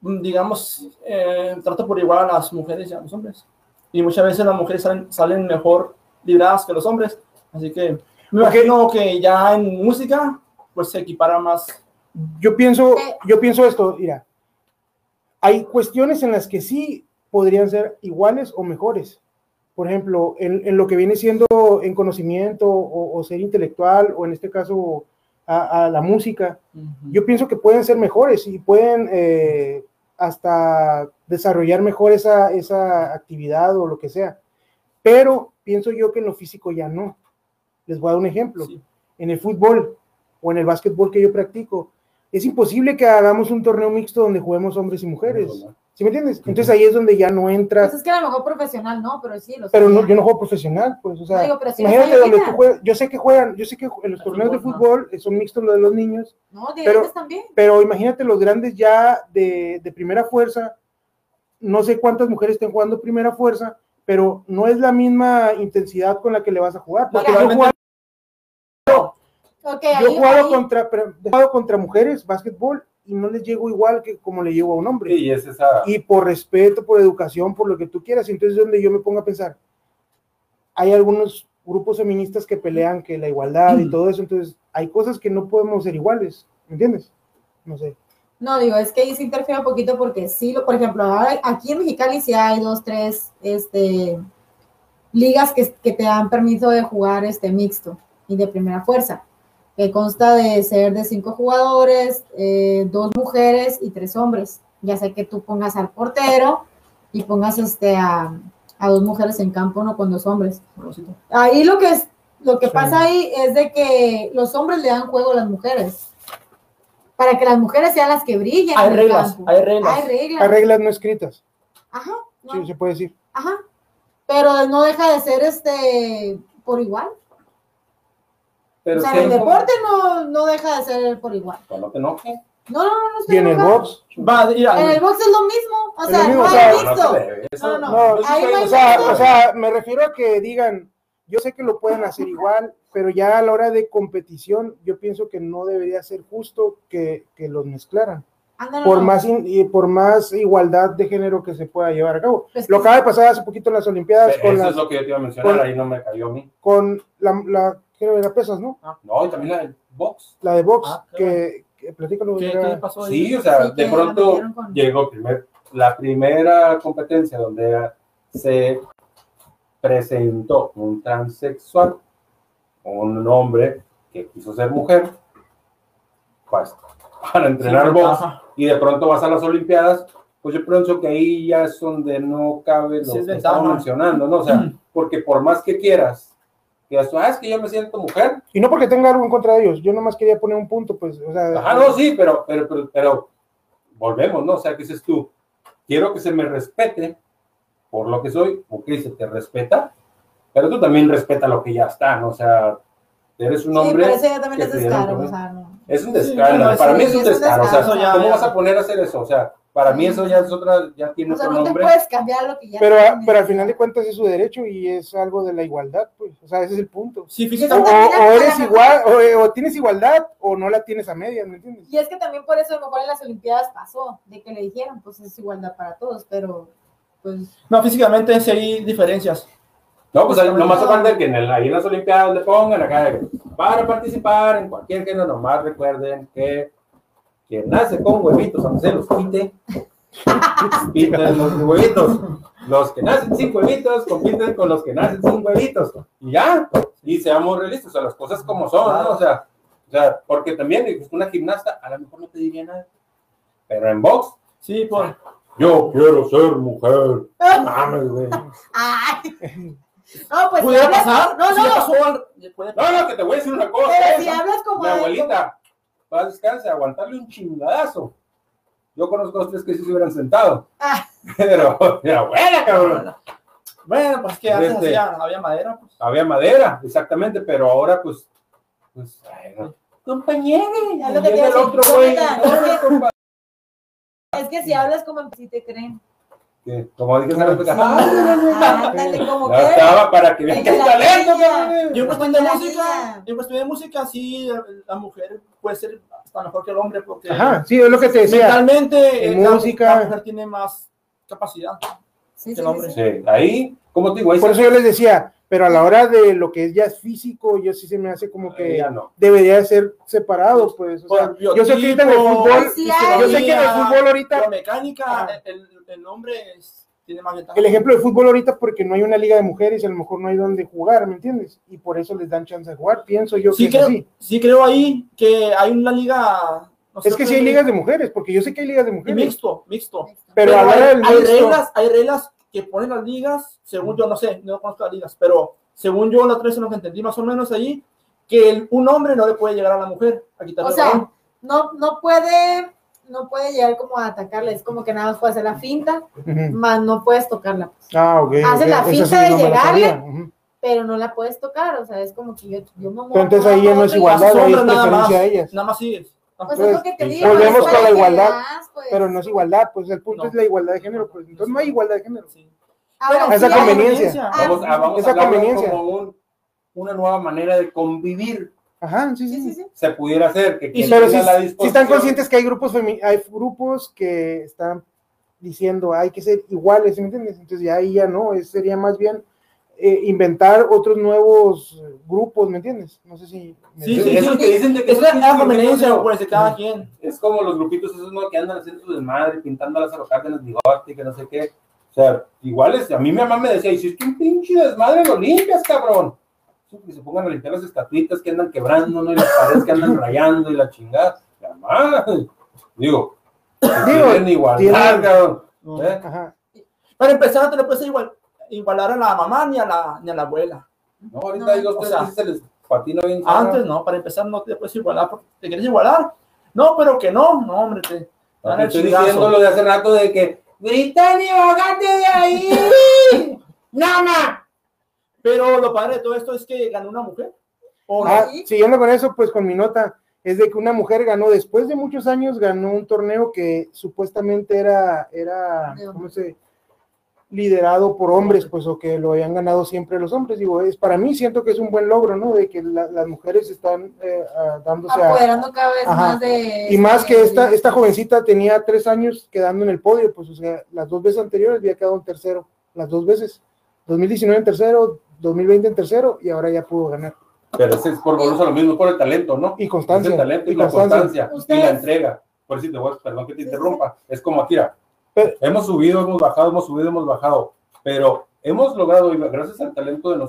mm, digamos, eh, trato por igual a las mujeres y a los hombres. Y muchas veces las mujeres salen, salen mejor libradas que los hombres. Así que me Ok. imagino que ya en música, pues se equipara más. Yo pienso, yo pienso esto, mira, hay cuestiones en las que sí podrían ser iguales o mejores. Por ejemplo, en, en lo que viene siendo en conocimiento o, o ser intelectual, o en este caso a, a la música, yo pienso que pueden ser mejores y pueden eh, hasta desarrollar mejor esa, esa actividad o lo que sea. Pero pienso yo que en lo físico ya no. Les voy a dar un ejemplo. Sí. En el fútbol o en el básquetbol que yo practico, es imposible que hagamos un torneo mixto donde juguemos hombres y mujeres. ¿Sí me entiendes? Entonces ahí es donde ya no entra. Pues es que a lo mejor profesional, ¿no? Pero sí, lo Pero no, yo no juego profesional, pues, o sea, No, digo, pero sí imagínate los donde tú juegas, yo sé que juegan, yo sé que en los torneos de fútbol, eh, son mixtos los de los niños, No, de pero- grandes también. pero imagínate los grandes ya de, de primera fuerza, no sé cuántas mujeres estén jugando primera fuerza, pero no es la misma intensidad con la que le vas a jugar, porque yo he Naturalmente, jugado, Yo he ahí, jugado ahí- contra, pero he jugado contra mujeres, básquetbol, y no les llego igual que como le llego a un hombre. Sí, y es esa. y por respeto, por educación, por lo que tú quieras. Entonces, es donde yo me pongo a pensar, hay algunos grupos feministas que pelean que la igualdad y todo eso, entonces hay cosas que no podemos ser iguales, ¿me entiendes? No sé. No, digo, es que ahí se interfiere un poquito porque sí, lo, por ejemplo, aquí en Mexicali sí hay dos, tres este, ligas que, que te dan permiso de jugar este mixto y de primera fuerza, que consta de ser de cinco jugadores, eh, dos mujeres y tres hombres. Ya sé que tú pongas al portero y pongas este a, a dos mujeres en campo, no con dos hombres. Ahí lo que es, lo que Sí. pasa ahí es de que los hombres le dan juego a las mujeres. Para que las mujeres sean las que brillen. Hay reglas, hay reglas. Hay reglas. Hay reglas no escritas, Ajá, no, sí, se puede decir. ajá. Pero no deja de ser este por igual. Pero o sea, el deporte no, no deja de ser por igual. Que no. No, no, no, no Y en el box, Va, mira, En el box es lo mismo. O Es sea, mismo, no o hay sea, No, no. Eso- eso Ahí o sea, mixto. o sea, me refiero a que digan, yo sé que lo pueden hacer igual, pero ya a la hora de competición, yo pienso que no debería ser justo que, que los mezclaran. Por no. más in- y por más igualdad de género que se pueda llevar a cabo. Pues Lo que- acaba de pasar hace poquito en las Olimpiadas Eso con es las lo que yo te iba a mencionar, con- ahí no me cayó a mí. con la, la ¿qué era? pesas, ¿no? No, y también la del box. La de box, Ah, que, que platícalo. ¿Qué, pasó ahí? Sí, o sea, Sí, de pronto con- llegó primer, la primera competencia donde se presentó un transexual, un hombre que quiso ser mujer, pues, para entrenar Sí, box, y de pronto vas a las Olimpiadas, pues yo pienso que ahí ya es donde no cabe lo Sí, es que estamos mencionando, ¿no? O sea, porque por más que quieras, que digas, ah, es que yo me siento mujer, Y no porque tenga algo en contra de ellos, yo nomás quería poner un punto, pues, o sea, Ajá, no, sí, pero, pero, pero, pero volvemos, ¿no? O sea, ¿qué dices tú? Quiero que se me respete por lo que soy, ok, se te respeta, pero tú también respeta lo que ya está, ¿no? O sea, eres un Sí, hombre. pero eso ya también es descaro, o sea, no. Es un Sí, descaro, no, para sí, mí es un es un descaro, o sea, ¿cómo ya. vas a poner a hacer eso? O sea, para mí eso ya es otra, ya tiene O sea, otro no te nombre. puedes cambiar lo que ya pero, pero al final de cuentas es su derecho y es algo de la igualdad, pues, o sea, ese es el punto. Sí, O, físicamente. o- o eres igual, o, o tienes igualdad, o no la tienes a medias, ¿me entiendes? Y es que también por eso a lo mejor en las Olimpiadas pasó, de que le dijeron, pues es igualdad para todos, pero pues No, físicamente sí hay diferencias. No, pues ahí nomás falta que en el, ahí en las Olimpiadas le pongan acá, que para participar en cualquier género, nomás recuerden que quien nace con huevitos, aunque se los quite, piten los huevitos. Los que nacen sin huevitos, compiten con los que nacen sin huevitos. Y ya, y seamos realistas, o sea, las cosas como son, ¿no? O sea, o sea porque también pues, una gimnasta a lo mejor no te diría nada. Pero en box, Sí, por. yo quiero ser mujer. Mames, güey. ¡Ay! No, pues si ¿Pudiera hablas- pasar? No, Sí, no, pasó puede No, no, que te voy a decir una cosa. pero si hablas como Mi abuelita, va a descansar, aguantarle un chingadazo. Yo conozco a los tres que sí se hubieran sentado. Ah. Pero, mi abuela, cabrón. Bueno, pues que antes Este- hacía- había madera. Pues. Había madera, exactamente, pero ahora, pues, pues. Compañero. Es que si hablas como si te creen. Que, Como dije hace rato, Ah, que. estaba para que vean que que talento, niña. cabrón. Y en cuestión de música, cuestión de música, sí, la mujer puede ser hasta mejor que el hombre porque Ajá, sí, es lo que te decía. mentalmente en eh, la- música. la mujer tiene más capacidad. Sí, sí, el hombre. sí, sí. Sí, ahí, como te digo, ahí Por se- eso yo les decía, pero a la hora de lo que es ya físico, yo sí se me hace como que no. debería de ser separado, pues. O sea, Por yo sé que ahorita en el fútbol, yo sé que en el fútbol ahorita, mecánica, Ajá. el, el hombre es- tiene más el ejemplo de fútbol ahorita porque no hay una liga de mujeres y a lo mejor no hay donde jugar, ¿me entiendes? Y por eso les dan chance de jugar, pienso yo sí que es creo, así. sí creo ahí que hay una liga. no sé Es que sí hay ligas de mujeres, porque yo sé que hay ligas de y mujeres, mixto, mixto. pero a la hora hay, del hay mixto- reglas, hay reglas que ponen las ligas, según yo no sé, no conozco las ligas, pero según yo la otra vez en lo que entendí más o menos allí, que el- un hombre no le puede llegar a la mujer a quitarle O el sea, balón. no, no puede, no puede llegar como a atacarle, es como que nada más puede hacer la finta, Ujú. más no puedes tocarla, Ah, ok. Hace ok, la finta sí de no llegarle. pero no la puedes tocar, o sea, es como que yo, yo me muevo. Pero entonces ahí ya no es igualdad, Las ahí es sombras nada más, a ellas. nada más sigues. Pues Pues, es lo que te sí, digo. volvemos con la igualdad, pues. Pero no es igualdad, pues el punto No. es la igualdad de género, pues entonces no hay igualdad de género. Sí. Ahora, esa sí hay- conveniencia. Ah, Vamos a, vamos Esa a conveniencia. como un- una nueva manera de convivir. Ajá, sí, Sí, sí. sí, sí. Se pudiera hacer que quien Pero si, la si están conscientes que hay grupos femi- hay grupos que están diciendo hay que ser iguales, ¿me entiendes? Entonces ya ahí ya no, es, sería más bien eh, inventar otros nuevos grupos, ¿me entiendes? No sé si... me Sí, Es- sí, eso que dicen de que Es pinches conveniencia, grupitos, pues, de cada quien. Es como los grupitos esos ¿no? que andan haciendo su desmadre, pintando las alocárdenas bigote, que no sé qué. O sea, iguales, a mí mi mamá me decía, hiciste un pinche desmadre, lo limpias, cabrón. Sí, Que se pongan a limpiar las estatuitas que andan quebrando, ¿no? Y las paredes que andan rayando y la chingada. La madre. Digo, Digo, tienen igualdad, tienen- cabrón. ¿Eh? Ajá. Para empezar, no te le puedes igual, igualar a la mamá ni a la, ni a la abuela. No, ahorita No, dos, o sea, se les patina bien. Antes no, para empezar no te puedes igualar porque te quieres igualar. No, pero que no, no, hombre, te dan el estoy chingazo. diciendo lo de hace rato de que Britannia, bájate de ahí. ¡Nana! Pero lo padre de todo esto es que ganó una mujer. Ah, siguiendo con eso, pues con mi nota, es de que una mujer ganó, después de muchos años, ganó un torneo que supuestamente era, era, ¿cómo se? Liderado por hombres, pues, o que lo hayan ganado siempre los hombres. Digo, es para mí siento que es un buen logro, ¿no? De que la- las mujeres están eh, ah, dándose a, Apoderando cada vez Ajá. más de... y más que de- esta, esta jovencita tenía tres años quedando en el podio, pues, o sea, las dos veces anteriores había quedado en tercero, las dos veces. 2019 en tercero, 2020 en tercero, y ahora ya pudo ganar. Pero ese es por volvernos a lo mismo, por el talento, ¿no? Y Es constancia. el talento y, y la constancia. constancia y la entrega. Por eso te voy, perdón que te interrumpa. Es como Akira. Pero- hemos subido, hemos bajado, hemos subido, hemos bajado. Pero hemos logrado, gracias al talento de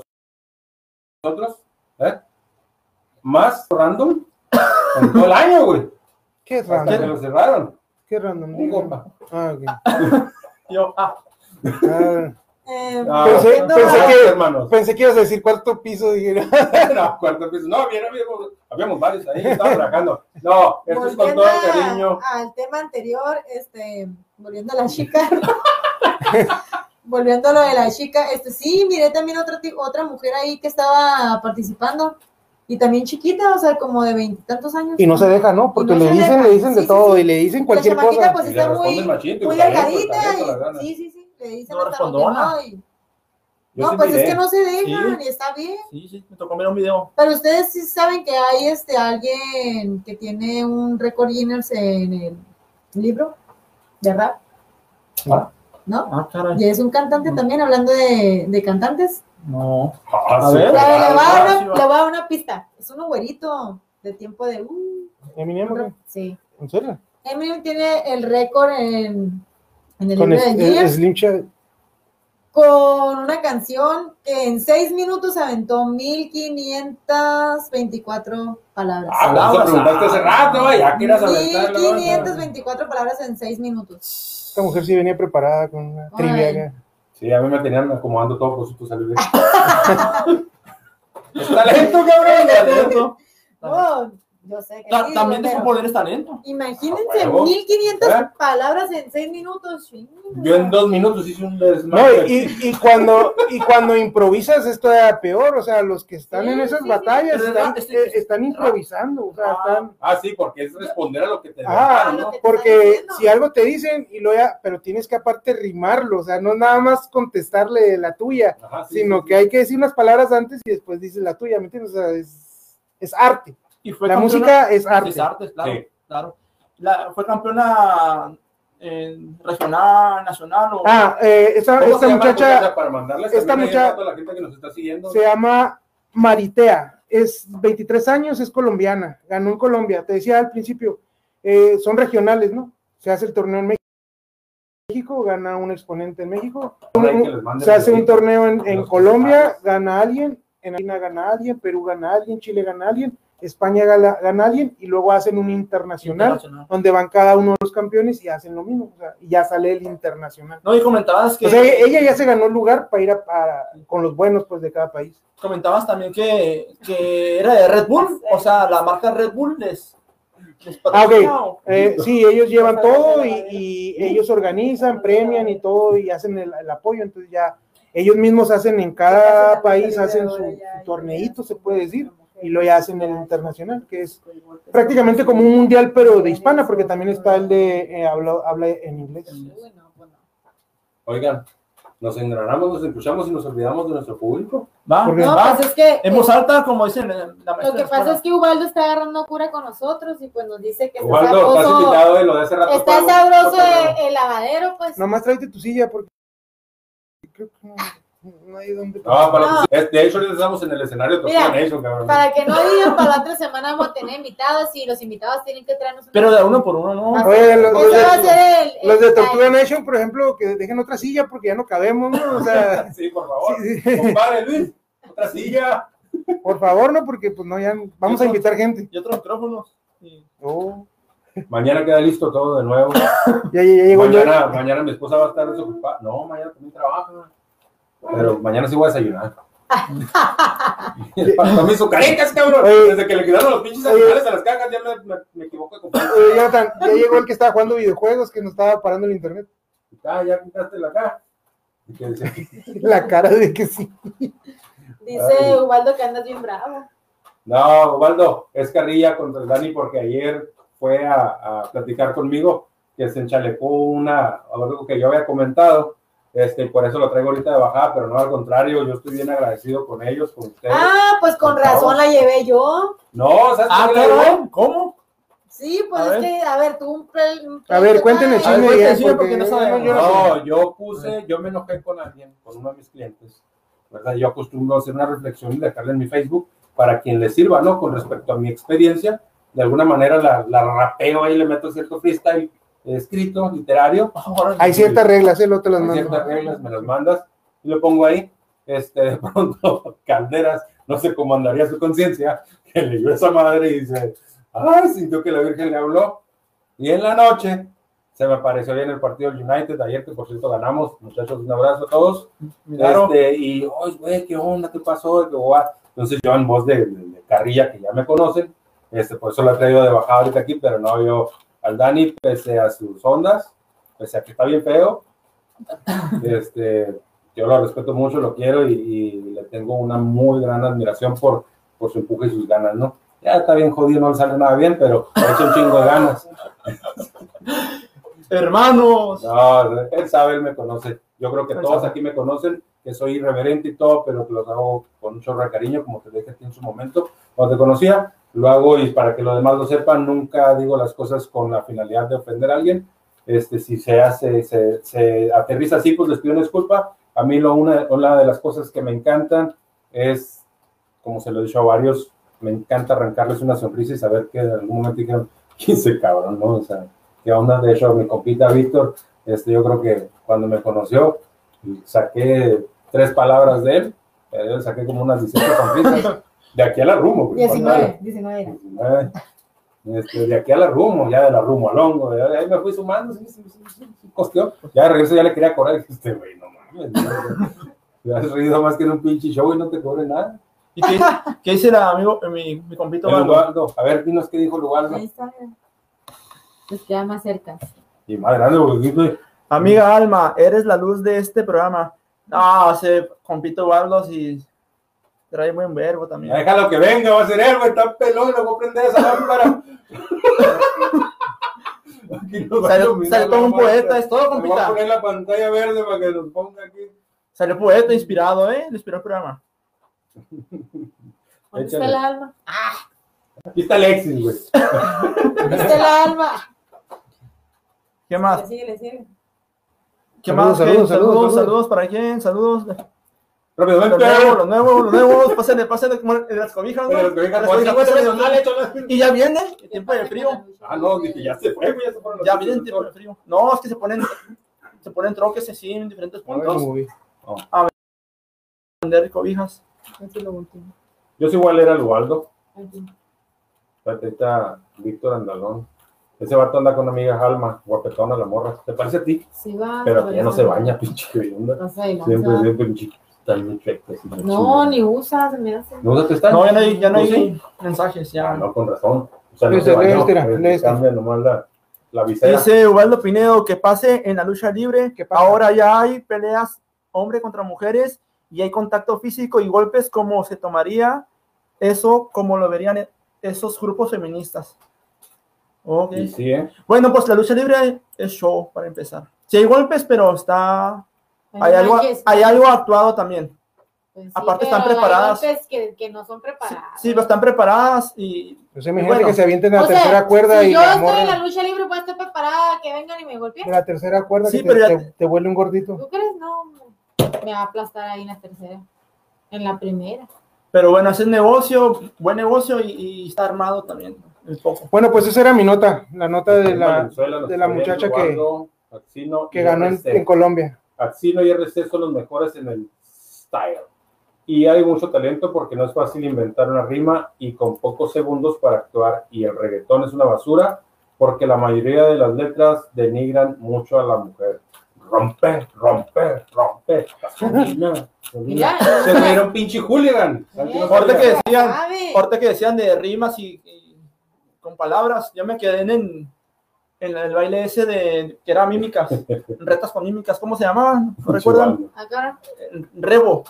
nosotros, ¿eh? más random en todo el año, güey. Qué Hasta que random. lo cerraron. Qué random. Compa. Ah, ok. Yo, ah, Ah, Eh, Ah, Pensé- que- hermanos. pensé que ibas a decir cuarto piso, dije, no, cuarto piso. No, bien, habíamos, habíamos varios ahí, estaban trabajando. No, esto es con volviendo todo el cariño. al tema anterior, este, volviendo a la chica, volviendo a lo de la chica, este, sí, miré también otra, ti- otra mujer ahí que estaba participando y también chiquita, o sea, como de veintitantos años. Y no se deja, ¿no? Porque Y no le dicen, deja. le dicen de Sí, sí, todo sí. y le dicen La cualquier chamaquita, cosa. pues Y está muy, machito, muy delgadita la y gana. sí, sí, sí, le dicen No, hasta lo que respondona. no. y- Yo no, sí pues es que no se dejan Sí. y está bien. sí, sí, me tocó mirar un video. Pero ustedes sí saben que hay este alguien que tiene un récord Guinness en el libro de rap, Ah, ¿no? Ah, caray. Y es un cantante Mm. también, hablando de, de cantantes. No. ah, A sí, ver. Le, claro. le voy a dar una, sí, va. a dar una pista. Es un güerito de tiempo de... Uh, Eminem, sí. ¿En serio? Eminem tiene el récord en, en el Con libro de es- es- Slim Shady. con una canción que en seis minutos aventó 1524 palabras. Ah, pues eso preguntaste hace rato, ya quieras aventarlo. 1524 palabras en seis minutos. Esta mujer sí venía preparada con una Ay. trivia. acá. Sí, a mí me tenían acomodando todo por su salir de talento, cabrón. Talento. Oh, yo sé que Ta- sí, También pero de poder es talento. Imagínense, A huevo. 1500 ¿Eh? palabras en seis minutos. sí. Yo en dos minutos hice un No, desmadre. y, y cuando, y cuando improvisas esto era peor, o sea, los que están Sí, en esas sí, batallas están, este- eh, están improvisando, o sea, Ah. están, Ah, sí, porque es responder a lo que te Ah, ¿no? que te porque si algo te dicen y lo ya, pero tienes que aparte rimarlo, o sea, no nada más contestarle la tuya, Ajá, sí, sino sí, que hay que decir unas palabras antes y después dices la tuya, ¿me entiendes? O sea, es, es arte. Y fue La campeona- música es arte. Es arte, claro. Sí. claro. La, fue campeona en regional, nacional o Ah, eh, esta, ¿Cómo esta muchacha para mandarles esta también ahí mucha- a toda la gente que nos está siguiendo. se llama Maritea, es 23 años, es colombiana, ganó en Colombia, te decía al principio, eh, son regionales, ¿no? Se hace el torneo en México, gana un exponente en México, se hace un torneo en, en Colombia, gana alguien, en Argentina gana alguien, Perú gana alguien, Chile gana alguien, España gana, gana alguien y luego hacen un internacional, internacional. donde van cada uno de los campeones y hacen lo mismo, o sea, y ya sale el internacional. No, y comentabas que O sea, ella ya se ganó el lugar para ir a, para- con los buenos pues de cada país. comentabas también que, que era de Red Bull, o sea, la marca Red Bull les, Ah, ok. patrocina o- Eh, sí, ellos llevan todo y, y ellos organizan, premian y todo y hacen el, el apoyo. Entonces ya ellos mismos hacen en cada país, hacen su, su torneito, se puede decir, y lo ya hacen el internacional, que es prácticamente como un mundial, pero de hispana, porque también está el de eh, habla, habla en inglés. Oigan, nos engranamos, nos escuchamos y nos olvidamos de nuestro público. ¿Va? Porque- No, ¿Va? pues es que En voz alta, como dicen en la maestra lo que pasa es que Ubaldo está agarrando cura con nosotros y pues nos dice que está Ubaldo, estás sabroso, invitado de lo de hace rato. está sabroso el, el lavadero, pues. Nomás tráete tu silla porque creo que no, no hay donde. No, para No. es- de hecho, ahorita estamos en el escenario de Mira, Tortuga Nation, cabrón. Para que no digan, para la otra semana vamos a tener invitados y los invitados tienen que traernos una- Pero de uno por uno, ¿no? Ah, Oye, los, los Ese va a de, ser el, el los de. Tortuga Nation, por ejemplo, que dejen otra silla porque ya no cabemos, ¿no? O sea, Sí, por favor. sí, sí. Compadre Luis, otra silla. por favor, ¿no? Porque pues no, ya vamos a invitar gente. Y otros micrófonos. Oh, Mañana queda listo todo de nuevo. ya, ya- ya llegó Mañana, mañana mi esposa va a estar desocupada. No, mañana también trabaja. Pero mañana sí voy a desayunar. Para mis sucaritas, cabrón. Desde que le quitaron los pinches animales a las cajas, ya me, me, me equivoco de comprar. Oye, Jonathan, ya llegó el que estaba jugando videojuegos, que nos estaba parando el internet. Ah, ya quitaste la dice, La cara de que sí. Dice Ay. Ubaldo que andas bien bravo. No, Ubaldo, es carrilla contra el Dani porque ayer fue a, a platicar conmigo que se enchalecó una, algo que yo había comentado Este, por eso lo traigo ahorita de bajada, pero no al contrario, yo estoy bien agradecido con ellos, con ustedes. Ah, pues con razón la llevé yo. No, ¿sabes Ah, claro? ¿cómo? Sí, pues A es ver. que, a ver, tú un pre- un A ver, pleito- cuéntenle Ay, A ver, chisme porque porque no sabemos. yo. No, yo puse, yo me enojé con alguien, con uno de mis clientes, ¿verdad? Yo acostumbro a hacer una reflexión y dejarla en mi Facebook para quien le sirva, ¿no? Con respecto a mi experiencia, de alguna manera la, la rapeo ahí, le meto cierto freestyle escrito, literario, Hay ciertas reglas, ¿eh? Lo te las hay mando. ciertas reglas, me las mandas y lo pongo ahí. Este, de pronto, Calderas, no sé cómo andaría su conciencia, que leyó esa madre y dice, ay, sintió que la Virgen le habló. Y en la noche se me apareció ahí en el partido del United, ayer que por cierto ganamos, muchachos, un abrazo a todos. Claro. Este, y, oye, güey, ¿qué onda? ¿Qué pasó? Entonces yo en voz de, de- de carrilla, que ya me conocen, este, por eso la he traído de bajada ahorita aquí, pero no yo al Dani, pese a sus ondas, pese a que está bien feo, este, yo lo respeto mucho, lo quiero y, y le tengo una muy gran admiración por, por su empuje y sus ganas, ¿no? Ya está bien jodido, no le sale nada bien, pero hecho un chingo de ganas. Hermanos. No, él sabe, él me conoce. Yo creo que todos aquí me conocen, que soy irreverente y todo, pero que los hago con un chorro de cariño, como te dije en su momento. Cuando te conocía, lo hago y para que los demás lo sepan, nunca digo las cosas con la finalidad de ofender a alguien. Este, si se hace, se, se aterriza así, pues les pido una disculpa. A mí lo, una, una de las cosas que me encantan es, como se lo he dicho a varios, me encanta arrancarles una sonrisa y saber que en algún momento dijeron, ¿quién se cabrón? ¿no? O sea, ¿qué onda? De hecho, mi compita Víctor, este, yo creo que cuando me conoció, saqué tres palabras de él, saqué como unas 18 sonrisas, de aquí a la rumo. güey. 19, 19. 19. Este, de aquí a la rumo, ya de la rumo al hongo, de ahí me fui sumando, sí, sí, sí, sí, sí, costeó. Ya de regreso ya le quería cobrar, y dije, este güey, no mames, te has reído más que en un pinche show y no te cobre nada. ¿Y qué, qué dice el amigo, mi, mi compito? Ubaldo, a ver, dinos qué dijo el Ubaldo. Ahí está. Pues queda más cerca. Y más grande, porque Amiga Alma, eres la luz de este programa. No, ese compito Valdo sí trae buen verbo también. déjalo que venga, va a ser él, güey, está pelón, no voy a prender esa lámpara. Iluminar sale todo un poeta, es todo Me voy a compita. poner la pantalla verde para que nos ponga aquí. Salió poeta inspirado, ¿eh? Le inspiró el programa. ¿Dónde está el alma? Aquí está Alexis, güey. ¿Dónde está el alma? ¿Qué más? Le sigue, le sigue. ¿Qué Saludos, más? Saludos, saludos, saludos, saludos, para quién, saludos. Los Rápidamente. nuevos, los nuevos, los nuevos, pásenle, pásenle como en las cobijas, vengan, Las cobijas, sí, pásenle, Y ya viene el tiempo de frío. Ah, no, dije, ya se fue, güey, ya se viene el tiempo de frío. No, es que se ponen, se ponen troques así en diferentes A ver, puntos. cómo vi. Vender cobijas. Lo último. Yo soy igual era el Ubaldo. Aquí. Espérate, ahí está Víctor Andalón. Ese vato anda con una amiga Alma, guapetona la morra. ¿Te parece a ti? Sí va. Pero ya no se baña, pinche onda. No sé, no, Siempre, siempre, pinche. No, ni usa, se me hace. ¿No usas pestañas? No, ya no hay, ya no ¿Tú sí? hay mensajes, ya. no, con razón. O sea, no se bañó, este, pues, este. cambia nomás la, la visera. Dice Ubaldo Pinedo que pase en la lucha libre. ¿Qué pasa? Ahora ya hay peleas hombre contra mujeres y hay contacto físico y golpes como se tomaría eso, como lo verían esos grupos feministas. Ok. Y sí, ¿eh? Bueno, pues la lucha libre es show para empezar. Sí hay golpes, pero está hay algo, hay algo actuado también. Pues sí, aparte están hay preparadas. golpes que, que no son Sí, preparados. sí, pero están preparadas y Pues imagínate Bueno. que se avienten a la O sea, tercera cuerda si y yo la estoy en la morra lucha libre, puedo estar preparada que vengan y me golpeen. la tercera cuerda Sí, que te, pero ya- te, te vuelve un gordito. ¿Tú crees? No, me va a aplastar ahí en la tercera. En la primera. pero bueno, es negocio, buen negocio y, y está armado también un poco. Bueno, pues esa era mi nota, la nota de la, de la muchacha que, que ganó en, RC. en Colombia. Axino y RC son los mejores en el style. Y hay mucho talento porque no es fácil inventar una rima y con pocos segundos para actuar. Y el reggaetón es una basura porque la mayoría de las letras denigran mucho a la mujer. Romper, romper, romper. Gasolina, gasolina. Se me dieron pinche hooligan. ¿Sabes qué no Ahorita que decían, que decían de rimas y, y con palabras, yo me quedé en, en el baile ese de que era mímicas, retas con mímicas, ¿cómo se llamaban? ¿No recuerdan? Acá. Rebo.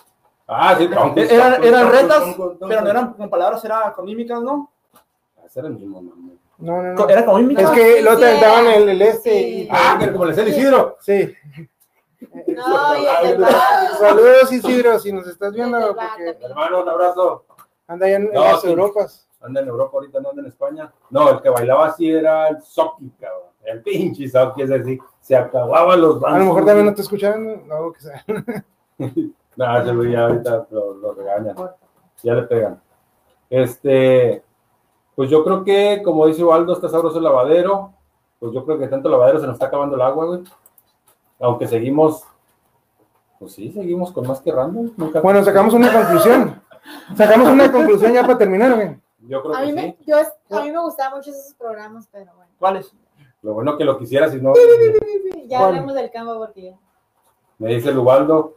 Ah, sí, Eran, eran retas, pero no eran con palabras, era con mímicas, ¿no? Ese era el mismo, mamá. No, no. Era con mímicas. Es que sí, lo sí, te daban era. el, el este Sí. y Ah, que como le decía el Isidro. sí. No, y el. Saludos Isidro, si nos estás viendo, porque. Hermano, un abrazo. anda allá en, en No, las sí. Europas. Anda en Europa ahorita, no anda en España. No, el que bailaba así era el Soki, cabrón. El pinche Soki, es decir, se acababan los A bancos. lo mejor también no te escuchaban, no, que sea. No, ese güey ya ahorita lo, lo regañan. Ya le pegan. Este, pues yo creo que, como dice Waldo, está sabroso el lavadero. Pues yo creo que tanto lavadero se nos está acabando el agua, güey. Aunque seguimos, pues sí, seguimos con más que random. Nunca- Bueno, sacamos una conclusión. Sacamos una conclusión ya para terminar, güey. Yo creo A que mí, sí. me, yo, a mí me gustaban mucho esos programas, pero bueno. ¿Cuáles? Lo bueno que lo quisieras, si no, Ya ¿Cuál? hablemos del campo porque ya. me dice el Ubaldo,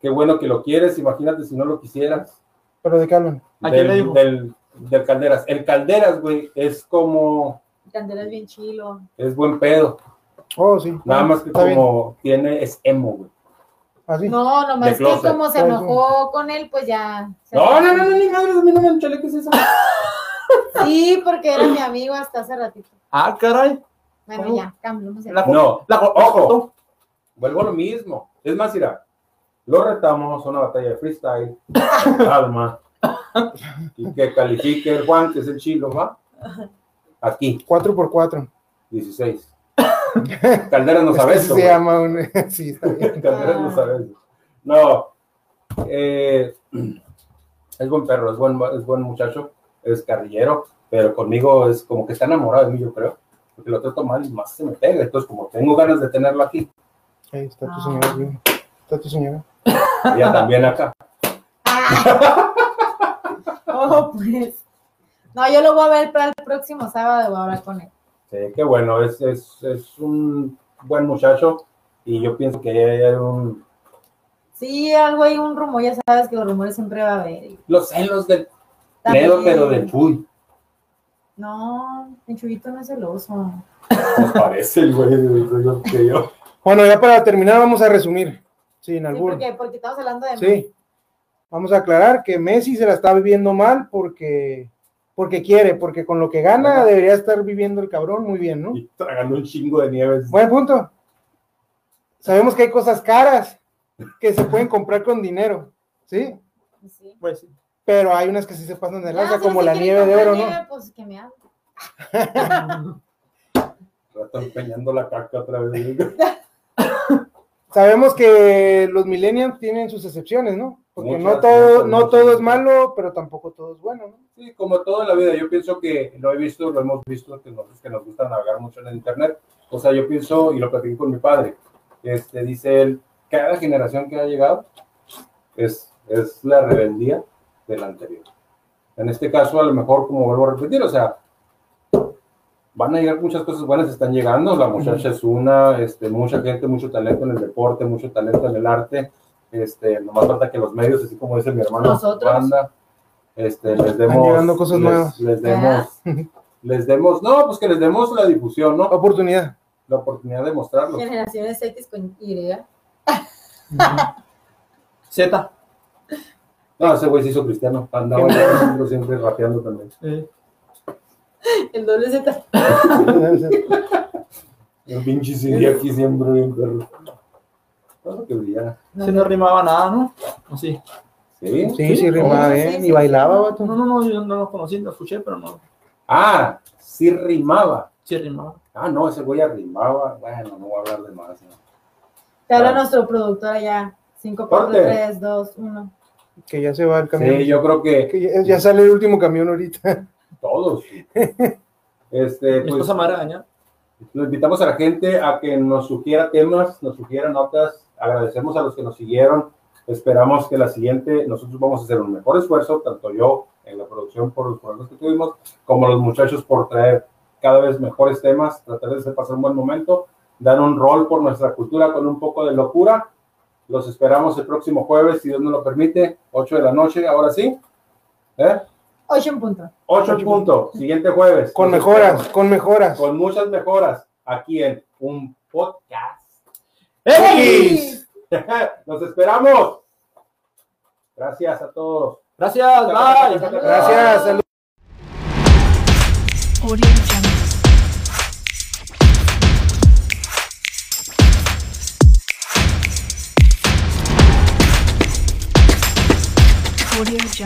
qué bueno que lo quieres, imagínate si no lo quisieras. Pero de qué hablan. ¿A quién le Del, dijo? del, del Calderas. El Calderas, güey, es como, Candela es bien chilo. es buen pedo. Oh, sí. Nada más que Está bien. como tiene, es emo, güey. Así. No, nomás que como se enojó con él, pues ya. No, no, no, no, ni madres, a mí no me enchale, ¿qué es eso? Sí, porque era mi amigo hasta hace ratito. Ah, caray. Bueno, ¿Cómo? ya, cambiamos La, No, la, ojo. Vuelvo a lo mismo. Es más, mira, lo retamos a una batalla de freestyle, calma, y que califique el Juan, que es el chilo, ¿va? Aquí, 4 por 4 16. Calderas no sabe eso. se llama un... Sí, está bien. Calderas no sabe eso. No, eh, es buen perro, es buen, es buen muchacho, es carrillero, pero conmigo es como que está enamorado de mí, yo creo, porque lo trato mal y más se me pega. Entonces, como tengo ganas de tenerlo aquí, Ahí está tu señora, güey. Está tu señora. ella también acá. Oh, pues. No, yo lo voy a ver para el próximo sábado, voy a hablar con él. Sí, qué bueno, es, es, es un buen muchacho y yo pienso que hay un... Sí, algo hay un rumor, ya sabes que los rumores siempre va a haber. Los celos del También. Ledo, pero de Chuy. No, el chubito no es celoso. Me parece el güey yo que yo. Bueno, ya para terminar vamos a resumir. Sin Sí, albur. porque, porque estamos hablando de Sí. Vamos a aclarar que Messi se la está viviendo mal porque, porque quiere, porque con lo que gana debería estar viviendo el cabrón muy bien, ¿no? Y tragando un chingo de nieves. Buen punto. Sabemos que hay cosas caras que se pueden comprar con dinero, ¿sí? Sí. Pues sí. Pero hay unas que sí se pasan de Ya, lanza, como la nieve de oro, ¿no? Pues que me hable. Está empeñando la caca otra vez. Sabemos que los millennials tienen sus excepciones, ¿no? Porque no todo, no todo es malo, pero tampoco todo es bueno, ¿no? Sí, como todo en la vida, yo pienso que lo he visto, lo hemos visto, que nosotros que nos gusta navegar mucho en el internet. O sea, yo pienso, y lo platiqué con mi padre, este, dice él, cada generación que ha llegado es, es la rebeldía de la anterior. En este caso, a lo mejor, como vuelvo a repetir, o sea, van a llegar muchas cosas buenas, están llegando, la muchacha es una, este, mucha gente, mucho talento en el deporte, mucho talento en el arte, este, nomás falta que los medios, así como dice mi hermano, Nosotros. banda, este, les demos, llegando cosas les, nuevas. les demos, les demos, no, pues que les demos la difusión, ¿no? Oportunidad. La oportunidad de mostrarlo. Generaciones X con Y. Z. No, ese güey se hizo cristiano, andaba siempre, siempre rapeando también. Eh, El doble Z. El pinche CD aquí siempre bien perro. Todo que brillara. se no rimaba nada, ¿no? ¿O sí? ¿Sí? Sí, sí, rimaba bien. sí, Y bailaba, vato. No, no, no, yo no lo conocí, lo escuché, pero no. Ah, sí rimaba. Sí rimaba. Ah, no, ese güey arrimaba. Bueno, no voy a hablar de más. ¿no? Te habla Ah. nuestro productor allá. 5, 4, Corte. 3, 2, 1. Que ya se va el camión. Sí, yo creo que Que ya, ya sale el último camión ahorita. todos. Este, pues, esposa me va a regañar. Lo invitamos a la gente a que nos sugiera temas, nos sugiera notas. Agradecemos a los que nos siguieron. Esperamos que la siguiente, nosotros vamos a hacer un mejor esfuerzo, tanto yo en la producción por los problemas que tuvimos, como los muchachos por traer cada vez mejores temas, tratar de hacer pasar un buen momento, dar un rol por nuestra cultura con un poco de locura. Los esperamos el próximo jueves, si Dios nos lo permite, 8 de la noche, ahora sí. ¿Eh? 8 en punto. 8 en punto, siguiente jueves. Con mejoras, esperamos con mejoras. con muchas mejoras aquí en un podcast. ¡X! Nos esperamos. Gracias a todos. Gracias, bye. Gracias, saludos. Yo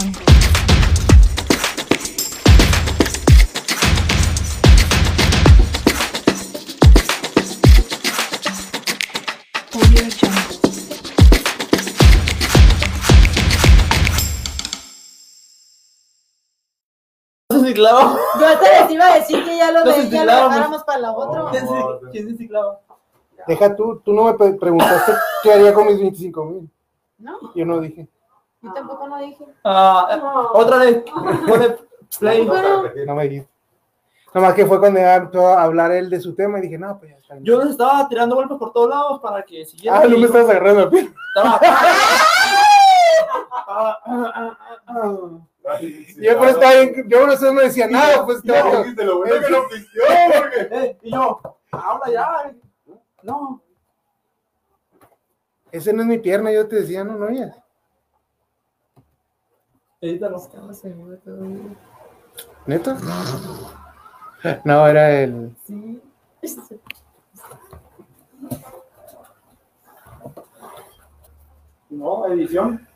hasta les iba a decir que ya lo dejáramos para la otra. ¿Quién se ciclaba? Deja tú, tú no me preguntaste qué haría con mis 25 mil. No. Yo no dije yo tampoco no dije. Ah, eh, otra vez. Pone play. No me dijiste. Nomás que fue cuando empezó a hablar él de su tema y dije, no, pues ya está. Yo les estaba tirando golpes por todos lados para que siguieran. Ah, no y me estás agarrando la piel. estaba- Yo por estaba bien- yo por eso no decía nada, pues lo bueno que lo pistió, porque. Eh, y yo, habla ya. No. Ese no es mi pierna, yo te decía, no, no oías. Edítalo. ¿Neta? No, era el. No, edición.